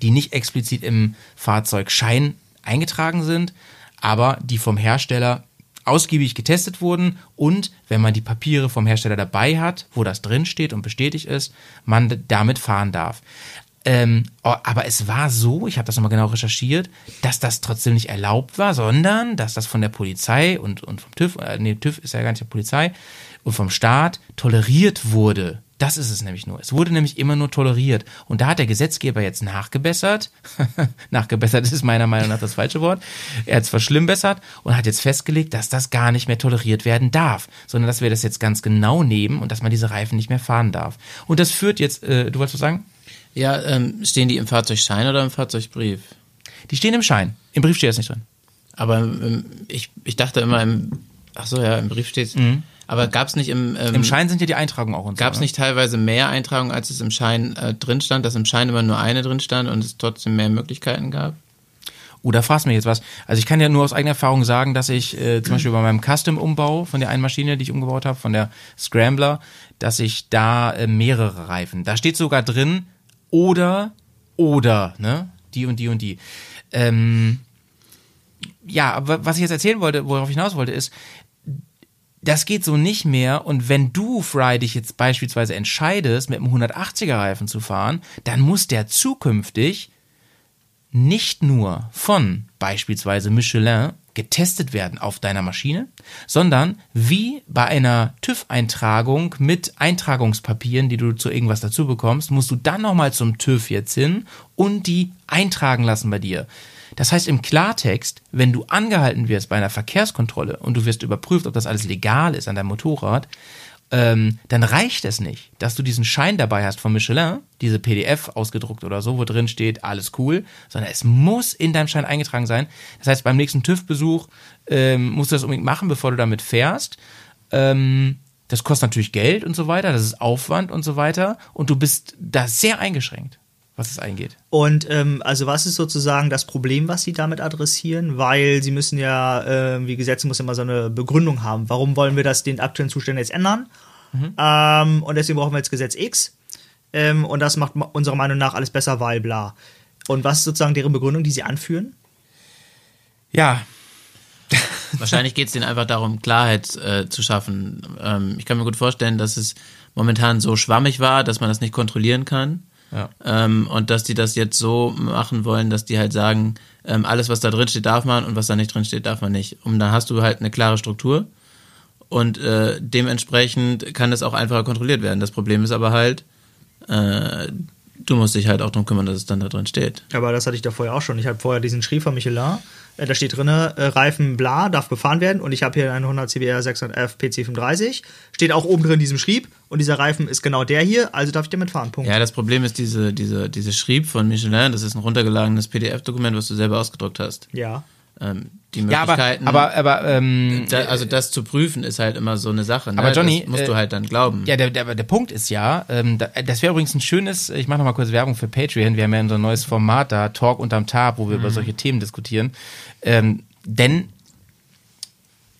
die nicht explizit im Fahrzeugschein eingetragen sind, aber die vom Hersteller ausgiebig getestet wurden und wenn man die Papiere vom Hersteller dabei hat, wo das drin steht und bestätigt ist, man damit fahren darf. Ähm, oh, aber es war so, ich habe das nochmal genau recherchiert, dass das trotzdem nicht erlaubt war, sondern dass das von der Polizei und, und vom TÜV, äh, nee, TÜV ist ja gar nicht die Polizei, und vom Staat toleriert wurde. Das ist es nämlich nur. Es wurde nämlich immer nur toleriert. Und da hat der Gesetzgeber jetzt nachgebessert. nachgebessert ist meiner Meinung nach das falsche Wort. Er hat es verschlimmbessert und hat jetzt festgelegt, dass das gar nicht mehr toleriert werden darf, sondern dass wir das jetzt ganz genau nehmen und dass man diese Reifen nicht mehr fahren darf. Und das führt jetzt, äh, du wolltest was sagen? Ja, ähm, stehen die im Fahrzeugschein oder im Fahrzeugbrief? Die stehen im Schein. Im Brief steht das nicht drin. Aber ähm, ich, ich dachte immer im, ach so, ja, im Brief steht's. Aber gab es nicht im, ähm. Im Schein sind ja die Eintragungen auch und Gab es ne? nicht teilweise mehr Eintragungen, als es im Schein äh, drin stand, dass im Schein immer nur eine drin stand und es trotzdem mehr Möglichkeiten gab? Oh, da fragst mich jetzt was. Also ich kann ja nur aus eigener Erfahrung sagen, dass ich äh, zum Beispiel bei meinem Custom-Umbau von der einen Maschine, die ich umgebaut habe, von der Scrambler, dass ich da äh, mehrere Reifen. Da steht sogar drin oder oder ne die und die und die. Ähm, ja, aber was ich jetzt erzählen wollte, worauf ich hinaus wollte, ist Das geht so nicht mehr. Und wenn du, Fry, dich jetzt beispielsweise entscheidest, mit einem 180er Reifen zu fahren, dann muss der zukünftig nicht nur von beispielsweise Michelin getestet werden auf deiner Maschine, sondern wie bei einer TÜV-Eintragung mit Eintragungspapieren, die du zu irgendwas dazu bekommst, musst du dann nochmal zum TÜV jetzt hin und die eintragen lassen bei dir. Das heißt im Klartext, wenn du angehalten wirst bei einer Verkehrskontrolle und du wirst überprüft, ob das alles legal ist an deinem Motorrad, ähm, dann reicht es nicht, dass du diesen Schein dabei hast von Michelin, diese PDF ausgedruckt oder so, wo drin steht, alles cool, sondern es muss in deinem Schein eingetragen sein. Das heißt, beim nächsten TÜV-Besuch ähm, musst du das unbedingt machen, bevor du damit fährst. Ähm, das kostet natürlich Geld und so weiter, das ist Aufwand und so weiter und du bist da sehr eingeschränkt, was es eingeht. Und ähm, also was ist sozusagen das Problem, was Sie damit adressieren? Weil Sie müssen ja, äh, wie Gesetze muss immer so eine Begründung haben. Warum wollen wir das den aktuellen Zustand jetzt ändern? Ähm, und deswegen brauchen wir jetzt Gesetz X. Ähm, und das macht ma- unserer Meinung nach alles besser, weil bla. Und was ist sozusagen deren Begründung, die Sie anführen? Ja, Wahrscheinlich geht es denen einfach darum, Klarheit äh, zu schaffen. Ähm, ich kann mir gut vorstellen, dass es momentan so schwammig war, dass man das nicht kontrollieren kann. Ähm, und dass die das jetzt so machen wollen, dass die halt sagen, ähm, alles, was da drin steht, darf man und was da nicht drin steht, darf man nicht. Und dann hast du halt eine klare Struktur und äh, dementsprechend kann das auch einfacher kontrolliert werden. Das Problem ist aber halt, äh, du musst dich halt auch darum kümmern, dass es dann da drin steht. Aber das hatte ich da vorher auch schon. Ich habe vorher diesen Schrieb von Michelin. Äh, da steht drin, äh, Reifen bla, darf befahren werden. Und ich habe hier einen 100 CBR 600F PC35. Steht auch oben drin in diesem Schrieb. Und dieser Reifen ist genau der hier, also darf ich damit fahren. Punkt. Ja, das Problem ist diese, diese, diese Schrieb von Michelin, das ist ein runtergeladenes PDF-Dokument, was du selber ausgedruckt hast. Ja. Ähm, die ja aber, Möglichkeiten, aber, aber ähm, da, also das zu prüfen ist halt immer so eine Sache. Ne? Aber Johnny, das musst äh, du halt dann glauben. Ja, der, der, der Punkt ist ja, ähm, da, das wäre übrigens ein schönes, ich mache nochmal kurz Werbung für Patreon, wir haben ja unser neues Format da, Talk unterm Tab, wo wir über solche Themen diskutieren. Ähm, denn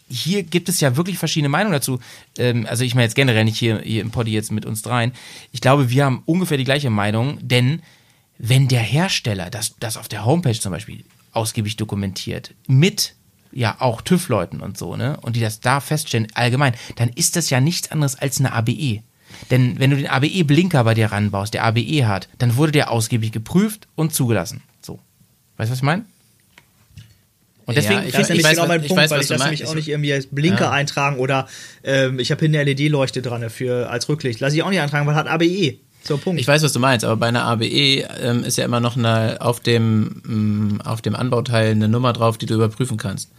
hier gibt es ja wirklich verschiedene Meinungen dazu. Ähm, also ich meine jetzt generell nicht hier, hier im Poddy jetzt mit uns dreien. Ich glaube, wir haben ungefähr die gleiche Meinung, denn wenn der Hersteller das, das auf der Homepage zum Beispiel ausgiebig dokumentiert, mit ja auch TÜV-Leuten und so, ne, und die das da feststellen, allgemein, dann ist das ja nichts anderes als eine ABE. Denn wenn du den ABE-Blinker bei dir ranbaust, der ABE hat, dann wurde der ausgiebig geprüft und zugelassen. So. Weißt du, was ich meine? Und deswegen, Ja, ich Das ist nämlich genau mein ich Punkt, weiß, weil ich lasse meinst. nämlich auch nicht irgendwie als Blinker Ja. eintragen oder ähm, ich habe hier eine LED-Leuchte dran für, als Rücklicht. Lasse ich auch nicht eintragen, weil hat ABE. So, Punkt. Ich weiß, was du meinst, aber bei einer ABE ähm, ist ja immer noch eine, auf, dem, mh, auf dem Anbauteil eine Nummer drauf, die du überprüfen kannst.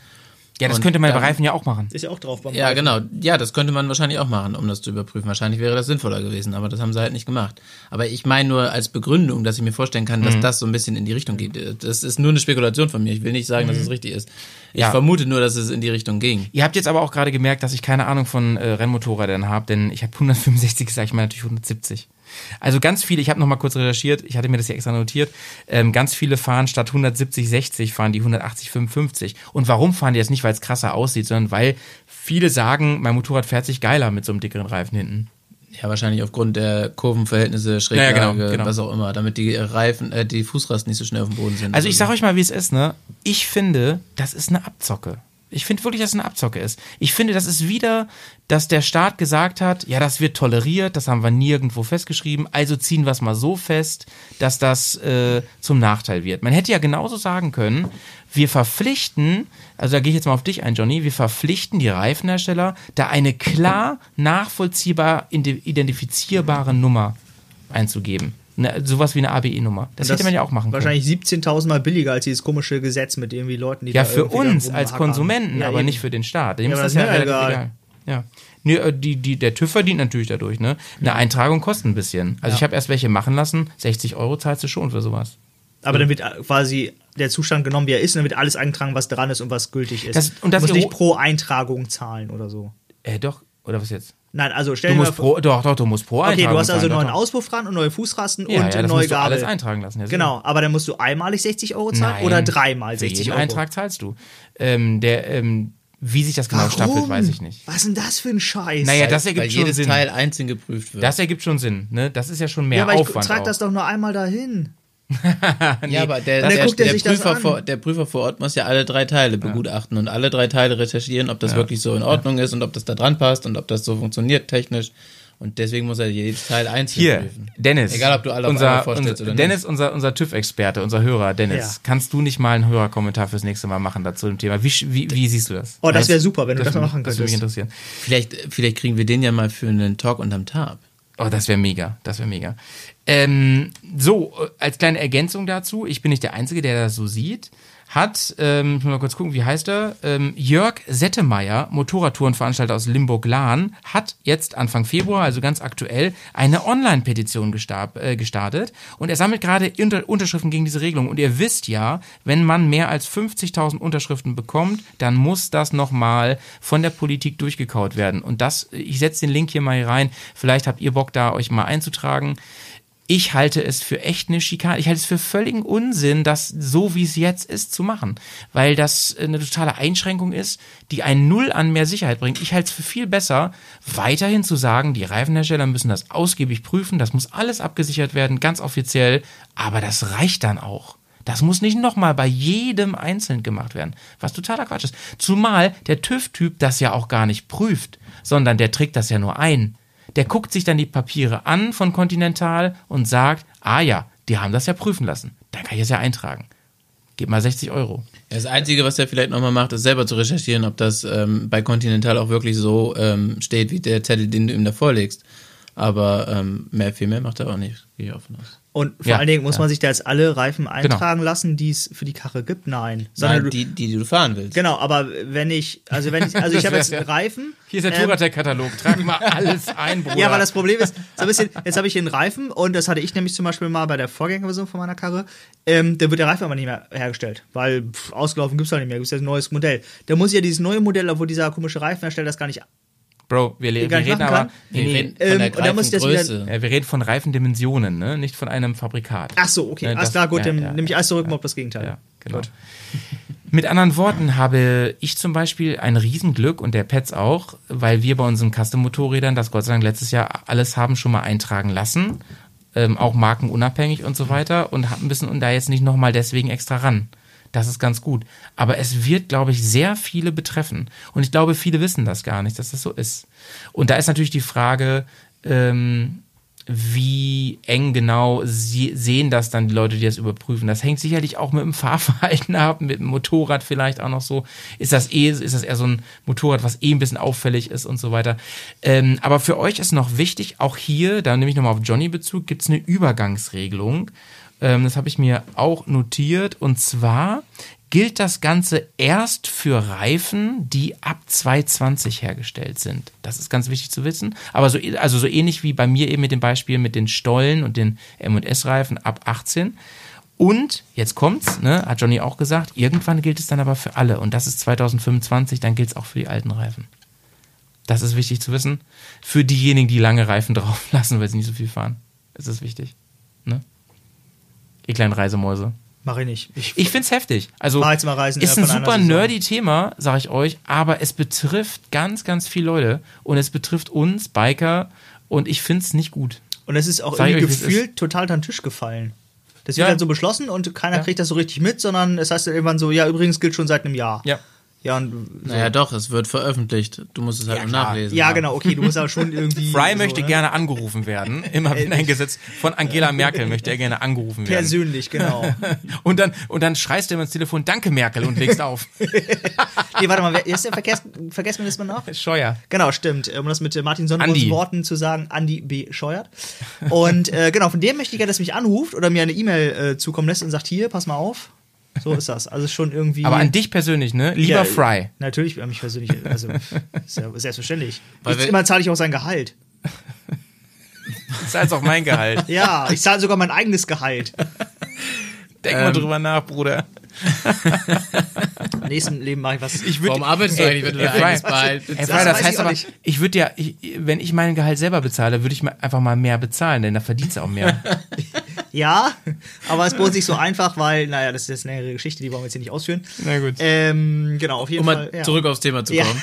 ja, das und könnte man bei Reifen ja auch machen. ist ja auch drauf beim Ja, Reifen. genau. Ja, das könnte man wahrscheinlich auch machen, um das zu überprüfen. Wahrscheinlich wäre das sinnvoller gewesen, aber das haben sie halt nicht gemacht. Aber ich meine nur als Begründung, dass ich mir vorstellen kann, Mhm. dass das so ein bisschen in die Richtung geht. Das ist nur eine Spekulation von mir. Ich will nicht sagen, dass es richtig ist. Ich Mhm. Ja. vermute nur, dass es in die Richtung ging. Ihr habt jetzt aber auch gerade gemerkt, dass ich keine Ahnung von äh, Rennmotorrädern habe, denn ich habe 165 gesagt, ich meine natürlich 170. Also ganz viele, ich habe noch mal kurz recherchiert, ich hatte mir das hier extra notiert, ähm, ganz viele fahren statt 170, 60 fahren die 180, 55. Und warum fahren die das nicht, weil es krasser aussieht, sondern weil viele sagen, mein Motorrad fährt sich geiler mit so einem dickeren Reifen hinten. Ja, wahrscheinlich aufgrund der Kurvenverhältnisse, Schräglage, Ja, ja, genau, genau. was auch immer, damit die Reifen, äh, die Fußrasten nicht so schnell auf dem Boden sind. Also ich sag euch mal, wie es ist, ne? Ich finde, das ist eine Abzocke. Ich finde wirklich, dass es eine Abzocke ist. Ich finde, das ist wieder, dass der Staat gesagt hat, ja, das wird toleriert, das haben wir nirgendwo festgeschrieben, also ziehen wir es mal so fest, dass das äh, zum Nachteil wird. Man hätte ja genauso sagen können, wir verpflichten, also da gehe ich jetzt mal auf dich ein, Johnny, wir verpflichten die Reifenhersteller, da eine klar nachvollziehbar ide- identifizierbare Nummer einzugeben. Ne, sowas wie eine ABE-Nummer. Das, hätte man ja auch machen können. Wahrscheinlich 17.000 Mal billiger als dieses komische Gesetz mit irgendwie Leuten, die Ja, für uns als. Konsumenten, Ja, aber eben. nicht für den Staat. Dem Ja, ist das das ja relativ egal. egal. Ja. Nee, äh, die, die, der TÜV verdient natürlich dadurch, ne? Eine Eintragung kostet ein bisschen. Also Ja. ich habe erst welche machen lassen, 60 Euro zahlst du schon für sowas. Aber dann wird äh, quasi der Zustand genommen, wie er ist, und dann wird alles eingetragen, was dran ist und was gültig ist. Das- und das du musst nicht pro Eintragung zahlen oder so. Äh, doch, oder was jetzt? Nein, also stell Du dir mal musst vor. pro, doch, doch, du musst pro Okay, du hast also zahlen, neuen. Auspuff dran und neue Fußrasten Ja, und ja, das neue musst du Gabel. alles eintragen lassen. Ja. Genau, aber dann musst du einmalig 60 Euro zahlen Nein, oder dreimal Für 60 jeden Euro. Eintrag zahlst du. Ähm, der, ähm, wie sich das genau staffelt, weiß ich nicht. Was ist denn das für ein Scheiß? Naja, das weil ergibt schon jedes Sinn. Teil einzeln geprüft wird. Das ergibt schon Sinn, ne? Das ist ja schon mehr ja, aber ich Aufwand. trag auch. das doch nur einmal dahin. Ja, aber der, der, guckt er der, sich das Prüfer vor, der Prüfer vor Ort muss ja alle drei Teile begutachten und alle drei Teile recherchieren, ob das wirklich so in Ordnung ist und ob das da dran passt und ob das so funktioniert technisch. Und deswegen muss er jedes Teil einzeln Hier, prüfen. Dennis. Egal, ob du alle auf unser, vorstellst unser, oder Dennis, nicht. unser, unser TÜV-Experte, unser Hörer, Dennis. Ja. Kannst du nicht mal einen Hörerkommentar fürs nächste Mal machen dazu dem Thema? Wie, wie, wie siehst du das? Oh, das wäre super, wenn du das mal machen Das würde mich könntest. interessieren. Vielleicht, vielleicht kriegen wir den ja mal für einen Talk unterm Tab. Oh, das wäre mega. Das wäre mega. Ähm, so, äh, als kleine Ergänzung dazu, ich bin nicht der Einzige, der das so sieht, hat, ähm, ich muss mal kurz gucken, wie heißt er? Ähm, Jörg Settemeyer, Motorradtourenveranstalter aus Limburg-Lahn, hat jetzt Anfang Februar, also ganz aktuell, eine Online-Petition äh, gestartet und er sammelt gerade Unter Unterschriften gegen diese Regelung. Und ihr wisst ja, wenn man mehr als 50.000 Unterschriften bekommt, dann muss das nochmal von der Politik durchgekaut werden. Und das, ich setze den Link hier mal hier rein, vielleicht habt ihr Bock da, euch mal einzutragen. Ich halte es für echt eine Schikane. Ich halte es für völligen Unsinn, das so wie es jetzt ist zu machen, weil das eine totale Einschränkung ist, die ein Null an mehr Sicherheit bringt. Ich halte es für viel besser, weiterhin zu sagen, die Reifenhersteller müssen das ausgiebig prüfen, das muss alles abgesichert werden, ganz offiziell, aber das reicht dann auch. Das muss nicht nochmal bei jedem einzeln gemacht werden, was totaler Quatsch ist. Zumal der TÜV-Typ das ja auch gar nicht prüft, sondern der trägt das ja nur ein. Der guckt sich dann die Papiere an von Continental und sagt, ah ja, die haben das ja prüfen lassen. Dann kann ich es ja eintragen. Gib mal 60 Euro. Das Einzige, was er vielleicht nochmal macht, ist selber zu recherchieren, ob das ähm, bei Continental auch wirklich so ähm, steht, wie der Zettel, den du ihm da vorlegst. Aber ähm, mehr, viel mehr macht er auch nicht, gehe ich auch von aus. Und vor Ja, allen Dingen muss ja. Genau. man sich da jetzt alle Reifen eintragen lassen, die es für die Karre gibt? Nein. Sondern Nein, die, die, die du fahren willst. genau, aber wenn ich, also wenn ich, also ich habe jetzt einen Reifen. Hier ist der ähm, Touratec-Katalog. Trag mal alles ein, Bruder. Ja, weil das Problem ist, so ein bisschen, jetzt habe ich hier einen Reifen und das hatte ich nämlich zum Beispiel mal bei der Vorgängerversion von meiner Karre. Ähm, da wird der Reifen aber nicht mehr hergestellt, weil pff, ausgelaufen gibt's halt nicht mehr, gibt's jetzt ein neues Modell. Da muss ich ja dieses neue Modell, obwohl dieser komische Reifenhersteller das gar nicht. Bro, wir, wir reden aber... kann. Wir Nee, reden nee, von Ähm, der da Greifengröße. ja, wir reden von Reifendimensionen, ne? nicht von einem Fabrikat. Ach so, okay, Ne, das- klar, gut, ja, dann ja, nehme ich alles zurück, ja. das Gegenteil. Ja, genau. Mit anderen Worten habe ich zum Beispiel ein Riesenglück und der Pets auch, weil wir bei unseren Custom-Motorrädern das Gott sei Dank letztes Jahr alles haben schon mal eintragen lassen, ähm, auch markenunabhängig und so weiter und haben müssen und da jetzt nicht nochmal deswegen extra ran. Das ist ganz gut. Aber es wird, glaube ich, sehr viele betreffen. Und ich glaube, viele wissen das gar nicht, dass das so ist. Und da ist natürlich die Frage, ähm, wie eng genau sie sehen das dann die Leute, die das überprüfen. Das hängt sicherlich auch mit dem Fahrverhalten ab, mit dem Motorrad vielleicht auch noch so. Ist das eh, ist das eher so ein Motorrad, was eh ein bisschen auffällig ist und so weiter. Ähm, aber für euch ist noch wichtig, auch hier, da nehme ich nochmal auf Johnny Bezug, gibt es eine Übergangsregelung. Ähm, das habe ich mir auch notiert. Und zwar gilt das Ganze erst für Reifen, die ab 220 hergestellt sind. Das ist ganz wichtig zu wissen. Aber so, also so ähnlich wie bei mir eben mit dem Beispiel mit den Stollen und den M&S-Reifen ab 18. Und, jetzt kommt's, ne, hat Johnny auch gesagt, irgendwann gilt es dann aber für alle. Und das ist 2025, dann gilt es auch für die alten Reifen. Das ist wichtig zu wissen. Für diejenigen, die lange Reifen drauf lassen, weil sie nicht so viel fahren. ist es wichtig. Ihr kleinen Reisemäuse. Mach ich nicht. Ich, Ich find's heftig. Also Fahr jetzt mal Reisen, ist ein super nerdy Thema, sag ich euch, aber es betrifft ganz, ganz viele Leute und es betrifft uns Biker und ich find's nicht gut. und es ist auch Sag irgendwie euch, gefühlt total unter den Tisch gefallen. Das Ja. wird halt so beschlossen und keiner Ja. kriegt das so richtig mit, sondern es heißt dann irgendwann so, ja, übrigens gilt schon seit einem Jahr. Ja. Ja, und so. Naja, doch, es wird veröffentlicht. Du musst es halt Ja, nachlesen. ja, genau, okay, du musst aber schon irgendwie. Fry so, möchte ne? gerne angerufen werden. Immer wenn ein Gesetz von Angela Merkel möchte er gerne angerufen werden. Persönlich, genau. Und dann, und dann schreist du ihm ins Telefon, danke Merkel und legst auf. nee, warte mal, wer ist der Verkehrs Verkehrsminister noch? Scheuer. Genau, stimmt. Um das mit äh, Martin Sonneborns Andi. Worten zu sagen, Andi B. Scheuert. Und äh, genau, von dem möchte ich gerne, dass mich anruft oder mir eine E-Mail äh, zukommen lässt und sagt, hier, pass mal auf. So ist das. Also schon irgendwie. Aber an dich persönlich, ne? Lieber Ja, Fry. Natürlich, an mich persönlich. Also, ist ja selbstverständlich. Weil ich, immer zahle ich auch sein Gehalt. Das ist also auch mein Gehalt. Ja, ich zahle sogar mein eigenes Gehalt. Denk Ähm. mal drüber nach, Bruder. Im nächsten Leben mache ich was. Ich würd, Warum arbeitest du eigentlich, wenn du dein eigenes Gehalt bezahlst? Das das weiß heißt ich aber, nicht. ich würde ja, ich, wenn ich mein Gehalt selber bezahle, würde ich mal einfach mal mehr bezahlen, denn da verdient auch mehr. ja, aber es bot sich so einfach, weil, naja, das ist jetzt eine längere Geschichte, die wollen wir jetzt hier nicht ausführen. Na gut. Ähm, genau, auf jeden Um Fall. mal ja. zurück aufs Thema zu Ja.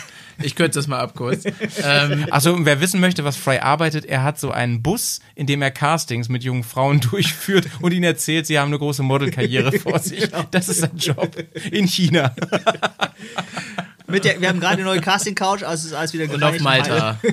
Ich kürze das mal ab kurz. ähm, Achso, und wer wissen möchte, was Fry arbeitet, er hat so einen Bus, in dem er Castings mit jungen Frauen durchführt und ihnen erzählt, sie haben eine große Modelkarriere vor sich. Das ist sein Job in China. Mit der, wir haben gerade eine neue Casting-Couch, also ist alles wieder und auf Malta.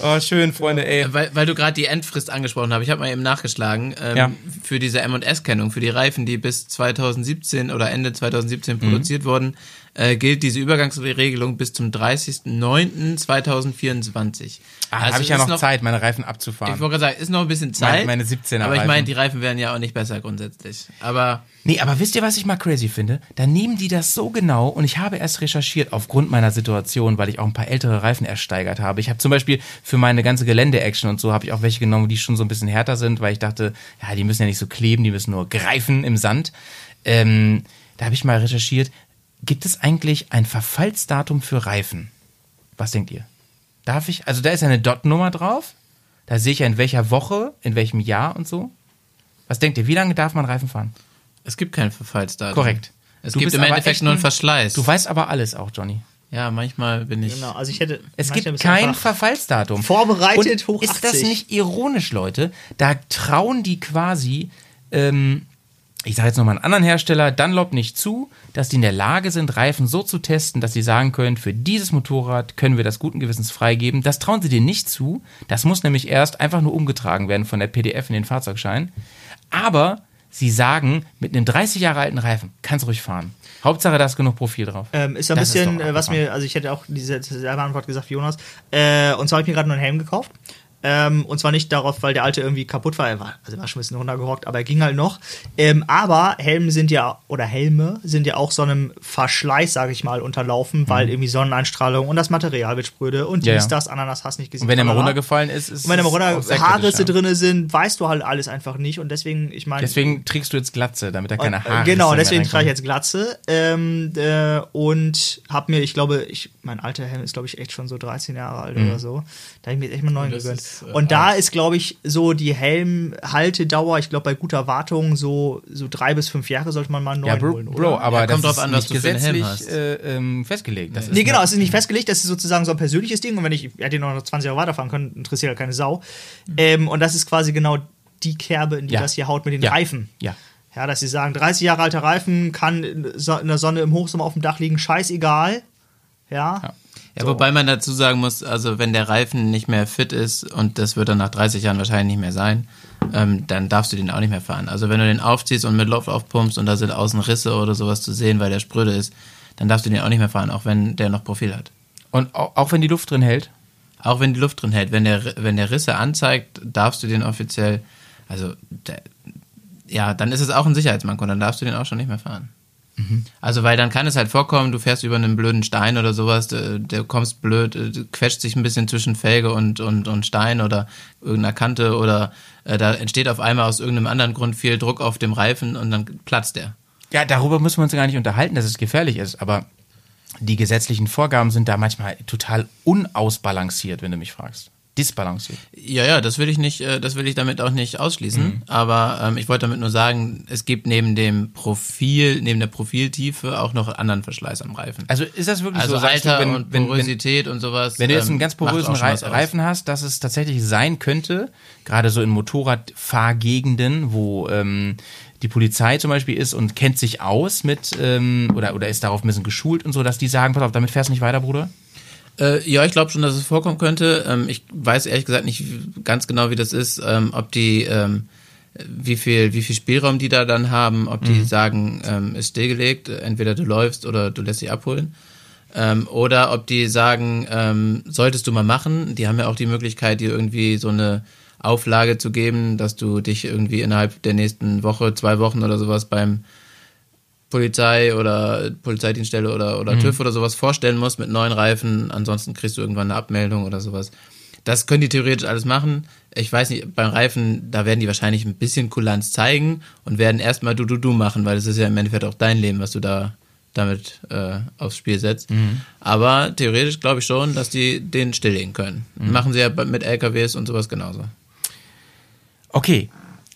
Oh, schön, Freunde, ey. Weil, weil du gerade die Endfrist angesprochen hast, ich habe mal eben nachgeschlagen, ähm, Ja. für diese M&S-Kennung, für die Reifen, die bis 2017 oder Ende Mhm. 2017 produziert wurden, äh, gilt diese Übergangsregelung bis zum 30.09.2024. Ah, also habe ich ja ist noch, Zeit, meine Reifen abzufahren. Ich wollte gerade sagen, ist noch ein bisschen Zeit. meine 17er Aber ich meine, die Reifen werden ja auch nicht besser grundsätzlich. Aber Nee, aber wisst ihr, was ich mal crazy finde? Da nehmen die das so genau und ich habe erst recherchiert aufgrund meiner Situation, weil ich auch ein paar ältere Reifen ersteigert habe. Ich habe zum Beispiel für meine ganze Gelände-Action und so habe ich auch welche genommen, die schon so ein bisschen härter sind, weil ich dachte, ja, die müssen ja nicht so kleben, die müssen nur greifen im Sand. Ähm, da habe ich mal recherchiert, gibt es eigentlich ein Verfallsdatum für Reifen? Was denkt ihr? Darf ich, also da ist ja eine Dot-Nummer drauf, da sehe ich ja in welcher Woche, in welchem Jahr und so. Was denkt ihr, wie lange darf man Reifen fahren? es gibt kein Verfallsdatum. Korrekt. Es Du gibt im Endeffekt nur einen ein- Verschleiß. Du weißt aber alles auch, Johnny. ja, manchmal bin ich. Genau, also ich hätte. Es gibt kein Verfallsdatum. Vorbereitet, Und hoch Ist das 80. nicht ironisch, Leute? Da trauen die quasi, ähm, ich sage jetzt nochmal einen anderen Hersteller, Dunlop nicht zu, dass die in der Lage sind, Reifen so zu testen, dass sie sagen können, für dieses Motorrad können wir das guten Gewissens freigeben. Das trauen sie denen nicht zu. Das muss nämlich erst einfach nur umgetragen werden von der PDF in den Fahrzeugschein. Aber sie sagen, mit einem 30 Jahre alten Reifen kannst du ruhig fahren. Hauptsache, da ist genug Profil drauf. Ähm, ist ein Das ist bisschen, doch äh, was mir, also ich hätte auch diese selbe Antwort gesagt Jonas. Äh, und zwar habe ich mir gerade nur einen Helm gekauft. Ähm, und zwar nicht darauf, weil der alte irgendwie kaputt war. Er war, also er war schon ein bisschen runtergehockt, aber er ging halt noch. Ähm, aber Helme sind ja, oder Helme sind ja auch so einem Verschleiß, sage ich mal, unterlaufen, weil irgendwie Sonneneinstrahlung und das Material wird spröde und Mhm. Ja, dies, ja. das, Ananas hast nicht gesehen. Und wenn er mal runtergefallen ist, ist Und wenn er mal runter Haarrisse ja. drinne sind, weißt du halt alles einfach nicht. Und deswegen, ich meine. Deswegen trägst du jetzt Glatze, damit er keine äh, Haare Genau, deswegen trage ich jetzt Glatze. Ähm, äh, und hab mir, ich glaube, ich, mein alter Helm ist, glaube ich, echt schon so 13 Jahre alt Mhm. oder so. Da habe ich mir jetzt echt mal einen neuen gegönnt. Äh, und da ist, glaube ich, so die Helmhaltedauer, ich glaube, bei guter Wartung so, so drei bis fünf Jahre sollte man mal einen neuen Ja, Bro, holen, oder? Bro aber Ja, kommt das drauf an, was du für einen Helm gesetzlich hast. äh, ähm, festgelegt. Das ist Nee, genau, eine- es ist nicht festgelegt, das ist sozusagen so ein persönliches Ding und wenn ich, ich hätte noch 20 Jahre weiterfahren können, interessiert ja keine Sau. Ähm, und das ist quasi genau die Kerbe, in die Ja. das hier haut mit den Ja. Reifen. Ja. Ja, dass sie sagen, 30 Jahre alter Reifen kann in der Sonne im Hochsommer auf dem Dach liegen, scheißegal. Ja. Ja. Ja, wobei man dazu sagen muss, also wenn der Reifen nicht mehr fit ist und das wird dann nach 30 Jahren wahrscheinlich nicht mehr sein, ähm, dann darfst du den auch nicht mehr fahren. Also wenn du den aufziehst und mit Luft aufpumpst und da sind außen Risse oder sowas zu sehen, weil der spröde ist, dann darfst du den auch nicht mehr fahren, auch wenn der noch Profil hat. Und auch, auch wenn die Luft drin hält. Auch wenn die Luft drin hält. Wenn der, wenn der Risse anzeigt, darfst du den offiziell, also der, ja, dann ist es auch ein Sicherheitsmanko, dann darfst du den auch schon nicht mehr fahren. Also, weil dann kann es halt vorkommen, du fährst über einen blöden Stein oder sowas, du, du kommst blöd, äh, quetscht sich ein bisschen zwischen Felge und, und, und Stein oder irgendeiner Kante oder äh, da entsteht auf einmal aus irgendeinem anderen Grund viel Druck auf dem Reifen und dann platzt der. Ja, darüber müssen wir uns gar nicht unterhalten, dass es gefährlich ist, aber die gesetzlichen Vorgaben sind da manchmal total unausbalanciert, wenn du mich fragst. Disbalanciert. Ja, ja, das will ich nicht, äh, das will ich damit auch nicht ausschließen. Aber ähm, ich wollte damit nur sagen, es gibt neben dem Profil, neben der Profiltiefe auch noch anderen Verschleiß am Reifen. Also ist das wirklich Also so, Alter du, und Porosität und sowas. Wenn du jetzt ähm, einen ganz macht porösen. Reifen hast, dass es tatsächlich sein könnte, gerade so in Motorradfahrgegenden, wo ähm, die Polizei zum Beispiel ist und kennt sich aus mit ähm, oder, oder ist darauf ein bisschen geschult und so, dass die sagen, pass auf, damit fährst du nicht weiter, Bruder? Äh, ja, ich glaube schon, dass es vorkommen könnte. Ähm, ich weiß ehrlich gesagt nicht ganz genau, wie das ist, ähm, ob die, ähm, wie viel, wie viel Spielraum die da dann haben, ob die sagen, ähm, ist stillgelegt, entweder du läufst oder du lässt dich abholen. Ähm, oder ob die sagen, ähm, solltest du mal machen. Die haben ja auch die Möglichkeit, dir irgendwie so eine Auflage zu geben, dass du dich irgendwie innerhalb der nächsten Woche, zwei Wochen oder sowas beim Polizei oder Polizeidienststelle oder, oder TÜV oder sowas vorstellen musst mit neuen Reifen. Ansonsten kriegst du irgendwann eine Abmeldung oder sowas. Das können die theoretisch alles machen. Ich weiß nicht, beim Reifen, da werden die wahrscheinlich ein bisschen Kulanz zeigen und werden erstmal du du du machen, weil das ist ja im Endeffekt auch dein Leben, was du da damit äh, aufs Spiel setzt. Aber theoretisch glaube ich schon, dass die den stilllegen können. Machen sie ja mit LKWs und sowas genauso. Okay,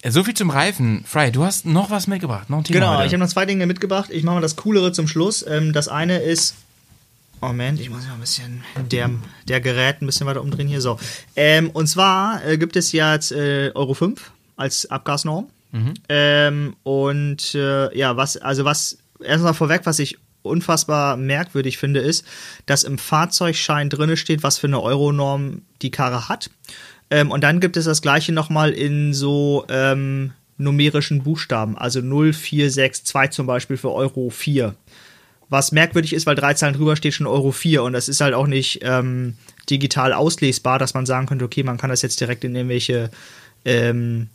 so viel zum Reifen. Fry, du hast noch was mitgebracht, noch ein Thema Genau, heute. ich habe noch zwei Dinge mitgebracht. Ich mache mal das Coolere zum Schluss. Ähm, das eine ist. Moment, ich muss mal ein bisschen der, der Gerät ein bisschen weiter umdrehen hier. So. Ähm, und zwar äh, gibt es ja jetzt äh, Euro 5 als Abgasnorm. Ähm, und äh, ja, was, also was, erstmal vorweg, was ich unfassbar merkwürdig finde, ist, dass im Fahrzeugschein drinne steht, was für eine Euronorm die Karre hat. Ähm, und dann gibt es das gleiche nochmal in so ähm, numerischen Buchstaben, also 0462 zum Beispiel für Euro 4. Was merkwürdig ist, weil drei Zahlen drüber steht schon Euro 4 und das ist halt auch nicht ähm, digital auslesbar, dass man sagen könnte, okay, man kann das jetzt direkt in irgendwelche ähm,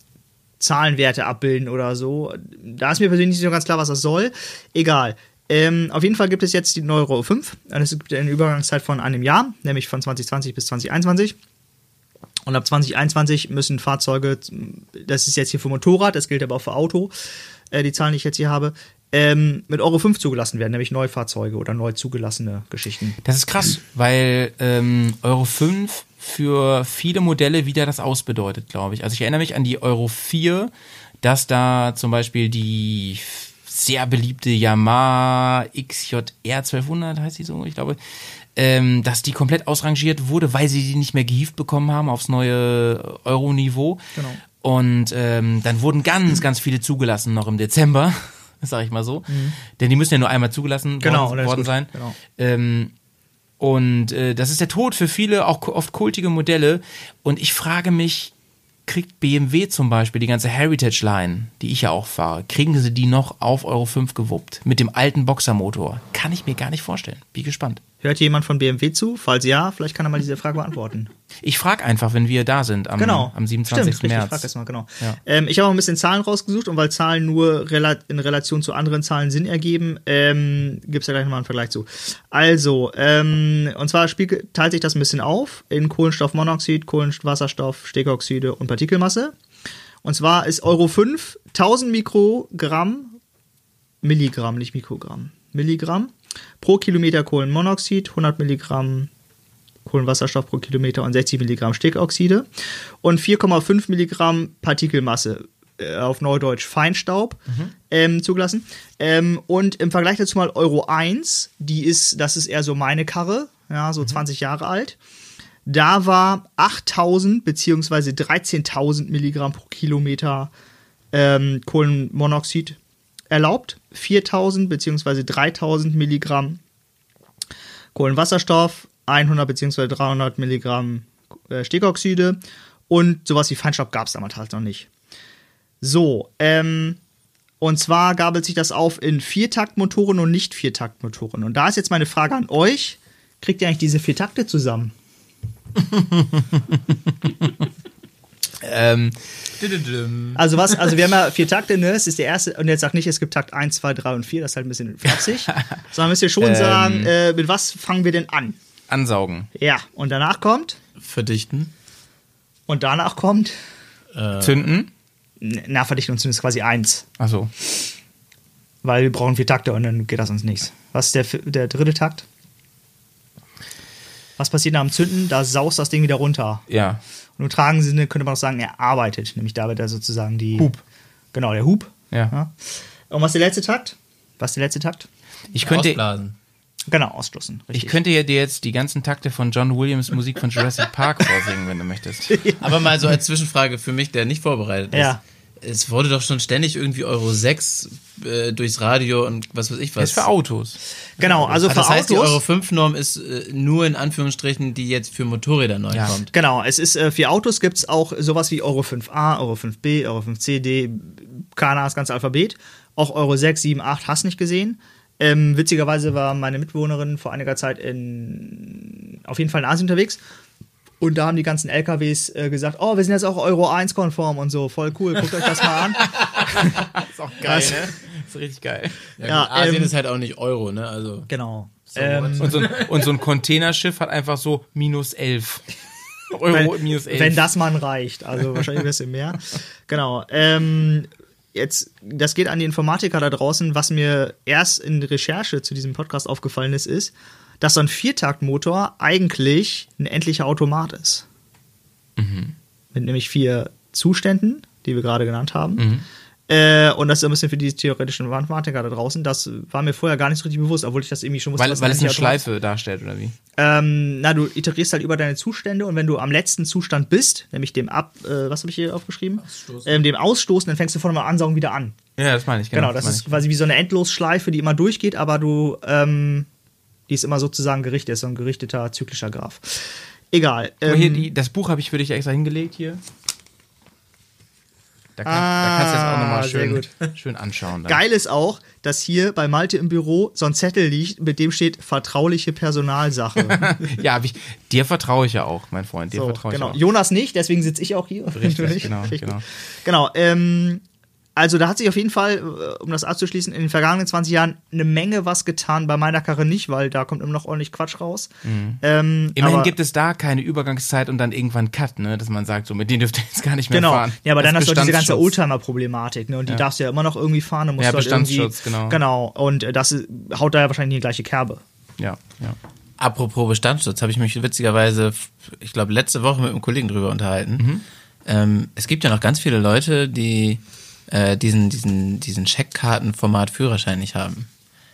Zahlenwerte abbilden oder so. Da ist mir persönlich nicht so ganz klar, was das soll. Egal. Ähm, auf jeden Fall gibt es jetzt die Euro 5 und es gibt eine Übergangszeit von einem Jahr, nämlich von 2020 bis 2021. Und ab 2021 müssen Fahrzeuge, das ist jetzt hier für Motorrad, das gilt aber auch für Auto, äh, die Zahlen, die ich jetzt hier habe, ähm, mit Euro 5 zugelassen werden, nämlich Neufahrzeuge oder neu zugelassene Geschichten. Das ist krass, weil ähm, Euro 5 für viele Modelle wieder das ausbedeutet, glaube ich. Also ich erinnere mich an die Euro 4, dass da zum Beispiel die sehr beliebte Yamaha XJR 1200, heißt die so, ich glaube, ähm, dass die komplett ausrangiert wurde, weil sie die nicht mehr gehievt bekommen haben aufs neue Euro-Niveau. Genau. Und ähm, dann wurden ganz, ganz viele zugelassen noch im Dezember, sag ich mal so. Denn die müssen ja nur einmal zugelassen Mhm. Genau, worden, worden sein. Genau. Ähm, und äh, das ist der Tod für viele, auch oft kultige Modelle. Und ich frage mich, kriegt BMW zum Beispiel die ganze Heritage-Line, die ich ja auch fahre, kriegen sie die noch auf Euro 5 gewuppt? Mit dem alten Boxermotor? Kann ich mir gar nicht vorstellen. Bin gespannt. Hört jemand von BMW zu? Falls ja, vielleicht kann er mal diese Frage beantworten. Ich frage einfach, wenn wir da sind am, Genau. am 27. Stimmt, richtig, März. frag das mal, genau. Ja. Ähm, ich habe auch ein bisschen Zahlen rausgesucht und weil Zahlen nur rela in Relation zu anderen Zahlen Sinn ergeben, ähm, gibt es da gleich nochmal einen Vergleich zu. Also, ähm, und zwar teilt sich das ein bisschen auf in Kohlenstoffmonoxid, Kohlenwasserstoff, Stickoxide und Partikelmasse. Und zwar ist Euro 5 1000 Mikrogramm, Milligramm, nicht Mikrogramm, Milligramm pro Kilometer Kohlenmonoxid, 100 Milligramm Kohlenwasserstoff pro Kilometer und 60 Milligramm Stickoxide und 4,5 Milligramm Partikelmasse äh, auf Neudeutsch Feinstaub ähm, zugelassen. Ähm, und im Vergleich dazu mal Euro 1, die ist, das ist eher so meine Karre, ja, so 20 Jahre alt. Da war 8000 beziehungsweise 13.000 Milligramm pro Kilometer ähm, Kohlenmonoxid erlaubt, 4000 beziehungsweise 3000 Milligramm Kohlenwasserstoff, 100 beziehungsweise 300 Milligramm äh, Stickoxide und sowas wie Feinstaub gab es damals halt noch nicht. So, ähm, und zwar gabelt sich das auf in Viertaktmotoren und nicht Viertaktmotoren. Und da ist jetzt meine Frage an euch: Kriegt ihr eigentlich diese vier Takte zusammen? Ähm, Also was, also wir haben ja vier Takte, ne? Das ist der erste, und jetzt sagt nicht, es gibt Takt 1, 2, 3 und 4, das ist halt ein bisschen flapsig. Sondern müsst ihr schon Ähm. sagen, äh, mit was fangen wir denn an? ansaugen. Ja, und danach kommt, Verdichten. und danach kommt, Zünden. n- Nahverdichtung ist quasi 1. Achso. Weil wir brauchen vier Takte und dann geht das uns nichts. Was ist der, der dritte Takt? Was passiert nach dem Zünden? Da saust das Ding wieder runter. Ja. Und im tragenden Sinne könnte man auch sagen, er arbeitet. Nämlich da wird er sozusagen die. Hub. Genau, der Hub. Ja. Ja. Und was ist der letzte Takt? Was ist der letzte Takt? Ich könnte, Ausblasen. Genau, ausstoßen. Richtig. ich könnte ja dir jetzt die ganzen Takte von John Williams Musik von Jurassic Park vorsingen, wenn du möchtest. Aber mal so als Zwischenfrage für mich, der nicht vorbereitet ist. Ja. Es wurde doch schon ständig irgendwie Euro 6 äh, durchs Radio und was weiß ich Das was. ist für Autos. Genau, also Ah, für das heißt, die Autos. Euro 5 Norm ist äh, nur in Anführungsstrichen, die jetzt für Motorräder neu Ja. kommt. Genau, es ist äh, für Autos gibt es auch sowas wie Euro 5a, Euro 5b, Euro 5c, d, Ahnung, das ganze Alphabet. Auch Euro 6, 7, 8 hast nicht gesehen. Ähm, witzigerweise war meine Mitbewohnerin vor einiger Zeit in, auf jeden Fall in Asien unterwegs. Und da haben die ganzen LKWs äh, gesagt, oh, wir sind jetzt auch Euro 1 konform und so, voll cool, guckt euch das mal an. ist auch geil, ne? ist richtig geil. Ja, Ja, Asien ähm, ist halt auch nicht Euro, ne? Also Genau. ähm, Und so, ein, und so ein Containerschiff hat einfach so minus 11. Euro wenn, minus 11. wenn das man reicht. Also wahrscheinlich ein bisschen mehr. Genau. Ähm, jetzt, das geht an die Informatiker da draußen. Was mir erst in Recherche zu diesem Podcast aufgefallen ist, ist, dass so ein Viertaktmotor eigentlich ein endlicher Automat ist. Mit nämlich vier Zuständen. die wir gerade genannt haben. Mhm. Äh, und das ist ein bisschen für die theoretischen Mathematiker da draußen. Das war mir vorher gar nicht so richtig bewusst, obwohl ich das irgendwie schon wusste. Weil, weil es eine Schleife darstellt, oder wie? Ähm, na, du iterierst halt über deine Zustände und wenn du am letzten Zustand bist, nämlich dem Ab, äh, was habe ich hier aufgeschrieben? Ähm, dem Ausstoßen, dann fängst du von dem Ansaugen wieder an. Ja, das meine ich, Genau, das meine ist quasi wie so eine Endlosschleife, die immer durchgeht, aber du, ähm, die ist immer sozusagen gerichtet, ist so ein gerichteter zyklischer Graph. Egal. Mal, hier, Ähm, die, das Buch habe ich für dich extra hingelegt hier. Da, kann, Ah, da kannst du jetzt auch nochmal sehr schön, schön anschauen. Dann. Geil ist auch, dass hier bei Malte im Büro so ein Zettel liegt, mit dem steht vertrauliche Personalsache. Ja, ich, dir vertraue ich ja auch, mein Freund. Dir so, vertraue ich genau. auch. Jonas nicht, deswegen sitze ich auch hier. Richtig, genau, Richtig. genau. Genau, ähm, also da hat sich auf jeden Fall, äh, um das abzuschließen, in den vergangenen 20 Jahren eine Menge was getan, bei meiner Karre nicht, weil da kommt immer noch ordentlich Quatsch raus. Ähm, Immerhin aber- gibt es da keine Übergangszeit und dann irgendwann Cut, ne? Dass man sagt, so mit denen dürft ihr jetzt gar nicht mehr Genau. fahren. Ja, aber Das dann hast du auch diese ganze. Oldtimer-Problematik, ne? Und die darfst du ja immer noch irgendwie fahren. Dann musst Ja, du halt irgendwie, Bestandsschutz, genau. Genau. Und äh, das ist- haut da ja wahrscheinlich in die gleiche Kerbe. Ja, ja. Apropos Bestandsschutz, habe ich mich witzigerweise, ich glaube, letzte Woche mit einem Kollegen drüber unterhalten. Mhm. Ähm, es gibt ja noch ganz viele Leute, die äh, diesen, diesen, diesen Checkkartenformat Führerschein nicht haben.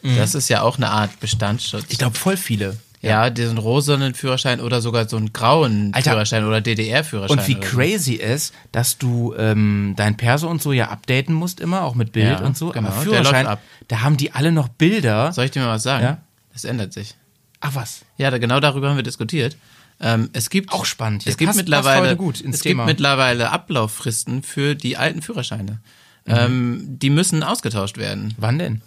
Das ist ja auch eine Art Bestandsschutz. Mhm. Ich glaube, voll viele. ja, diesen rosanen Führerschein oder sogar so einen grauen Alter. Führerschein oder DDR-Führerschein. Und wie so. crazy ist, dass du ähm, dein Perso und so ja updaten musst immer, auch mit Bild Ja, und so. genau, Aber der Führerschein, ab. da haben die alle noch Bilder. Soll ich dir mal was sagen? Ja? Das ändert sich. Ach was. Ja, da, genau darüber haben wir diskutiert. Ähm, es gibt Auch spannend. Es Hier gibt passt- mittlerweile passt gut ins es Thema. gibt mittlerweile Ablauffristen für die alten Führerscheine. Mhm. Ähm, die müssen ausgetauscht werden. Wann denn?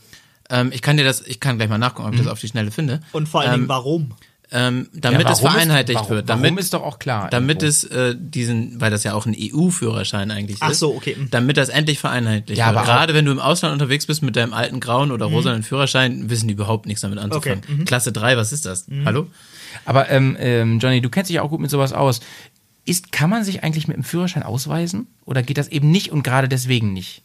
Ähm, ich kann dir das, ich kann gleich mal nachgucken, ob ich das auf die Schnelle finde. Und vor allen ähm, Dingen, warum? ähm, damit Ja, es warum vereinheitlicht ist, warum, wird. Warum Damit, ist doch auch klar. damit irgendwo. es äh, diesen, weil das ja auch ein EU-Führerschein eigentlich Ach ist. so, okay. Mhm. Damit das endlich vereinheitlicht Ja, wird. aber Gerade wenn du im Ausland unterwegs bist mit deinem alten grauen oder Mhm. rosanen Führerschein, wissen die überhaupt nichts damit anzufangen. Okay, mhm. Klasse 3, was ist das? Hallo? Aber ähm, ähm, Johnny, du kennst dich ja auch gut mit sowas aus. Ist, kann man sich eigentlich mit dem Führerschein ausweisen? Oder geht das eben nicht und gerade deswegen nicht?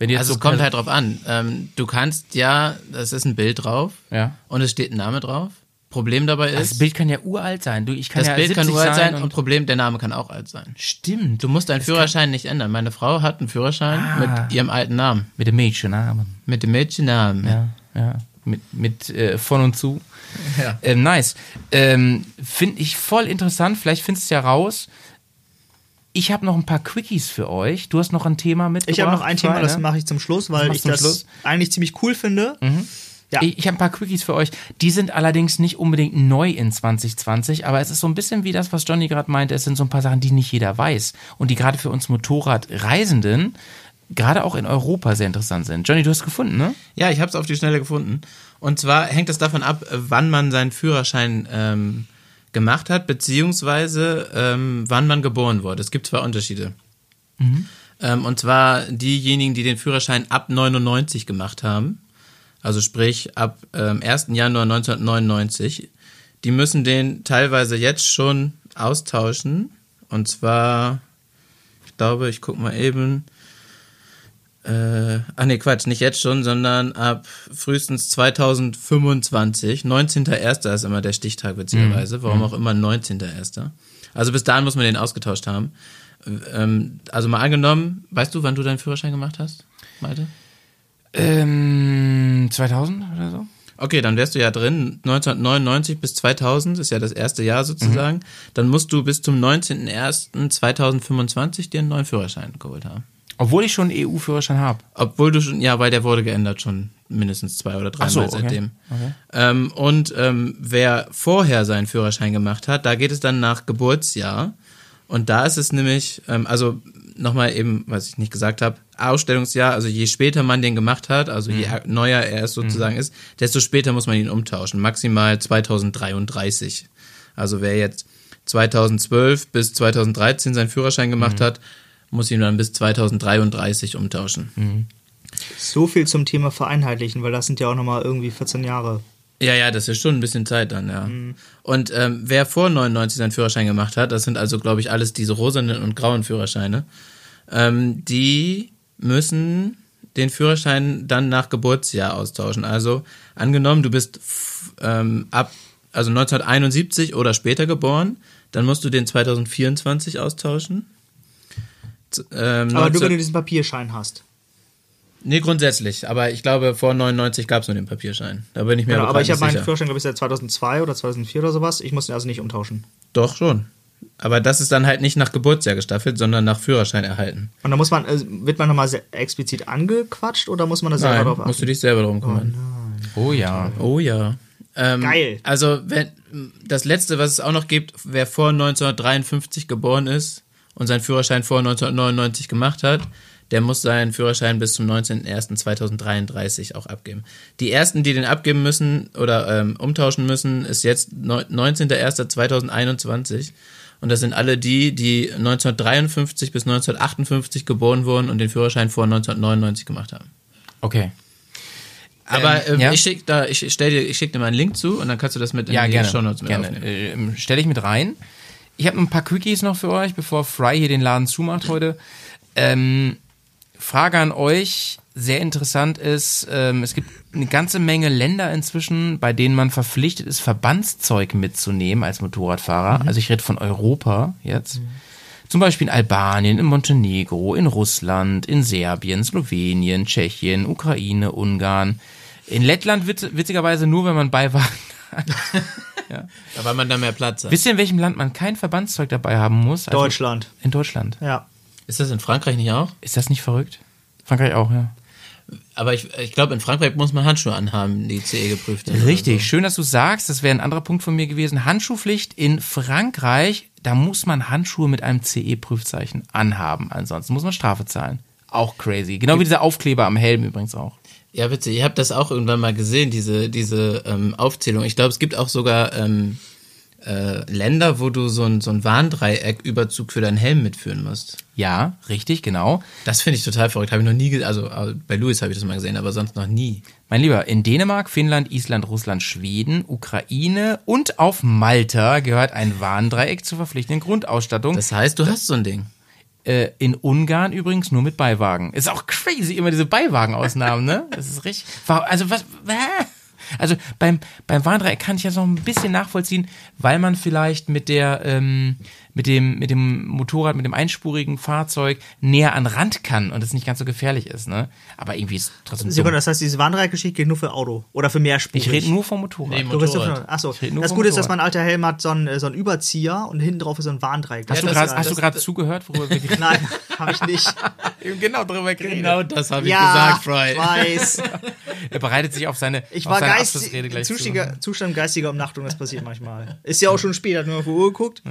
Also so es kommt halt drauf an. Ähm, du kannst ja, das ist ein Bild drauf Ja. und es steht ein Name drauf. Problem dabei ist, Das Bild kann ja uralt sein. Du, ich kann das ja Bild kann 70 nur alt sein und, und Problem, der Name kann auch alt sein. stimmt. Du musst deinen Führerschein nicht ändern. Meine Frau hat einen Führerschein Ah. mit ihrem alten Namen. Mit dem Mädchennamen. Mit dem Mädchennamen. Ja, ja. Mit, mit äh, von und zu. Ja. Ähm, nice. Ähm, Finde ich voll interessant. Vielleicht findest du ja raus. Ich habe noch ein paar Quickies für euch. Du hast noch ein Thema mitgebracht. Ich habe noch ein Thema, das ne? mache ich zum Schluss, weil ich das Schluss? eigentlich ziemlich cool finde. Ja. Ich, ich habe ein paar Quickies für euch. Die sind allerdings nicht unbedingt neu in 2020, aber es ist so ein bisschen wie das, was Johnny gerade meinte. Es sind so ein paar Sachen, die nicht jeder weiß und die gerade für uns Motorradreisenden gerade auch in Europa sehr interessant sind. Johnny, du hast gefunden, ne? Ja, ich habe es auf die Schnelle gefunden. Und zwar hängt es davon ab, wann man seinen Führerschein ähm, gemacht hat, beziehungsweise ähm, wann man geboren wurde. Es gibt zwei Unterschiede. Ähm, und zwar diejenigen, die den Führerschein ab 99 gemacht haben, also sprich ab ähm, 1. Januar 1999, die müssen den teilweise jetzt schon austauschen. Und zwar, ich glaube, ich gucke mal eben, äh, ach nee, Quatsch, nicht jetzt schon, sondern ab frühestens 2025. 19.01. ist immer der Stichtag, witzigerweise. Warum auch immer 19.01. Also bis dahin muss man den ausgetauscht haben. Ähm, also mal angenommen, weißt du, wann du deinen Führerschein gemacht hast, Malte? Ähm, 2000 oder so? Okay, dann wärst du ja drin. 1999 bis 2000 ist ja das erste Jahr sozusagen. Dann musst du bis zum 19.01.2025 dir einen neuen Führerschein geholt haben. Obwohl ich schon einen EU-Führerschein habe. Obwohl du schon, ja, weil der wurde geändert schon mindestens zwei oder drei Ach so, Mal okay. seitdem. Ähm, und ähm, wer vorher seinen Führerschein gemacht hat, da geht es dann nach Geburtsjahr. Und da ist es nämlich, ähm, also nochmal eben, was ich nicht gesagt habe, Ausstellungsjahr, also je später man den gemacht hat, also je Mhm. neuer er es sozusagen ist, desto später muss man ihn umtauschen. Maximal 2033. Also wer jetzt 2012 bis 2013 seinen Führerschein Mhm. gemacht hat, muss ihn dann bis 2033 umtauschen. Mhm. So viel zum Thema vereinheitlichen, weil das sind ja auch nochmal irgendwie 14 Jahre. Ja, ja, das ist schon ein bisschen Zeit dann, ja. Und ähm, wer vor 99 seinen Führerschein gemacht hat, das sind also, glaube ich, alles diese rosanen und grauen Führerscheine, ähm, die müssen den Führerschein dann nach Geburtsjahr austauschen. Also angenommen, du bist ähm, ab also 1971 oder später geboren, dann musst du den 2024 austauschen. Ähm, Aber nur 19 wenn du diesen Papierschein hast. nee, grundsätzlich. Aber ich glaube, vor 99 gab es nur den Papierschein. Da bin ich mir Genau, aber, aber ich habe meinen. Führerschein, glaube ich, seit 2002 oder 2004 oder sowas. Ich muss ihn also nicht umtauschen. Doch, schon. Aber das ist dann halt nicht nach Geburtsjahr gestaffelt, sondern nach Führerschein erhalten. Und dann muss man, äh, wird man nochmal explizit angequatscht oder muss man da selber Nein, drauf musst du achten? dich selber drum kümmern. Oh ja. Oh ja. Ähm, Geil. Also, wenn das letzte, was es auch noch gibt, wer vor 1953 geboren ist und seinen Führerschein vor 1999 gemacht hat, der muss seinen Führerschein bis zum 19.01.2033 auch abgeben. Die ersten, die den abgeben müssen oder ähm, umtauschen müssen, ist jetzt neu- 19.01.2021. Und das sind alle die, die 1953 bis 1958 geboren wurden und den Führerschein vor 1999 gemacht haben. Okay. Aber Ähm, ähm, ja? ich schick da, ich stell dir, ich schick dir mal einen Link zu und dann kannst du das mit in Ja, die gerne. Shownotes mit gerne. aufnehmen. Ähm, Stelle ich mit rein. Ich habe ein paar Quickies noch für euch, bevor Fry hier den Laden zumacht heute. Ähm, Frage an euch, sehr interessant ist, ähm, es gibt eine ganze Menge Länder inzwischen, bei denen man verpflichtet ist, Verbandszeug mitzunehmen als Motorradfahrer. Also ich rede von Europa jetzt. Zum Beispiel in Albanien, in Montenegro, in Russland, in Serbien, Slowenien, Tschechien, Ukraine, Ungarn. In Lettland witz, witzigerweise nur, wenn man Beiwagen Ja, weil man da mehr Platz hat. Wisst ihr, in welchem Land man kein Verbandszeug dabei haben muss? Also Deutschland. In Deutschland. Ja. Ist das in Frankreich nicht auch? Ist das nicht verrückt? Frankreich auch, ja. Aber ich, ich glaube, in Frankreich muss man Handschuhe anhaben, die CE geprüft sind. Richtig, schön, dass du sagst. Das wäre ein anderer Punkt von mir gewesen. Handschuhpflicht in Frankreich, da muss man Handschuhe mit einem CE-Prüfzeichen anhaben. Ansonsten muss man Strafe zahlen. Auch crazy. Genau wie dieser Aufkleber am Helm übrigens auch. Ja, witzig. Ihr habt das auch irgendwann mal gesehen, diese, diese ähm, Aufzählung. Ich glaube, es gibt auch sogar ähm, äh, Länder, wo du so ein, so ein Warndreieck-Überzug für deinen Helm mitführen musst. Ja, richtig, genau. Das finde ich total verrückt. Habe ich noch nie, ge- also äh, bei Louis habe ich das mal gesehen, aber sonst noch nie. Mein Lieber, in Dänemark, Finnland, Island, Russland, Schweden, Ukraine und auf Malta gehört ein Warndreieck zur verpflichtenden Grundausstattung. Das heißt, du hast so ein Ding. Äh, in Ungarn übrigens nur mit Beiwagen. Ist auch crazy, immer diese Beiwagenausnahmen, ne? Das ist richtig. Also was. Also beim, beim Warndreieck kann ich das noch ein bisschen nachvollziehen, weil man vielleicht mit der, ähm, mit dem, mit dem Motorrad, mit dem einspurigen Fahrzeug näher an Rand kann und es nicht ganz so gefährlich ist, ne? Aber irgendwie ist es trotzdem. Sekunde, das heißt, diese Warnreichgeschichte geht nur für Auto oder für mehrspurig. Ich rede nur vom Motorrad. Nee, Du Motorrad. von- Achso, das Gute ist, dass mein alter Helm hat so einen, äh, so einen Überzieher und hinten drauf ist so ein Warndreieck. Hast du gerade du zugehört, worüber wir geredet Nein, habe ich nicht. Genau drüber geredet. Genau das habe ich ja, gesagt, Fry. weiß. Er bereitet sich auf seine, Ich war geistig, Abschlussrede gleich zu. Zustiger, Zustand geistiger Umnachtung, das passiert manchmal. Ist ja auch schon spät, hat nur auf die Uhr geguckt.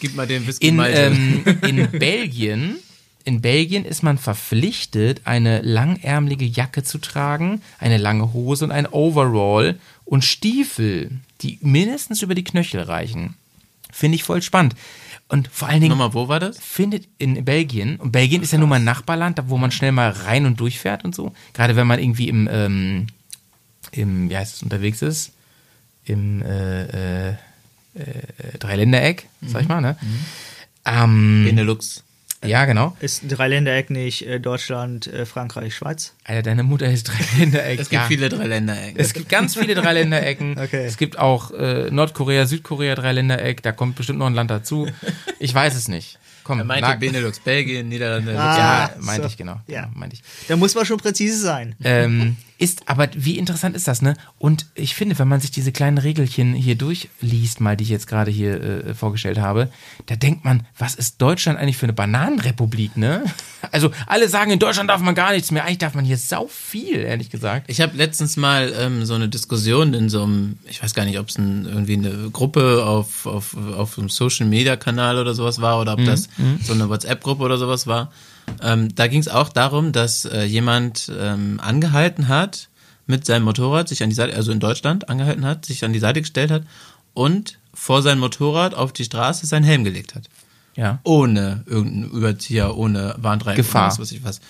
Gib mal den Whisky In, ähm, in Belgien, in Belgien ist man verpflichtet, eine langärmelige Jacke zu tragen, eine lange Hose und ein Overall und Stiefel, die mindestens über die Knöchel reichen. Finde ich voll spannend. Und vor allen Dingen Nochmal, wo war das? findet in Belgien, und Belgien ist ja nun mal ein Nachbarland, wo man schnell mal rein und durchfährt und so. Gerade wenn man irgendwie im, ähm, im wie heißt es, unterwegs ist, im äh, äh, äh, Dreiländereck, sag ich mal, ne? Ähm, Benelux. ja, genau. Ist Dreiländereck nicht äh, Deutschland, äh, Frankreich, Schweiz? Alter, deine Mutter ist Dreiländereck. Es gibt ja. viele Dreiländerecken. Es gibt ganz viele Dreiländerecken. Okay. Es gibt auch äh, Nordkorea, Südkorea Dreiländereck. Da kommt bestimmt noch ein Land dazu. Ich weiß es nicht. Komm, Er meinte na- Benelux, Belgien, Niederlande. Ah. Ja, meinte so. ich genau. Ja. genau meinte ich. Da muss man schon präzise sein. ähm, ist, aber wie interessant ist das, ne? Und ich finde, wenn man sich diese kleinen Regelchen hier durchliest, mal die ich jetzt gerade hier äh, vorgestellt habe, da denkt man, was ist Deutschland eigentlich für eine Bananenrepublik, ne? Also alle sagen, in Deutschland darf man gar nichts mehr. Eigentlich darf man hier sau viel, ehrlich gesagt. Ich habe letztens mal ähm, so eine Diskussion in so einem, ich weiß gar nicht, ob es ein, irgendwie eine Gruppe auf, auf, auf einem Social Media Kanal oder sowas war oder ob das so eine WhatsApp-Gruppe oder sowas war. Ähm, da ging es auch darum, dass äh, jemand ähm, angehalten hat mit seinem Motorrad, sich an die Seite, also in Deutschland angehalten hat, sich an die Seite gestellt hat und vor sein Motorrad auf die Straße seinen Helm gelegt hat. Ja. Ohne irgendeinen Überzieher, ohne Warndreieck. Gefahr. Was weiß ich was.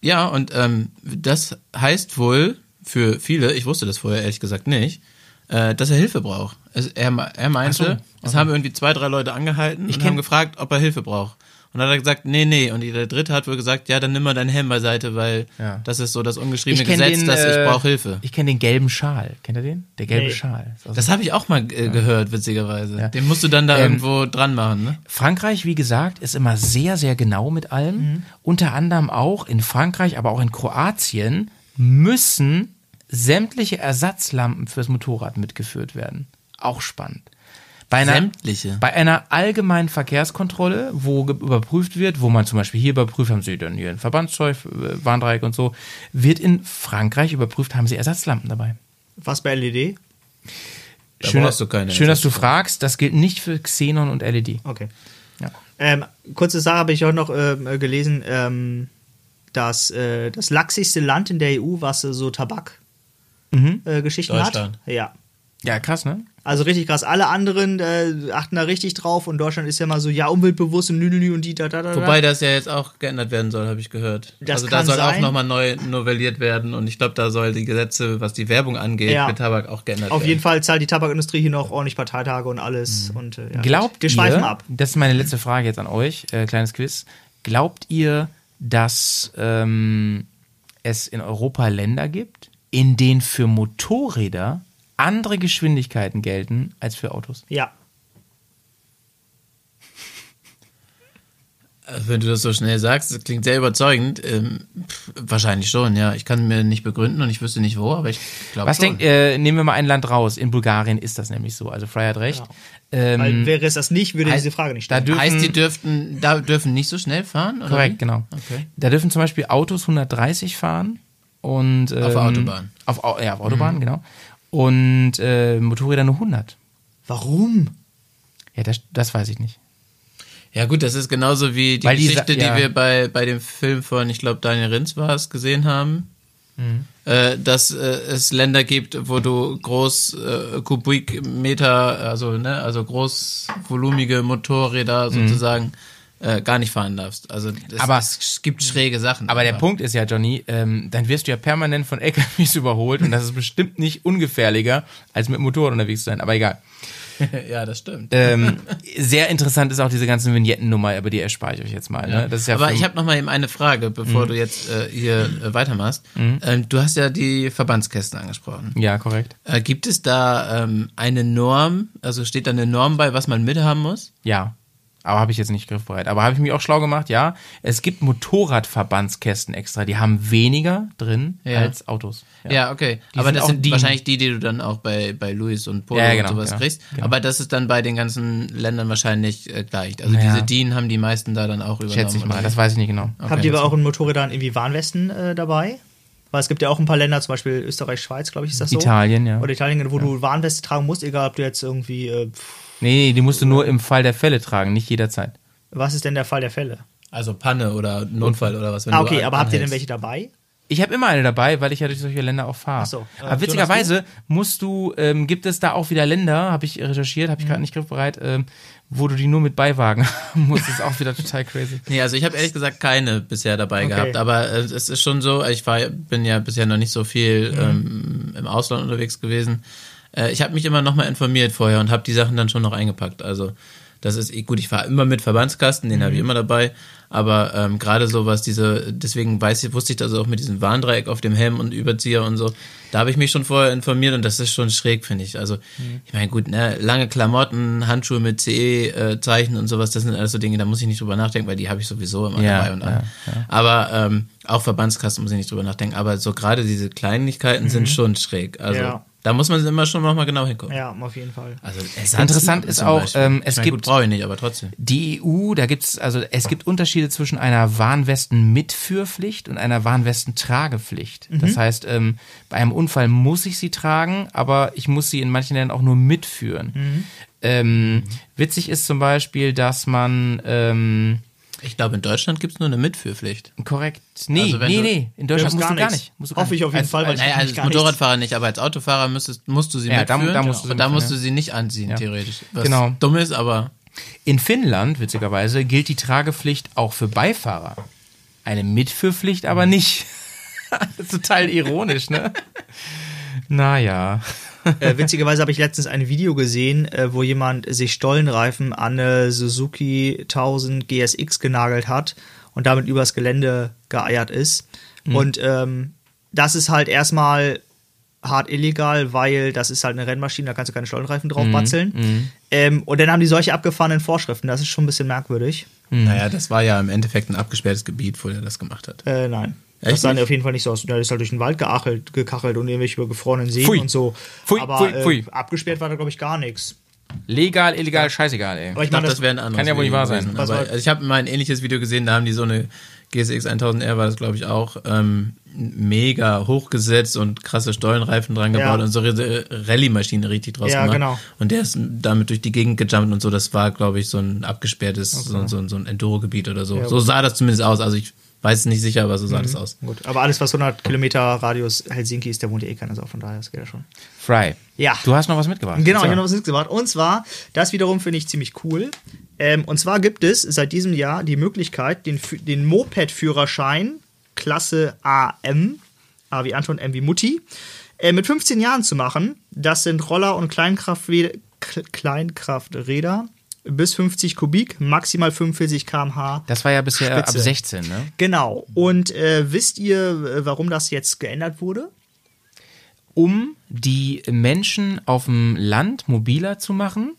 Ja, und ähm, das heißt wohl für viele, ich wusste das vorher ehrlich gesagt nicht, äh, dass er Hilfe braucht. Es, er, er meinte, so. es haben irgendwie zwei, drei Leute angehalten Ich und haben gefragt, ob er Hilfe braucht. Und dann hat er gesagt, nee, nee. Und der dritte hat wohl gesagt, ja, dann nimm mal deinen Helm beiseite, weil Ja. das ist so das ungeschriebene Gesetz, dass äh, ich brauche Hilfe. Ich kenne den gelben Schal. Kennt ihr den? Der gelbe Nee. Schal. Aus Das habe ich auch mal äh, gehört, witzigerweise. Ja. Den musst du dann da Ähm, irgendwo dran machen, ne? Frankreich, wie gesagt, ist immer sehr, sehr genau mit allem. Mhm. Unter anderem auch in Frankreich, aber auch in Kroatien müssen sämtliche Ersatzlampen fürs Motorrad mitgeführt werden. Auch spannend. Bei einer, Sämtliche? Bei einer allgemeinen Verkehrskontrolle, wo überprüft wird, wo man zum Beispiel hier überprüft, haben sie dann hier ein Verbandszeug, äh, Warndreieck und so, wird in Frankreich überprüft, haben sie Ersatzlampen dabei. Was bei LED? Da schön, brauchst du keine schön, dass du fragst, das gilt nicht für Xenon und LED. Okay. Ja. Ähm, kurze Sache habe ich auch noch äh, gelesen, ähm, dass äh, das lachsigste Land in der EU, was äh, so Tabak-Geschichten äh, Geschichten hat. Deutschland. Ja. Ja, krass, ne? Also richtig krass. Alle anderen äh, achten da richtig drauf und Deutschland ist ja mal so, ja, umweltbewusst und nü und die da, da, da. Wobei das ja jetzt auch geändert werden soll, habe ich gehört. Das also da soll auch sein. nochmal neu novelliert werden und ich glaube, da soll die Gesetze, was die Werbung angeht, Ja. mit Tabak auch geändert Auf werden. jeden Fall zahlt die Tabakindustrie hier noch ordentlich Parteitage und alles. Und, äh, ja. Glaubt Wir schweifen ihr, ab. das ist meine letzte Frage jetzt an euch, äh, kleines Quiz. Glaubt ihr, dass ähm, es in Europa Länder gibt, in denen für Motorräder andere Geschwindigkeiten gelten als für Autos? Ja. Also Wenn du das so schnell sagst, das klingt sehr überzeugend. Ähm, pff, wahrscheinlich schon, ja. Ich kann mir nicht begründen und ich wüsste nicht wo, aber ich glaube Was schon. denkt, äh, nehmen wir mal ein Land raus. In Bulgarien ist das nämlich so. Also Frey hat recht. Ähm, Weil wäre es das nicht, würde heißt- diese Frage nicht da stellen. dürfen, heißt, die dürften, da dürfen nicht so schnell fahren? Oder korrekt, wie? genau. Okay. Da dürfen zum Beispiel Autos 130 fahren und ähm, Auf Autobahn. Auf, Au- ja, auf Autobahn, genau. Und äh, Motorräder nur 100. Warum? Ja, das, das weiß ich nicht. Ja gut, das ist genauso wie die Weil die Geschichte, sa- ja. die wir bei, bei dem Film von, ich glaube, Daniel Rins war es, gesehen haben. Mhm. Äh, dass äh, es Länder gibt, wo du groß äh, Kubikmeter, also ne, also großvolumige Motorräder sozusagen äh, gar nicht fahren darfst. Also es, Mhm. Aber- es gibt schräge Sachen. Aber der einfach. Punkt ist ja, Johnny, ähm, dann wirst du ja permanent von LKWs überholt und das ist bestimmt nicht ungefährlicher, als mit dem Motorrad unterwegs zu sein. Aber egal. ja, das stimmt. Ähm, sehr interessant ist auch diese ganzen Vignettennummer, aber die erspare ich euch jetzt mal. Ne? Das ist ja Aber ich habe noch mal eben eine Frage, bevor Mhm. du jetzt äh, hier äh, weitermachst. Ähm, du hast ja die Verbandskästen angesprochen. ja, korrekt. Äh, gibt es da ähm, eine Norm, also steht da eine Norm bei, was man mithaben muss? Ja. Aber habe ich jetzt nicht griffbereit. Aber habe ich mich auch schlau gemacht, ja. Es gibt Motorradverbandskästen extra, die haben weniger drin Ja. als Autos. Ja, okay. Die aber sind das auch sind die- wahrscheinlich die, die du dann auch bei, bei Louis und Polo Ja, ja, genau, und sowas kriegst. genau. Aber das ist dann bei den ganzen Ländern wahrscheinlich äh, gleich. Also diese DIN haben die meisten da dann auch übernommen. Schätze ich mal, das weiß ich nicht genau. Habt ihr aber auch in Motorrädern irgendwie Warnwesten äh, dabei? Weil es gibt ja auch ein paar Länder, zum Beispiel Österreich, Schweiz, glaube ich, ist das so. Italien, ja. Oder Italien, wo du Warnweste tragen musst, egal ob du jetzt irgendwie. Äh, pff, Nee, nee, die musst du nur im Fall der Fälle tragen, nicht jederzeit. was ist denn der Fall der Fälle? Also Panne oder Notfall oder was. wenn Ah, du okay, aber habt ihr denn welche dabei? Ich habe immer eine dabei, weil ich ja durch solche Länder auch fahre. So. Äh, Aber witzigerweise musst du, ähm, gibt es da auch wieder Länder, habe ich recherchiert, habe ich Mhm. gerade nicht griffbereit, ähm, wo du die nur mit Beiwagen haben musst. Das ist auch wieder total crazy. Nee, also ich habe ehrlich gesagt keine bisher dabei Okay. gehabt, aber äh, es ist schon so, ich war, bin ja bisher noch nicht so viel ähm, im Ausland unterwegs gewesen. Äh, ich habe mich immer nochmal informiert vorher und habe die Sachen dann schon noch eingepackt. Also das ist eh gut, ich fahre immer mit Verbandskasten, den habe ich immer dabei, aber ähm, gerade so was diese, deswegen weiß ich, wusste ich das auch mit diesem Warndreieck auf dem Helm und Überzieher und so, da habe ich mich schon vorher informiert und das ist schon schräg, finde ich. Also ich meine, gut, ne, lange Klamotten, Handschuhe mit CE-Zeichen und sowas, das sind alles so Dinge, da muss ich nicht drüber nachdenken, weil die habe ich sowieso immer Ja, dabei und an. ja, Aber ähm, auch Verbandskasten muss ich nicht drüber nachdenken. Aber so gerade diese Kleinigkeiten sind schon schräg. Also Ja. Da muss man immer schon nochmal genau hingucken. Ja, auf jeden Fall. Also Interessant ist auch, ähm, es ich meine, gut, gibt- brauche ich nicht, aber trotzdem. Die EU, da gibt's also es gibt Unterschiede zwischen einer Warnwesten-Mitführpflicht und einer Warnwesten-Tragepflicht. Das heißt, ähm, bei einem Unfall muss ich sie tragen, aber ich muss sie in manchen Ländern auch nur mitführen. Ähm, witzig ist zum Beispiel, dass man ähm, Ich glaube, in Deutschland gibt es nur eine Mitführpflicht. korrekt. Nee, Also nee, du- nee. In Deutschland musst hast du gar nichts. nicht. Musst du gar Hoffe ich auf jeden Als- Fall, weil als- ich Naja, als nicht gar nichts. Motorradfahrer nicht, aber als Autofahrer müsstest, musst du sie Ja, da- mitführen. da musst du sie und da musst du sie nicht anziehen, Ja. theoretisch. Was Genau. dumm ist, aber In Finnland, witzigerweise, gilt die Tragepflicht auch für Beifahrer. Eine Mitführpflicht aber nicht. Das ist total ironisch, ne? Naja. Äh, witzigerweise habe ich letztens ein Video gesehen, äh, wo jemand sich Stollenreifen an eine Suzuki 1000 GSX genagelt hat und damit übers Gelände geeiert ist. Und ähm, das ist halt erstmal hart illegal, weil das ist halt eine Rennmaschine, da kannst du keine Stollenreifen drauf batzeln. Ähm, und dann haben die solche abgefahrenen Vorschriften, das ist schon ein bisschen merkwürdig. Naja, das war ja im Endeffekt ein abgesperrtes Gebiet, wo er das gemacht hat. Äh, nein. Echt das sah auf jeden Fall nicht so aus. Der ist halt durch den Wald geachelt, gekachelt und irgendwelche gefrorenen Seen Pfui. und so. Pfui, Aber pfui, äh, pfui. abgesperrt war da, glaube ich, gar nichts. Legal, illegal, scheißegal, ey. Aber ich Ich glaube, meine, das wäre ein anderes kann ja wohl nicht wahr sein. Aber also ich habe mal ein ähnliches Video gesehen, da haben die so eine GSX 1000R, war das glaube ich auch, ähm, mega hochgesetzt und krasse Stollenreifen dran gebaut Ja. und so eine Rallye-Maschine richtig draus Ja, gemacht. genau. Und der ist damit durch die Gegend gejumpt und so, das war glaube ich so ein abgesperrtes, so, so, so ein Enduro-Gebiet oder so. Ja, so sah das zumindest aus, also ich weiß es nicht sicher, aber so sah Mhm. das aus. Gut, aber alles, was 100 Kilometer Radius Helsinki ist, der wohnt ja eh keiner so, von daher, das geht ja schon. Fry. Ja. Du hast noch was mitgebracht. Genau, ich habe noch was mitgebracht. Und zwar, das wiederum finde ich ziemlich cool. Ähm, und zwar gibt es seit diesem Jahr die Möglichkeit, den, den Moped-Führerschein Klasse AM, A wie Anton, M wie Mutti, äh, mit 15 Jahren zu machen. Das sind Roller und Kleinkrafträder, Kleinkrafträder bis 50 Kubik, maximal 45 km/h. Das war ja bisher Spitze. ab 16, ne? Genau. Und äh, wisst ihr, äh, warum das jetzt geändert wurde? Um die Menschen auf dem Land mobiler zu machen.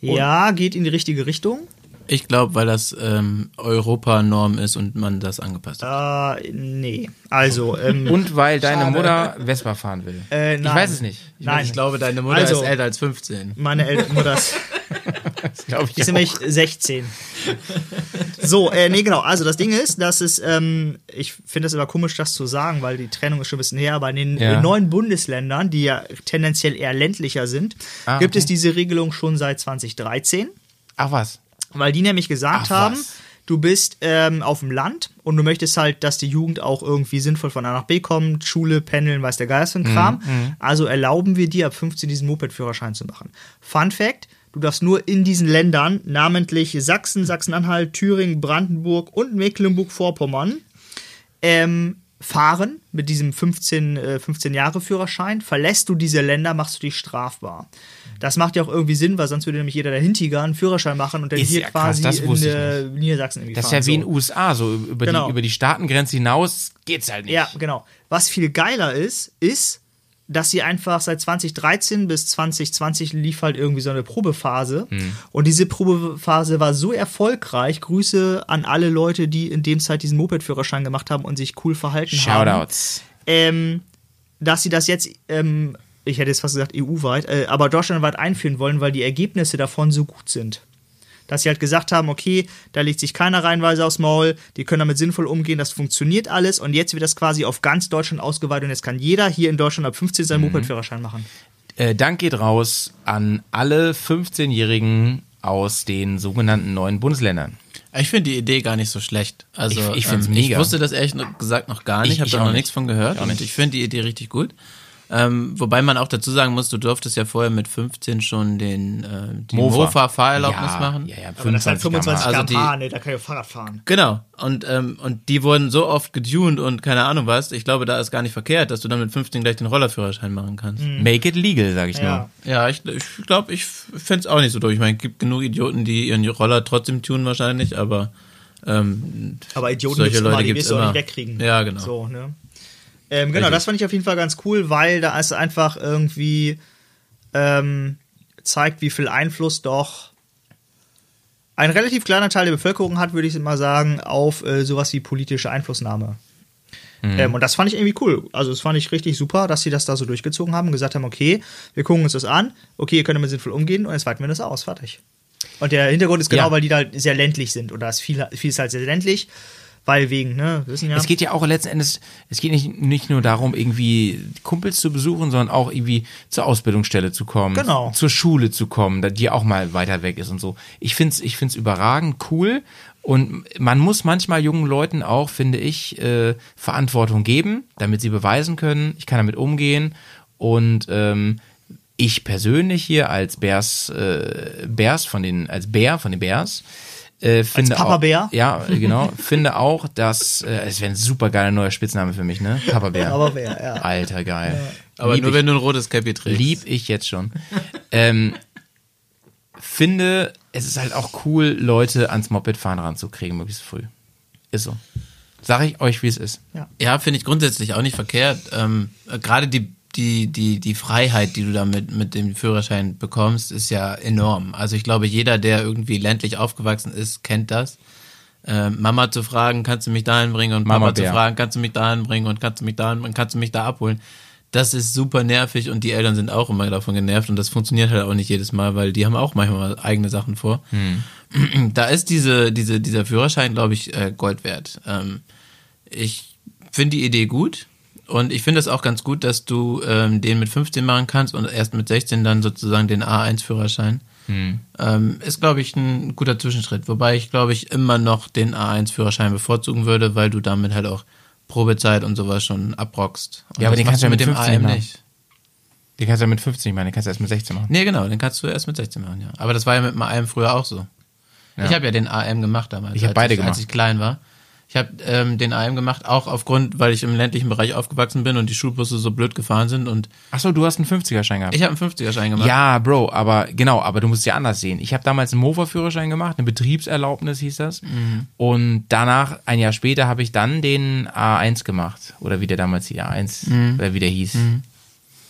Ja, geht in die richtige Richtung. Ich glaube, weil das ähm, Europanorm ist und man das angepasst hat. Äh, nee. Also, ähm, Und weil deine Schade. Mutter Vespa fahren will. Äh, ich weiß es nicht. Ich Nein. Ich glaube, deine Mutter Also- ist älter als 15. meine Eltern, Mutter ist, weiß. Ist nämlich 16. So, äh, nee, genau. Also das Ding ist, dass es, ähm, ich finde es immer komisch, das zu sagen, weil die Trennung ist schon ein bisschen her, aber in den Ja. neuen Bundesländern, die ja tendenziell eher ländlicher sind, Ah, gibt es diese Regelung schon seit 2013. Ach was. Weil die nämlich gesagt Ach, haben, was. du bist ähm, auf dem Land und du möchtest halt, dass die Jugend auch irgendwie sinnvoll von A nach B kommt, Schule, Pendeln, weiß der Geist für ein Kram. Mhm, Also erlauben wir dir ab 15 diesen Moped-Führerschein zu machen. Fun Fact: Du darfst nur in diesen Ländern, namentlich Sachsen, Sachsen-Anhalt, Thüringen, Brandenburg und Mecklenburg-Vorpommern, ähm, fahren mit diesem 15, äh, 15 Jahre Führerschein. Verlässt du diese Länder, machst du dich strafbar. Das macht ja auch irgendwie Sinn, weil sonst würde nämlich jeder Dahintiger einen Führerschein machen und dann Ist hier ja krass, quasi das in äh, Niedersachsen irgendwie Das ist fahren. ja wie in so. den USA, so über, Genau. die, über die Staatengrenze hinaus geht's halt nicht. Ja, genau. Was viel geiler ist, ist, dass sie einfach seit 2013 bis 2020 lief halt irgendwie so eine Probephase. Hm. Und diese Probephase war so erfolgreich. Grüße an alle Leute, die in dem Zeit diesen Moped-Führerschein gemacht haben und sich cool verhalten haben. Shoutouts. ähm, dass sie das jetzt, ähm, ich hätte jetzt fast gesagt EU-weit, äh, aber deutschlandweit einführen wollen, weil die Ergebnisse davon so gut sind. Dass sie halt gesagt haben, okay, da legt sich keiner reihenweise aufs Maul, die können damit sinnvoll umgehen, das funktioniert alles und jetzt wird das quasi auf ganz Deutschland ausgeweitet und jetzt kann jeder hier in Deutschland ab 15 seinen Moped-Führerschein machen. Äh, Dank geht raus an alle 15-Jährigen aus den sogenannten neuen Bundesländern. Ich finde die Idee gar nicht so schlecht. Also Ich- ich find's ähm, mega. Ich wusste das ehrlich gesagt noch gar nicht, Ich- habe ich da auch noch nicht. nichts von gehört. nicht. ich finde die Idee richtig gut. Ähm, wobei man auch dazu sagen muss, du durftest ja vorher mit 15 schon den äh, die Mofa. Mofa-Fahrerlaubnis ja, machen. Ja, ja, Aber das hat 25 Also km/h, die- ne, da kann ich auch Fahrrad fahren. Genau. Und, ähm, und die wurden so oft getuned und keine Ahnung was. Ich glaube, da ist gar nicht verkehrt, dass du dann mit 15 gleich den Rollerführerschein machen kannst. Make it legal, sag ich Ja. Ja, ich, ich glaube, ich fände es auch nicht so doof. Ich meine, es gibt genug Idioten, die ihren Roller trotzdem tunen wahrscheinlich, aber ähm, Aber Idioten Solche Leute du auch immer. nicht wegkriegen. Ja, genau. So, ne? Ähm, genau, Richtig. das fand ich auf jeden Fall ganz cool, weil da es einfach irgendwie ähm, zeigt, wie viel Einfluss doch ein relativ kleiner Teil der Bevölkerung hat, würde ich mal sagen, auf äh, sowas wie politische Einflussnahme. Ähm, und das fand ich irgendwie cool. Also, das fand ich richtig super, dass sie das da so durchgezogen haben und gesagt haben: Okay, wir gucken uns das an, okay, ihr könnt damit sinnvoll umgehen und jetzt weiten wir das aus. Fertig. Und der Hintergrund ist genau, Ja. weil die da sehr ländlich sind. Und da ist viel, viel ist halt sehr ländlich, weil wegen, ne, wissen ja. Es geht ja auch letzten Endes, es geht nicht, nicht nur darum, irgendwie Kumpels zu besuchen, sondern auch irgendwie zur Ausbildungsstelle zu kommen, Genau. zur Schule zu kommen, da- die auch mal weiter weg ist und so. Ich find's, ich find's überragend cool und man muss manchmal jungen Leuten auch, finde ich, äh, Verantwortung geben, damit sie beweisen können, ich kann damit umgehen und ähm, ich persönlich hier als Bears, äh, Bears von den, als Bär von den Bears, Äh, finde Papa auch, Bär? Ja, äh, genau. finde auch, dass äh, es wäre ein super geiler neuer Spitzname für mich, ne? Papa Bär. Aber wer, ja. Alter, geil. Aber Lieb nur ich, wenn du ein rotes Cappy trägst. lieb ich jetzt schon. ähm, finde, es ist halt auch cool, Leute ans Mopedfahren ranzukriegen, möglichst früh. Ist so. Sag ich euch, wie es ist. Ja, finde ich grundsätzlich auch nicht verkehrt. Ähm, äh, Gerade die, die, die, die Freiheit, die du damit mit dem Führerschein bekommst, ist ja enorm. Also ich glaube, jeder, der irgendwie ländlich aufgewachsen ist, kennt das. Ähm, Mama zu fragen, kannst du mich dahin bringen und Mama Papa zu fragen, kannst du mich dahin bringen und kannst du mich dahin bringen, kannst du mich da abholen. Das ist super nervig und die Eltern sind auch immer davon genervt und das funktioniert halt auch nicht jedes Mal, weil die haben auch manchmal eigene Sachen vor. Da ist diese, diese, dieser Führerschein, glaube ich, äh, Gold wert. Ähm, ich finde die Idee gut und ich finde es auch ganz gut, dass du ähm, den mit 15 machen kannst und erst mit 16 dann sozusagen den A1-Führerschein. Ähm, ist, glaube ich, ein guter Zwischenschritt. Wobei ich, glaube ich, immer noch den A1-Führerschein bevorzugen würde, weil du damit halt auch Probezeit und sowas schon abrockst. Und Ja, aber den kannst du ja mit mit dem 15 AM machen. nicht. Die kannst du ja mit 15 machen, die kannst du erst mit 16 machen. Nee, genau, den kannst du erst mit 16 machen, ja. Aber das war ja mit dem AM früher auch so. Ich habe ja den AM gemacht damals. Ich hab als beide ich, gemacht. Als ich klein war. Ich habe ähm, den AM gemacht, auch aufgrund, weil ich im ländlichen Bereich aufgewachsen bin und die Schulbusse so blöd gefahren sind. Und Achso, du hast einen 50er-Schein gehabt. ich habe einen 50er-Schein gemacht. Ja, Bro, aber genau, aber du musst es ja anders sehen. Ich habe damals einen Mofa-Führerschein gemacht, eine Betriebserlaubnis hieß das. Mhm. Und danach, ein Jahr später, habe ich dann den A1 gemacht. Oder wie der damals hieß, A1, oder wie der hieß.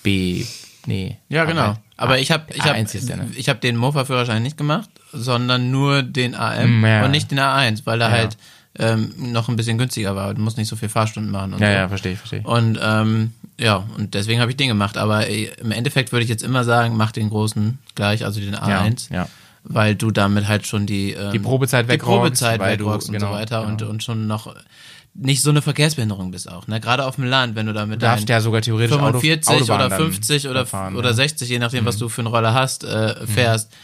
B, nee. Mhm. Ja, genau. A- Aber ich habe ich hab, A1 ne? ich hab den Mofa-Führerschein nicht gemacht, sondern nur den AM Mm, ja. und nicht den A1, weil er Ja. halt ähm, noch ein bisschen günstiger war. Du musst nicht so viel Fahrstunden machen. Und Ja, so. ja, verstehe ich, verstehe. Und ähm, ja, und deswegen habe ich den gemacht. Aber äh, im Endeffekt würde ich jetzt immer sagen, mach den großen gleich, also den A1. ja. Weil du damit halt schon die, ähm, Die Probezeit die wegrockst, Probezeit weil du- wegrockst und genau, so weiter und, genau. und schon noch nicht so eine Verkehrsbehinderung bist auch. Ne? Gerade auf dem Land, wenn du darfst ja sogar theoretisch Auto- 45 Autobahn oder dann 50 oder, fahren, oder ja. 60, je nachdem, was du für einen Roller hast, äh, fährst. Äh,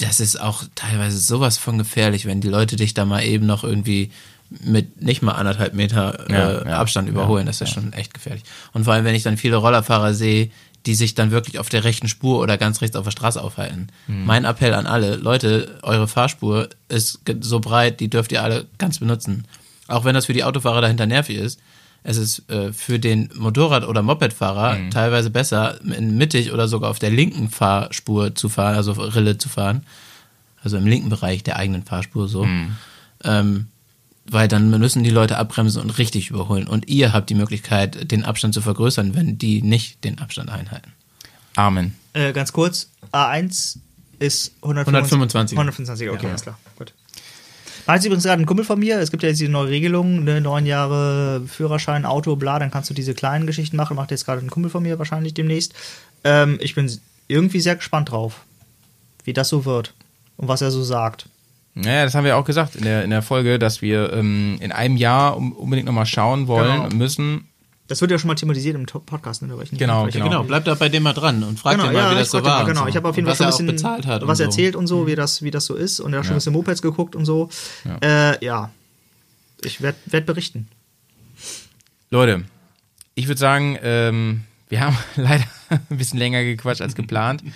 das ist auch teilweise sowas von gefährlich, wenn die Leute dich da mal eben noch irgendwie mit nicht mal anderthalb Meter äh, Ja, ja, Abstand überholen. Das ist schon echt gefährlich. Und vor allem, wenn ich dann viele Rollerfahrer sehe, die sich dann wirklich auf der rechten Spur oder ganz rechts auf der Straße aufhalten. Mhm. Mein Appell an alle, Leute, eure Fahrspur ist so breit, die dürft ihr alle ganz benutzen. Auch wenn das für die Autofahrer dahinter nervig ist. Es ist äh, für den Motorrad- oder Mopedfahrer Mhm. teilweise besser, in mittig oder sogar auf der linken Fahrspur zu fahren, also Rille zu fahren. Also im linken Bereich der eigenen Fahrspur so. Mhm. Ähm, weil dann müssen die Leute abbremsen und richtig überholen. Und ihr habt die Möglichkeit, den Abstand zu vergrößern, wenn die nicht den Abstand einhalten. Amen. Äh, ganz kurz, A1 ist 125. 125, okay, alles klar. Gut. War jetzt übrigens gerade ein Kumpel von mir, es gibt ja jetzt diese neue Regelung, ne, neun Jahre Führerschein, Auto, bla, dann kannst du diese kleinen Geschichten machen, macht jetzt gerade ein Kumpel von mir wahrscheinlich demnächst. Ähm, ich bin irgendwie sehr gespannt drauf, wie das so wird und was er so sagt. Naja, das haben wir auch gesagt in der, in der Folge, dass wir ähm, in einem Jahr unbedingt nochmal schauen wollen Genau. müssen. Das wird ja schon mal thematisiert im Podcast, ne? da war ich nicht Genau, genau. Genau, bleibt da bei dem mal dran und fragt Genau, ihn mal, ja, wie ich das so war. mal, und genau. so. Ich habe auf jeden Fall schon was ein er bisschen bezahlt hat. und was so. erzählt und so, wie das, wie das so ist. Und er hat schon ein bisschen Mopeds geguckt und so. Ja, äh, ja. ich werde werd berichten. Leute, ich würde sagen, ähm, wir haben leider ein bisschen länger gequatscht als geplant.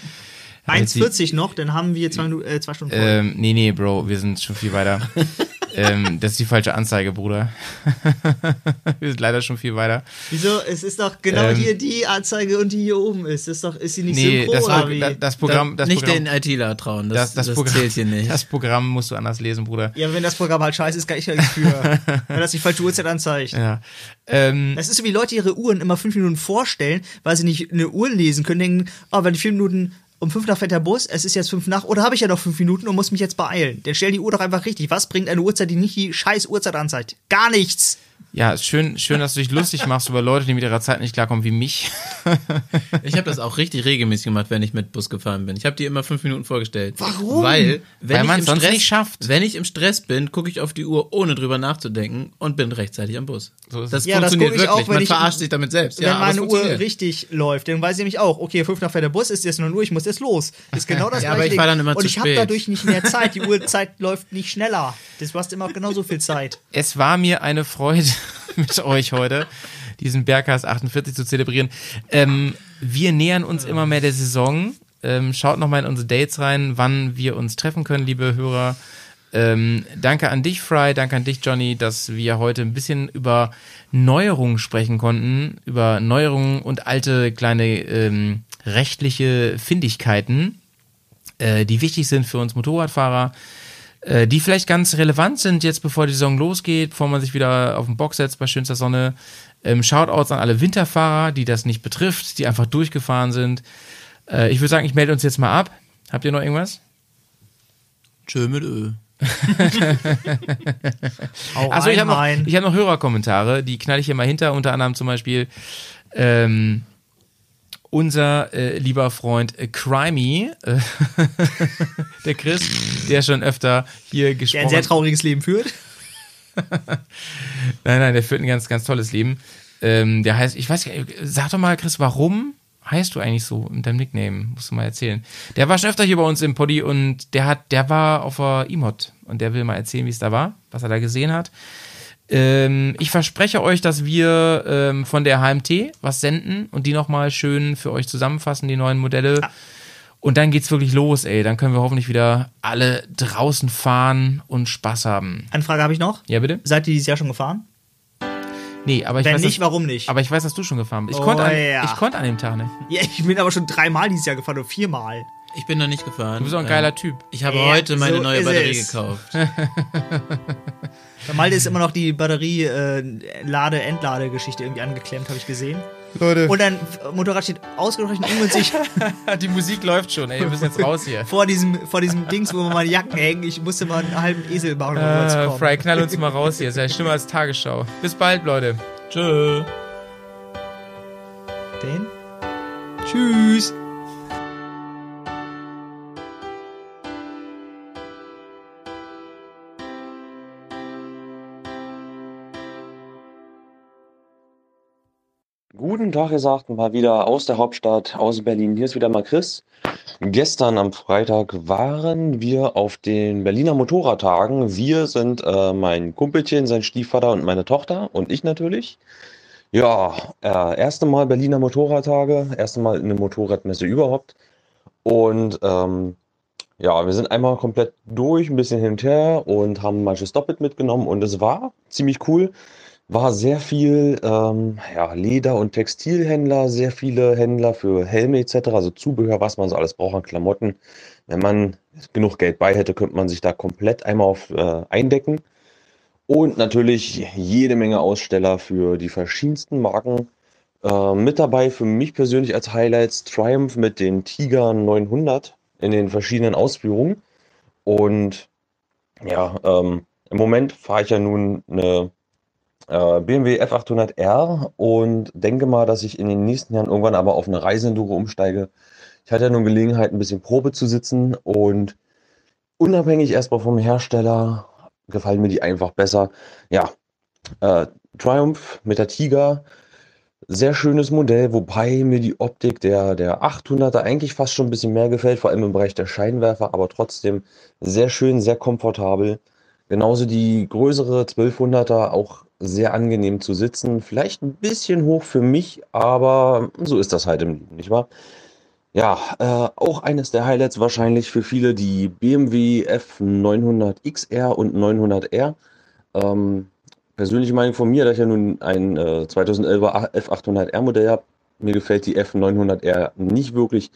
Haben jetzt die- 1,40 noch, dann haben wir zwei, äh, zwei Stunden voll. Ähm, nee, nee, Bro, wir sind schon viel weiter. ähm, das ist die falsche Anzeige, Bruder. wir sind leider schon viel weiter. Wieso? Es ist doch genau ähm, hier die Anzeige und die hier oben ist. Ist, doch, ist sie nicht Nee, synchro das, oder Pro- wie? das, das Programm, das nicht Programm, den ITler trauen, das, das, das, das, Programm, zählt hier nicht. das Programm musst du anders lesen, Bruder. ja, wenn das Programm halt scheiße ist, kann ich ja nichts für. wenn das die falsche Uhrzeit anzeigt. Ja. Ähm, Es ist so, wie Leute ihre Uhren immer fünf Minuten vorstellen, weil sie nicht eine Uhr lesen können, denken, oh, wenn die vier Minuten um fünf nach fährt der Bus, es ist jetzt fünf nach, oder habe ich ja noch fünf Minuten und muss mich jetzt beeilen. Dann stell die Uhr doch einfach richtig. Was bringt eine Uhrzeit, die nicht die scheiß Uhrzeit anzeigt? Gar nichts. Ja, ist schön, schön, dass du dich lustig machst über Leute, die mit ihrer Zeit nicht klarkommen, wie mich. Ich habe das auch richtig regelmäßig gemacht, wenn ich mit Bus gefahren bin. Ich habe die immer fünf Minuten vorgestellt. Warum? Weil, wenn Weil ich man's im sonst Stress, nicht schafft. Wenn ich im Stress bin, gucke ich auf die Uhr, ohne drüber nachzudenken und bin rechtzeitig am Bus. So ist das. Ja, das funktioniert guck ich auch, wirklich. wenn Man ich- verarscht sich damit selbst. Wenn ja, meine Uhr richtig läuft, dann weiß ich nämlich auch, okay, fünf nach fährt der Bus, ist jetzt 9 Uhr, ich muss jetzt los. Ist genau das Ja, gleiche aber ich war dann immer Und zu ich habe dadurch nicht mehr Zeit. Die Uhrzeit läuft nicht schneller. Das, du hast immer genauso viel Zeit. Es war mir eine Freude mit euch heute, diesen Berghaus 48 zu zelebrieren. Ähm, wir nähern uns immer mehr der Saison. Ähm, schaut noch mal in unsere Dates rein, wann wir uns treffen können, liebe Hörer. Ähm, danke an dich, Fry, danke an dich, Johnny, dass wir heute ein bisschen über Neuerungen sprechen konnten, über Neuerungen und alte kleine ähm, rechtliche Findigkeiten, äh, die wichtig sind für uns Motorradfahrer, äh, die vielleicht ganz relevant sind jetzt, bevor die Saison losgeht, bevor man sich wieder auf den Box setzt bei schönster Sonne. Ähm, Shoutouts an alle Winterfahrer, die das nicht betrifft, die einfach durchgefahren sind. Äh, ich würde sagen, ich melde uns jetzt mal ab. Habt ihr noch irgendwas? Tschö mit Ö. Achso, ich habe noch, ich hab noch Hörerkommentare, die knall ich hier mal hinter, unter anderem zum Beispiel ähm, unser äh, lieber Freund äh, Crimey, äh, der Chris, der schon öfter hier der gesprochen ein sehr trauriges Leben führt. Nein, nein, der führt ein ganz, ganz tolles Leben. Ähm, der heißt, ich weiß gar nicht, sag doch mal, Chris, warum heißt du eigentlich so mit deinem Nickname? Musst du mal erzählen. Der war schon öfter hier bei uns im Poddy und der hat, der war auf der Emot und der will mal erzählen, wie es da war, was er da gesehen hat. Ähm, ich verspreche euch, dass wir ähm, von der HMT was senden und die nochmal schön für euch zusammenfassen, die neuen Modelle. Und dann geht's wirklich los, ey. Dann können wir hoffentlich wieder alle draußen fahren und Spaß haben. Anfrage habe ich noch. Ja, bitte? Seid ihr dieses Jahr schon gefahren? Nee, aber ich Wenn weiß, nicht, dass, warum nicht? aber ich weiß, dass du schon gefahren bist. Ich Oh, konnte an, ja. ich konnte an dem Tag nicht. Ja, ich bin aber schon dreimal dieses Jahr gefahren oder viermal. Ich bin noch nicht gefahren. Du bist auch ein geiler Typ. Ich habe Ja, heute meine so neue Batterie es. gekauft. Bei Malte ist immer noch die Batterie äh, irgendwie angeklemmt, habe ich gesehen. Leute. Und ein F- Motorrad steht ausgerechnet ungünstig Die Musik läuft schon, ey. Wir müssen jetzt raus hier. vor diesem vor diesem Dings, wo meine Jacken hängen. Ich musste mal einen halben Esel bauen, um zu Äh, kommen. Fry, knall uns mal raus hier. Ist ja schlimmer als Tagesschau. Bis bald, Leute. Tschö. Den? Tschüss. Guten Tag, ihr sagt mal wieder aus der Hauptstadt, aus Berlin. Hier ist wieder mal Chris. Gestern am Freitag waren wir auf den Berliner Motorradtagen. Wir sind äh, mein Kumpelchen, sein Stiefvater und meine Tochter und ich natürlich. Ja, äh, erste Mal Berliner Motorradtage, erste Mal eine Motorradmesse überhaupt. Und ähm, ja, wir sind einmal komplett durch, ein bisschen hin und her und haben manches doppelt mitgenommen und es war ziemlich cool war sehr viel ähm, ja, Leder- und Textilhändler, sehr viele Händler für Helme etc., also Zubehör, was man so alles braucht an Klamotten. Wenn man genug Geld bei hätte, könnte man sich da komplett einmal auf äh, eindecken. Und natürlich jede Menge Aussteller für die verschiedensten Marken. Äh, mit dabei für mich persönlich als Highlights Triumph mit den Tiger 900 in den verschiedenen Ausführungen. Und ja, ähm, im Moment fahre ich ja nun eine BMW F800R und denke mal, dass ich in den nächsten Jahren irgendwann aber auf eine Reiseenduro umsteige. Ich hatte ja nun Gelegenheit, ein bisschen Probe zu sitzen und unabhängig erstmal vom Hersteller gefallen mir die einfach besser. Ja, äh, Triumph mit der Tiger, sehr schönes Modell, wobei mir die Optik der, der 800er eigentlich fast schon ein bisschen mehr gefällt, vor allem im Bereich der Scheinwerfer, aber trotzdem sehr schön, sehr komfortabel. Genauso die größere 1200er auch sehr angenehm zu sitzen. Vielleicht ein bisschen hoch für mich, aber so ist das halt im Leben, nicht wahr? Ja, äh, auch eines der Highlights wahrscheinlich für viele die BMW F900 XR und 900R. Ähm, persönliche Meinung von mir, da ich ja nun ein äh, 2011er F800R Modell habe, mir gefällt die F900R nicht wirklich.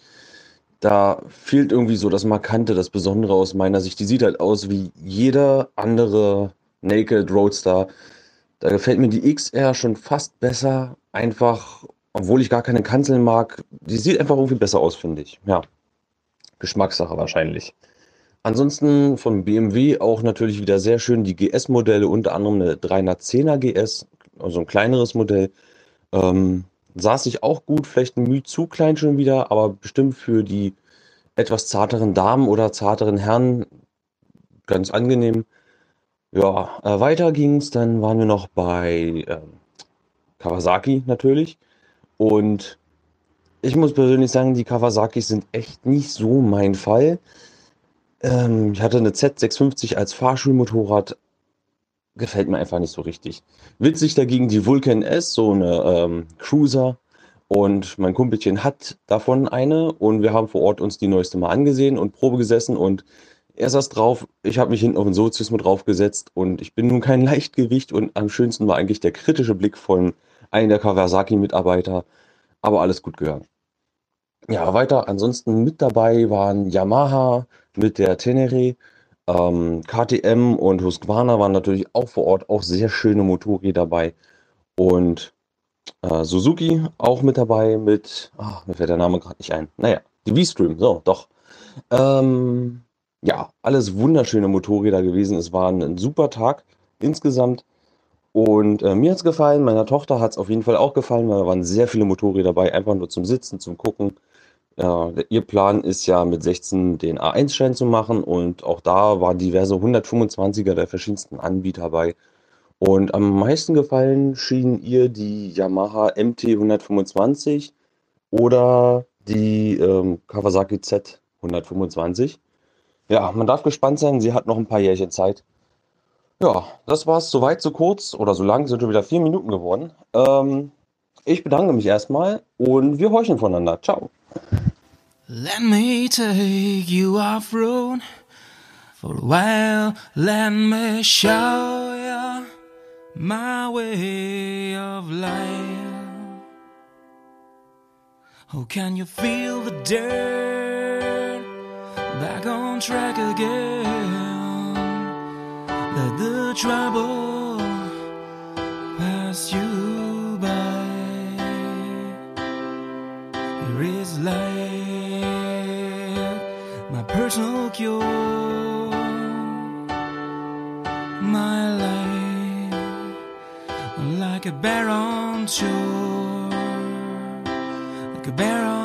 Da fehlt irgendwie so das Markante, das Besondere aus meiner Sicht. Die sieht halt aus wie jeder andere Naked Roadster. Da gefällt mir die XR schon fast besser. Einfach, obwohl ich gar keine Kanzeln mag. Die sieht einfach irgendwie besser aus, finde ich. Ja. Geschmackssache wahrscheinlich. Ansonsten von BMW auch natürlich wieder sehr schön die GS-Modelle, unter anderem eine 310er GS, also ein kleineres Modell. Ähm, saß sich auch gut, vielleicht ein Mühe zu klein schon wieder, aber bestimmt für die etwas zarteren Damen oder zarteren Herren ganz angenehm. Ja, äh, weiter ging's, dann waren wir noch bei ähm, Kawasaki natürlich. Und ich muss persönlich sagen, die Kawasakis sind echt nicht so mein Fall. Ähm, ich hatte eine Z650 als Fahrschulmotorrad. Gefällt mir einfach nicht so richtig. Witzig dagegen die Vulcan S, so eine ähm, Cruiser. Und mein Kumpelchen hat davon eine und wir haben vor Ort uns die neueste mal angesehen und Probe gesessen und Er saß drauf, ich habe mich hinten auf den Sozius mit draufgesetzt und ich bin nun kein Leichtgewicht und am schönsten war eigentlich der kritische Blick von einem der Kawasaki-Mitarbeiter, aber alles gut gegangen. Ja, weiter, ansonsten mit dabei waren Yamaha mit der Tenere, ähm, KTM und Husqvarna waren natürlich auch vor Ort auch sehr schöne Motorräder dabei und äh, Suzuki auch mit dabei mit, ach, mir fällt der Name gerade nicht ein. Naja, die V-Stream, so, doch. Ähm, ja, alles wunderschöne Motorräder gewesen. Es war ein super Tag insgesamt. Und äh, mir hat es gefallen, meiner Tochter hat es auf jeden Fall auch gefallen, weil da waren sehr viele Motorräder dabei, einfach nur zum Sitzen, zum Gucken. Der- ihr Plan ist ja mit 16 den A1-Schein zu machen und auch da waren diverse 125er der verschiedensten Anbieter bei. Und am meisten gefallen schien ihr die Yamaha MT 125 oder die ähm, Kawasaki Z 125. Ja, man darf gespannt sein, sie hat noch ein paar Jährchen Zeit. Ja, das war's soweit, so kurz oder so lang, sind schon wieder vier Minuten geworden. Ähm, ich bedanke mich erstmal und wir horchen voneinander. Ciao. Let me take you off road for a while. Let me show you my way of life. Oh, can you feel the dirt back on track again? Let the trouble pass you by. Here is life, my personal cure, my life, like a bear on shore, like a bear on.